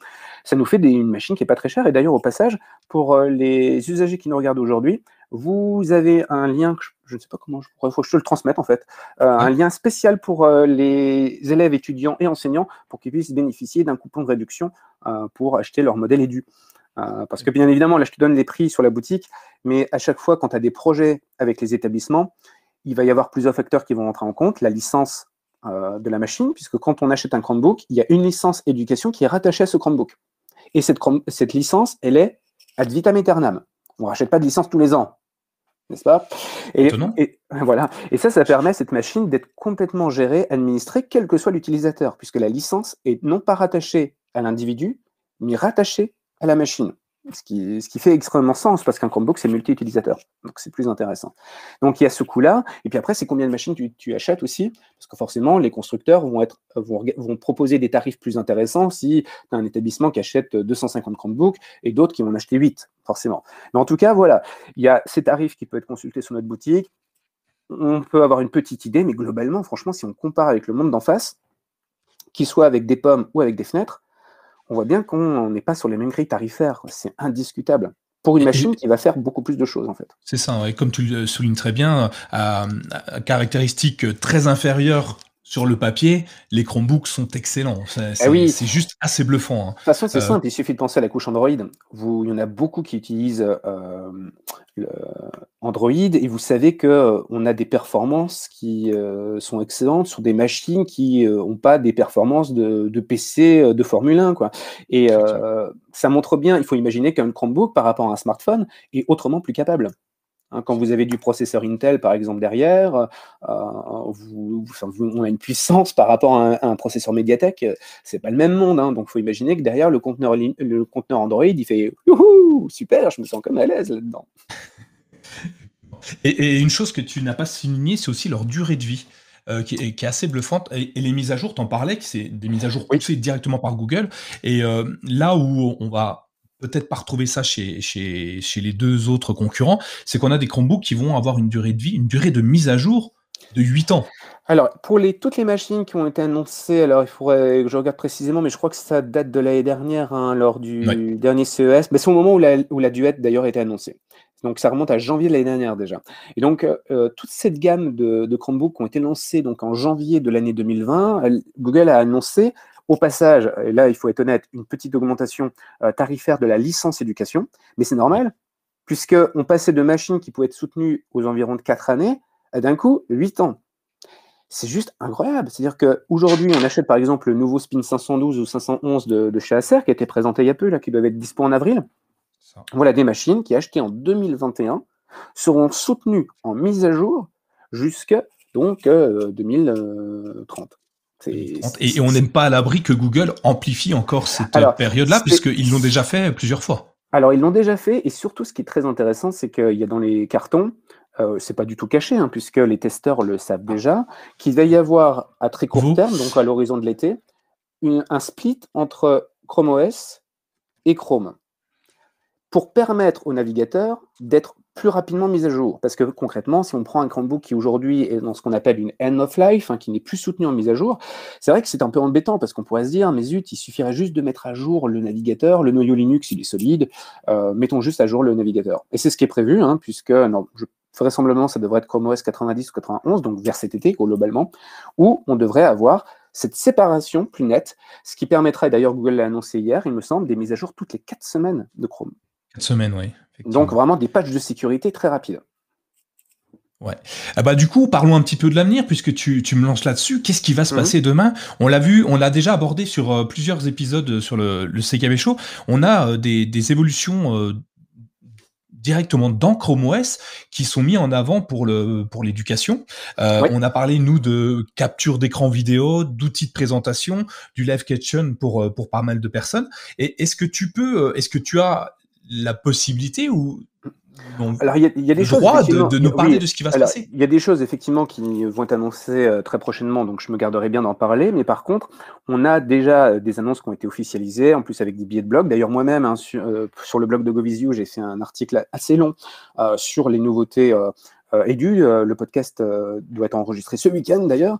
Ça nous fait une machine qui n'est pas très chère. Et d'ailleurs, au passage, pour les usagers qui nous regardent aujourd'hui, vous avez un lien, je ne sais pas comment, il faut que je te le transmette en fait, euh, un lien spécial pour euh, les élèves, étudiants et enseignants pour qu'ils puissent bénéficier d'un coupon de réduction euh, pour acheter leur modèle édu. parce que bien évidemment, là je te donne les prix sur la boutique, mais à chaque fois quand tu as des projets avec les établissements, il va y avoir plusieurs facteurs qui vont entrer en compte. La licence de la machine, puisque quand on achète un Chromebook, il y a une licence éducation qui est rattachée à ce Chromebook. Et cette, cette licence, elle est ad vitam aeternam. On ne rachète pas de licence tous les ans, n'est-ce pas? Et, voilà. Et ça, ça permet à cette machine d'être complètement gérée, administrée, quel que soit l'utilisateur, puisque la licence est non pas rattachée à l'individu, mais rattachée à la machine. Ce qui, fait extrêmement sens parce qu'un Chromebook, c'est multi-utilisateur. Donc, c'est plus intéressant. Donc, il y a ce coût-là. Et puis après, c'est combien de machines tu, achètes aussi Parce que forcément, les constructeurs vont proposer des tarifs plus intéressants si tu as un établissement qui achète 250 Chromebooks et d'autres qui vont en acheter 8, forcément. Mais en tout cas, voilà, il y a ces tarifs qui peuvent être consultés sur notre boutique. On peut avoir une petite idée, mais globalement, franchement, si on compare avec le monde d'en face, qu'il soit avec des pommes ou avec des fenêtres, on voit bien qu'on n'est pas sur les mêmes grilles tarifaires. C'est indiscutable pour une machine qui va faire beaucoup plus de choses en fait. C'est ça, et comme tu le soulignes très bien, à, caractéristiques très inférieures sur le papier, les Chromebooks sont excellents. C'est eh oui. juste assez bluffant. Hein. De toute façon, c'est euh, simple, il suffit de penser à la couche Android. Vous, il y en a beaucoup qui utilisent euh, Android et vous savez qu'on euh, a des performances qui sont excellentes sur des machines qui n'ont pas des performances de, de, PC de Formule 1. Quoi. Et ça montre bien, il faut imaginer qu'un Chromebook par rapport à un smartphone est autrement plus capable. Hein, quand vous avez du processeur Intel, par exemple, derrière, euh, vous, on a une puissance par rapport à un, processeur Mediatek, euh, c'est pas le même monde. Hein. donc, il faut imaginer que derrière, le conteneur, le conteneur Android, il fait Youhou, super, je me sens comme à l'aise là-dedans. [LAUGHS] Et, une chose que tu n'as pas souligné, c'est aussi leur durée de vie. Euh, qui, est, assez bluffante. Et, les mises à jour, t'en parlais, c'est des mises à jour poussées directement par Google. Et là où on va peut-être pas retrouver ça chez, chez, chez les deux autres concurrents, c'est qu'on a des Chromebooks qui vont avoir une durée de vie, une durée de mise à jour de 8 ans. Alors, pour les, toutes les machines qui ont été annoncées, alors il faudrait que je regarde précisément, mais je crois que ça date de l'année dernière, hein, lors du dernier CES. Mais c'est au moment où la, où la duette d'ailleurs a été annoncée. Donc ça remonte à janvier de l'année dernière déjà. Et donc euh, toute cette gamme de, de Chromebooks qui ont été lancés donc en janvier de l'année 2020, Google a annoncé au passage, et là il faut être honnête, une petite augmentation euh, tarifaire de la licence éducation, mais c'est normal, puisqu'on passait de machines qui pouvaient être soutenues aux environs de 4 années à d'un coup 8 ans. C'est juste incroyable. C'est-à-dire qu'aujourd'hui, on achète par exemple le nouveau Spin 512 ou 511 de, chez Acer qui a été présenté il y a peu, là, qui doivent être dispo en avril. Voilà des machines qui, achetées en 2021, seront soutenues en mise à jour jusqu'à donc 2030. Et, on n'aime pas à l'abri que Google amplifie encore cette période-là, puisqu'ils l'ont déjà fait plusieurs fois. Alors, ils l'ont déjà fait, et surtout, ce qui est très intéressant, c'est qu'il y a dans les cartons, euh, c'est pas du tout caché, hein, puisque les testeurs le savent déjà, qu'il va y avoir à très court terme, donc à l'horizon de l'été, un split entre Chrome OS et Chrome. Pour permettre au navigateur d'être plus rapidement mis à jour. Parce que concrètement, si on prend un Chromebook qui aujourd'hui est dans ce qu'on appelle une end of life, hein, qui n'est plus soutenu en mise à jour, c'est vrai que c'est un peu embêtant parce qu'on pourrait se dire, mais zut, il suffirait juste de mettre à jour le navigateur, le noyau Linux, il est solide, euh, mettons juste à jour le navigateur. Et c'est ce qui est prévu, hein, puisque non, vraisemblablement, ça devrait être Chrome OS 90 ou 91, donc vers cet été globalement, où on devrait avoir cette séparation plus nette, ce qui permettrait, d'ailleurs Google l'a annoncé hier, il me semble, des mises à jour toutes les 4 semaines de Chrome. 4 semaines, oui. Donc vraiment des patchs de sécurité très rapides. Ouais. Ah bah du coup, parlons un petit peu de l'avenir puisque tu, tu me lances là-dessus. Qu'est-ce qui va se mhm. passer demain? On l'a vu, on l'a déjà abordé sur euh, plusieurs épisodes sur le, le CKB Show. On a euh, des, des, évolutions euh, directement dans Chrome OS qui sont mis en avant pour le pour l'éducation. On a parlé nous de capture d'écran vidéo, d'outils de présentation, du live kitchen pour pour pas mal de personnes. Et est-ce que tu peux, est-ce que tu as la possibilité ou alors, il y, a des choses, de, de, nous parler de ce qui va se passer. Il y a des choses effectivement qui vont être annoncées euh, très prochainement, donc je me garderai bien d'en parler. Mais par contre, on a déjà euh, des annonces qui ont été officialisées, en plus avec des billets de blog. D'ailleurs, moi-même, hein, euh, sur, le blog de GoVisio, j'ai fait un article assez long sur les nouveautés Edu. le podcast doit être enregistré ce week-end d'ailleurs.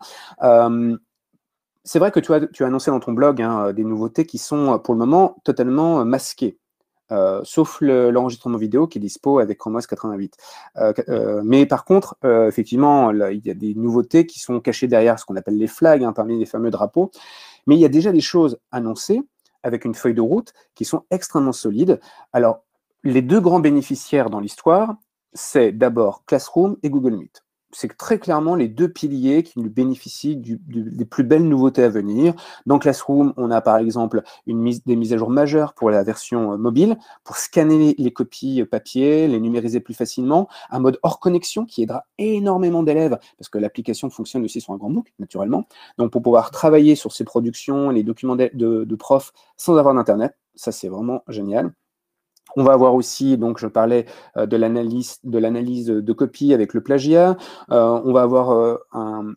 c'est vrai que tu as, tu as annoncé dans ton blog hein, des nouveautés qui sont pour le moment totalement masquées. Euh, sauf l'enregistrement vidéo qui est dispo avec Chrome OS 88. Euh, euh, mais par contre, effectivement, il y a des nouveautés qui sont cachées derrière ce qu'on appelle les flags, hein, parmi les fameux drapeaux. Mais il y a déjà des choses annoncées avec une feuille de route qui sont extrêmement solides. Alors, les deux grands bénéficiaires dans l'histoire, c'est d'abord Classroom et Google Meet c'est très clairement les deux piliers qui nous bénéficient des plus belles nouveautés à venir. Dans Classroom, on a par exemple des mises à jour majeures pour la version euh, mobile, pour scanner les copies euh, papier, les numériser plus facilement, un mode hors connexion qui aidera énormément d'élèves, parce que l'application fonctionne aussi sur un grand book, naturellement. Donc pour pouvoir travailler sur ces productions, les documents de, de profs sans avoir d'Internet, ça c'est vraiment génial. On va avoir aussi, donc je parlais euh, de l'analyse de copies avec le plagiat. Euh, on va avoir euh,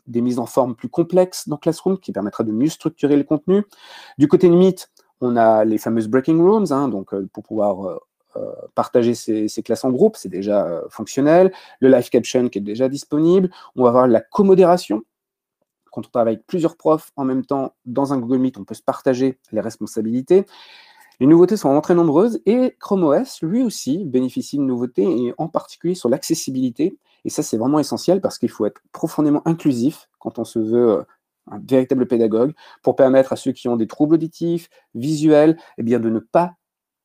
des mises en forme plus complexes dans Classroom qui permettra de mieux structurer le contenu. Du côté de Meet, on a les fameuses breaking rooms, hein, donc pour pouvoir partager ces, classes en groupe, c'est déjà fonctionnel. Le live caption qui est déjà disponible. On va avoir la comodération quand on travaille avec plusieurs profs en même temps dans un Google Meet, on peut se partager les responsabilités. Les nouveautés sont vraiment très nombreuses et Chrome OS, lui aussi, bénéficie de nouveautés, et en particulier sur l'accessibilité. Et ça, c'est vraiment essentiel parce qu'il faut être profondément inclusif quand on se veut euh, un véritable pédagogue pour permettre à ceux qui ont des troubles auditifs, visuels, eh bien, de ne pas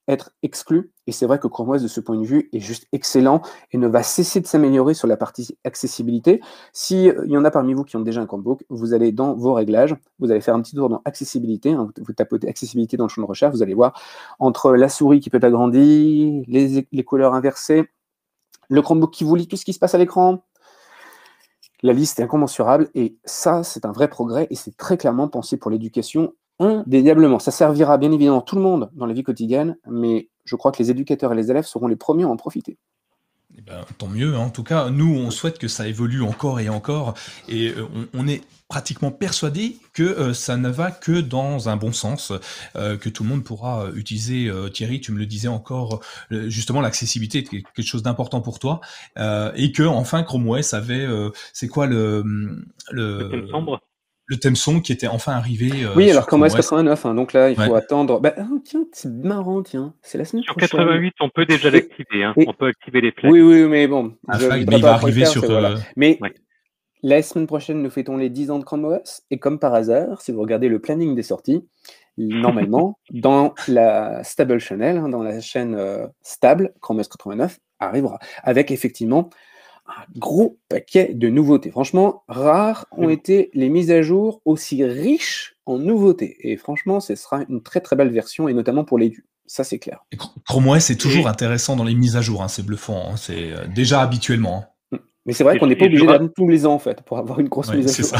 être exclu. Et c'est vrai que Chrome OS, de ce point de vue, est juste excellent et ne va cesser de s'améliorer sur la partie accessibilité. S'il euh, y en a parmi vous qui ont déjà un Chromebook, vous allez dans vos réglages, vous allez faire un petit tour dans accessibilité, hein, vous tapez accessibilité dans le champ de recherche, vous allez voir entre la souris qui peut être agrandie, les, les couleurs inversées, le Chromebook qui vous lit tout ce qui se passe à l'écran, la liste est incommensurable et ça, c'est un vrai progrès et c'est très clairement pensé pour l'éducation indéniablement. Ça servira bien évidemment tout le monde dans la vie quotidienne, mais je crois que les éducateurs et les élèves seront les premiers à en profiter. Eh ben, tant mieux. Hein. En tout cas, nous, on souhaite que ça évolue encore et encore. Et euh, on, est pratiquement persuadé que euh, ça ne va que dans un bon sens, euh, que tout le monde pourra utiliser. Thierry, tu me le disais encore, justement, l'accessibilité est quelque chose d'important pour toi. et que, enfin, Chrome OS avait, c'est quoi le... Le, le le thème son qui était enfin arrivé. Euh, oui, alors comme OS 89, hein, donc là, il faut attendre. Bah, ah, tiens, c'est marrant, tiens, c'est la semaine sur Sur 88, on peut déjà l'activer, hein. on peut activer les flags. Oui, oui, mais bon. mais il va arriver sur. Euh, mais la semaine prochaine, nous fêtons les 10 ans de Chrome OS, et comme par hasard, si vous regardez le planning des sorties, normalement, [LAUGHS] dans la Stable Channel, hein, dans la chaîne euh, stable, Chrome OS 89 arrivera, avec effectivement un gros paquet de nouveautés. Franchement, rares ont été les mises à jour aussi riches en nouveautés. Et franchement, ce sera une très très belle version, et notamment pour les Ça, c'est clair. Chrome OS, c'est toujours intéressant dans les mises à jour. Hein, c'est bluffant. Hein, c'est euh, déjà habituellement. Hein. Mais c'est vrai qu'on n'est pas obligé d'attendre tous les ans, en fait, pour avoir une grosse mise à jour. [LAUGHS]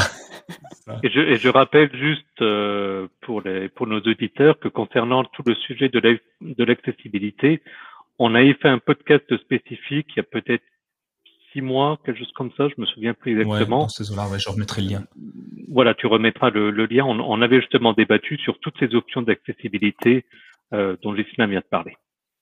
Ça. Et je, et je, rappelle juste euh, pour, les, pour nos auditeurs que concernant tout le sujet de l'accessibilité, on avait fait un podcast spécifique il y a peut-être mois, quelque chose comme ça, je me souviens plus exactement. Ouais, dans là je remettrai le lien. Voilà, tu remettras le, lien. On, avait justement débattu sur toutes ces options d'accessibilité euh, dont Gisela vient de parler.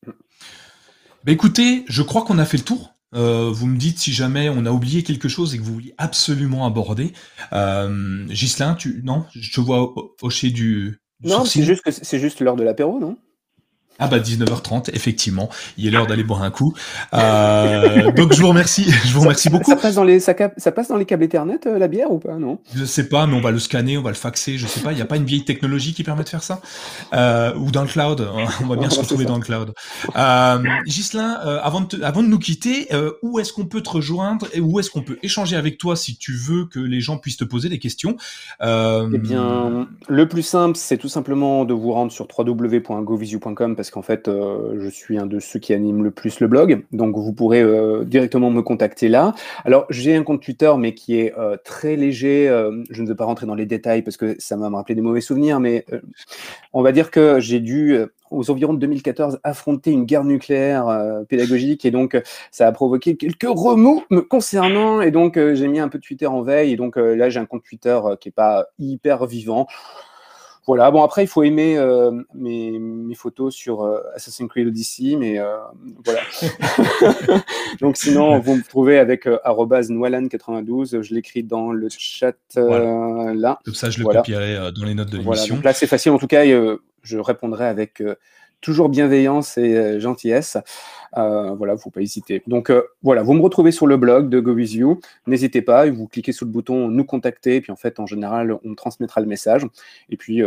Bah écoutez, je crois qu'on a fait le tour. Euh, vous me dites si jamais on a oublié quelque chose et que vous vouliez absolument aborder. Euh, Gislain, tu non, je te vois hocher du. du non, c'est juste que c'est juste l'heure de l'apéro, non? Ah bah 19h30, effectivement, il est l'heure d'aller boire un coup. Euh, donc je vous remercie, je vous remercie beaucoup. Ça passe dans les, ça, ça passe dans les câbles Ethernet euh, la bière ou pas? Non Je sais pas, mais on va le scanner, on va le faxer, je sais pas. Il n'y a pas une vieille technologie qui permet de faire ça? Euh, Ou dans le cloud [LAUGHS] On va bien se retrouver dans le cloud. Euh, Gislain, euh, avant de avant de nous quitter, où est-ce qu'on peut te rejoindre et où est-ce qu'on peut échanger avec toi si tu veux que les gens puissent te poser des questions? Eh bien, le plus simple, c'est tout simplement de vous rendre sur www.govisu.com parce qu'en fait, euh, je suis un de ceux qui animent le plus le blog, donc vous pourrez euh, directement me contacter là. Alors, j'ai un compte Twitter, mais qui est euh, très léger. je ne veux pas rentrer dans les détails parce que ça va me rappeler des mauvais souvenirs, mais on va dire que j'ai dû aux environs de 2014 affronter une guerre nucléaire pédagogique et donc ça a provoqué quelques remous me concernant et donc j'ai mis un peu de Twitter en veille et donc là j'ai un compte Twitter qui est pas hyper vivant. Voilà, bon après il faut aimer euh, mes, mes, photos sur euh, Assassin's Creed Odyssey, mais euh, voilà. [LAUGHS] Donc sinon vous me trouvez avec @noalan92, je l'écris dans le chat là. Comme ça je le copierai dans les notes de l'émission. Voilà, là c'est facile en tout cas, je répondrai avec toujours bienveillance et euh, gentillesse. Euh, voilà, faut pas hésiter. Donc euh, voilà, vous me retrouvez sur le blog de GoWithYou. N'hésitez pas, vous cliquez sur le bouton nous contacter, puis en fait, en général, on transmettra le message. Et puis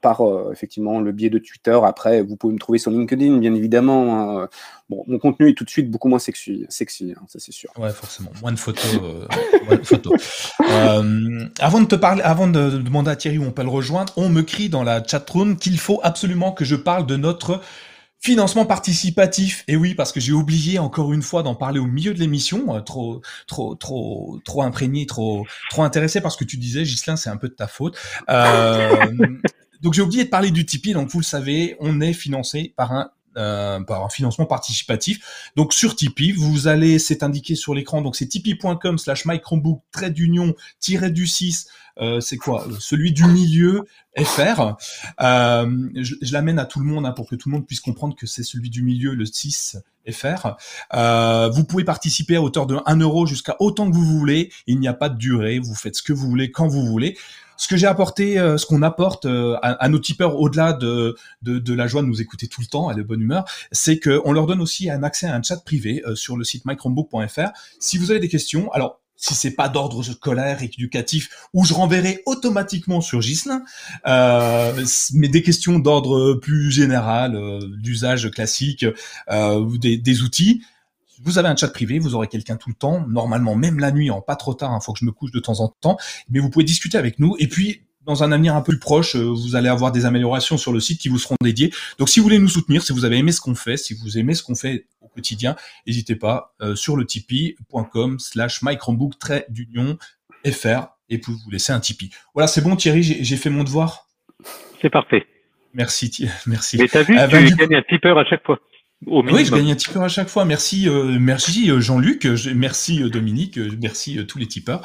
par euh, effectivement le biais de Twitter. Après, vous pouvez me trouver sur LinkedIn, bien évidemment. Hein. Bon, mon contenu est tout de suite beaucoup moins sexy, sexy hein, ça c'est sûr. Ouais, forcément, moins de photos. Euh, [LAUGHS] euh, avant de te parler, avant de, demander à Thierry où on peut le rejoindre, on me crie dans la chatroom qu'il faut absolument que je parle de notre Financement participatif, et oui, parce que j'ai oublié encore une fois d'en parler au milieu de l'émission, trop, trop, trop, trop imprégné, trop, trop intéressé parce que tu disais, Gislain, c'est un peu de ta faute. Euh, donc j'ai oublié de parler du Tipeee. Donc vous le savez, on est financé par un euh, par un financement participatif. Donc sur Tipeee, vous allez, c'est indiqué sur l'écran, donc c'est tipeee.com slash microbook trait d'union tiré du 6 c'est quoi? Celui du milieu FR. je, je l'amène à tout le monde hein, pour que tout le monde puisse comprendre que c'est celui du milieu, le 6 FR. vous pouvez participer à hauteur de 1 euro jusqu'à autant que vous voulez. Il n'y a pas de durée. Vous faites ce que vous voulez quand vous voulez ce que j'ai apporté, euh, ce qu'on apporte euh, à, nos tipeurs au-delà de, de, la joie de nous écouter tout le temps et de bonne humeur, c'est qu'on leur donne aussi un accès à un chat privé euh, sur le site microbook.fr. Si vous avez des questions, alors si c'est pas d'ordre scolaire, éducatif, ou je renverrai automatiquement sur Gislin, mais des questions d'ordre plus général, d'usage classique, ou des, des outils, vous avez un chat privé, vous aurez quelqu'un tout le temps, normalement même la nuit, en pas trop tard, il hein, faut que je me couche de temps en temps, mais vous pouvez discuter avec nous. Et puis, dans un avenir un peu plus proche, euh, vous allez avoir des améliorations sur le site qui vous seront dédiées. Donc, si vous voulez nous soutenir, si vous avez aimé ce qu'on fait, si vous aimez ce qu'on fait au quotidien, n'hésitez pas euh, sur le tipeee.com slash mychromebook d'union FR et puis vous laisser un Tipeee. Voilà, c'est bon Thierry, j'ai fait mon devoir. C'est parfait. Merci, [LAUGHS] merci. Mais t'as vu, euh, tu gagnes un tipeur à chaque fois oui, je gagne un tipeur à chaque fois. Merci, euh, merci euh, Jean-Luc, euh, merci Dominique, merci tous les tipeurs.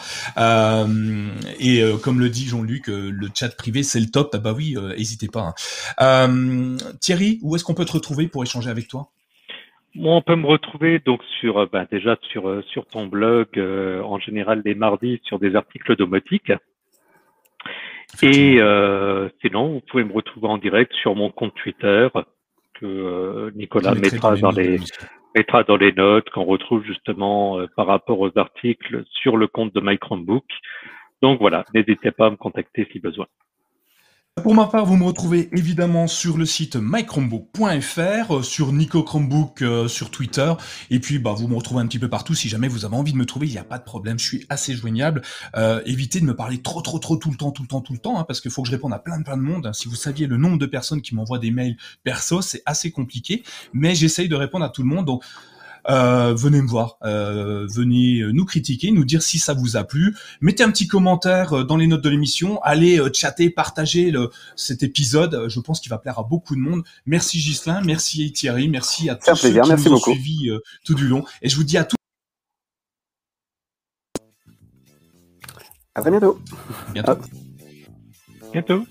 et comme le dit Jean-Luc, le chat privé c'est le top. Ah bah oui, n'hésitez pas. Hein. Thierry, où est-ce qu'on peut te retrouver pour échanger avec toi? Moi, on peut me retrouver donc sur, bah, déjà sur sur ton blog, en général les mardis sur des articles domotiques. Et sinon, vous pouvez me retrouver en direct sur mon compte Twitter que euh, Nicolas mettra dans les mettra dans les notes qu'on retrouve justement euh, par rapport aux articles sur le compte de My Chromebook. Donc voilà, n'hésitez pas à me contacter si besoin. Pour ma part, vous me retrouvez évidemment sur le site mychromebook.fr, euh, sur Nico Chromebook euh, sur Twitter, et puis bah vous me retrouvez un petit peu partout. Si jamais vous avez envie de me trouver, il n'y a pas de problème, je suis assez joignable. Euh, évitez de me parler trop trop trop tout le temps, tout le temps, tout le temps, hein, parce qu'il faut que je réponde à plein plein de monde. Si vous saviez le nombre de personnes qui m'envoient des mails perso, c'est assez compliqué, mais j'essaye de répondre à tout le monde. Donc euh, venez me voir, euh, venez nous critiquer, nous dire si ça vous a plu. Mettez un petit commentaire euh, dans les notes de l'émission, allez chatter, partager le, cet épisode. Je pense qu'il va plaire à beaucoup de monde. Merci Gislin, merci Thierry, merci à tous ceux qui nous ont suivis tout du long. Et je vous dis à tous. À très bientôt. Bientôt. Bientôt.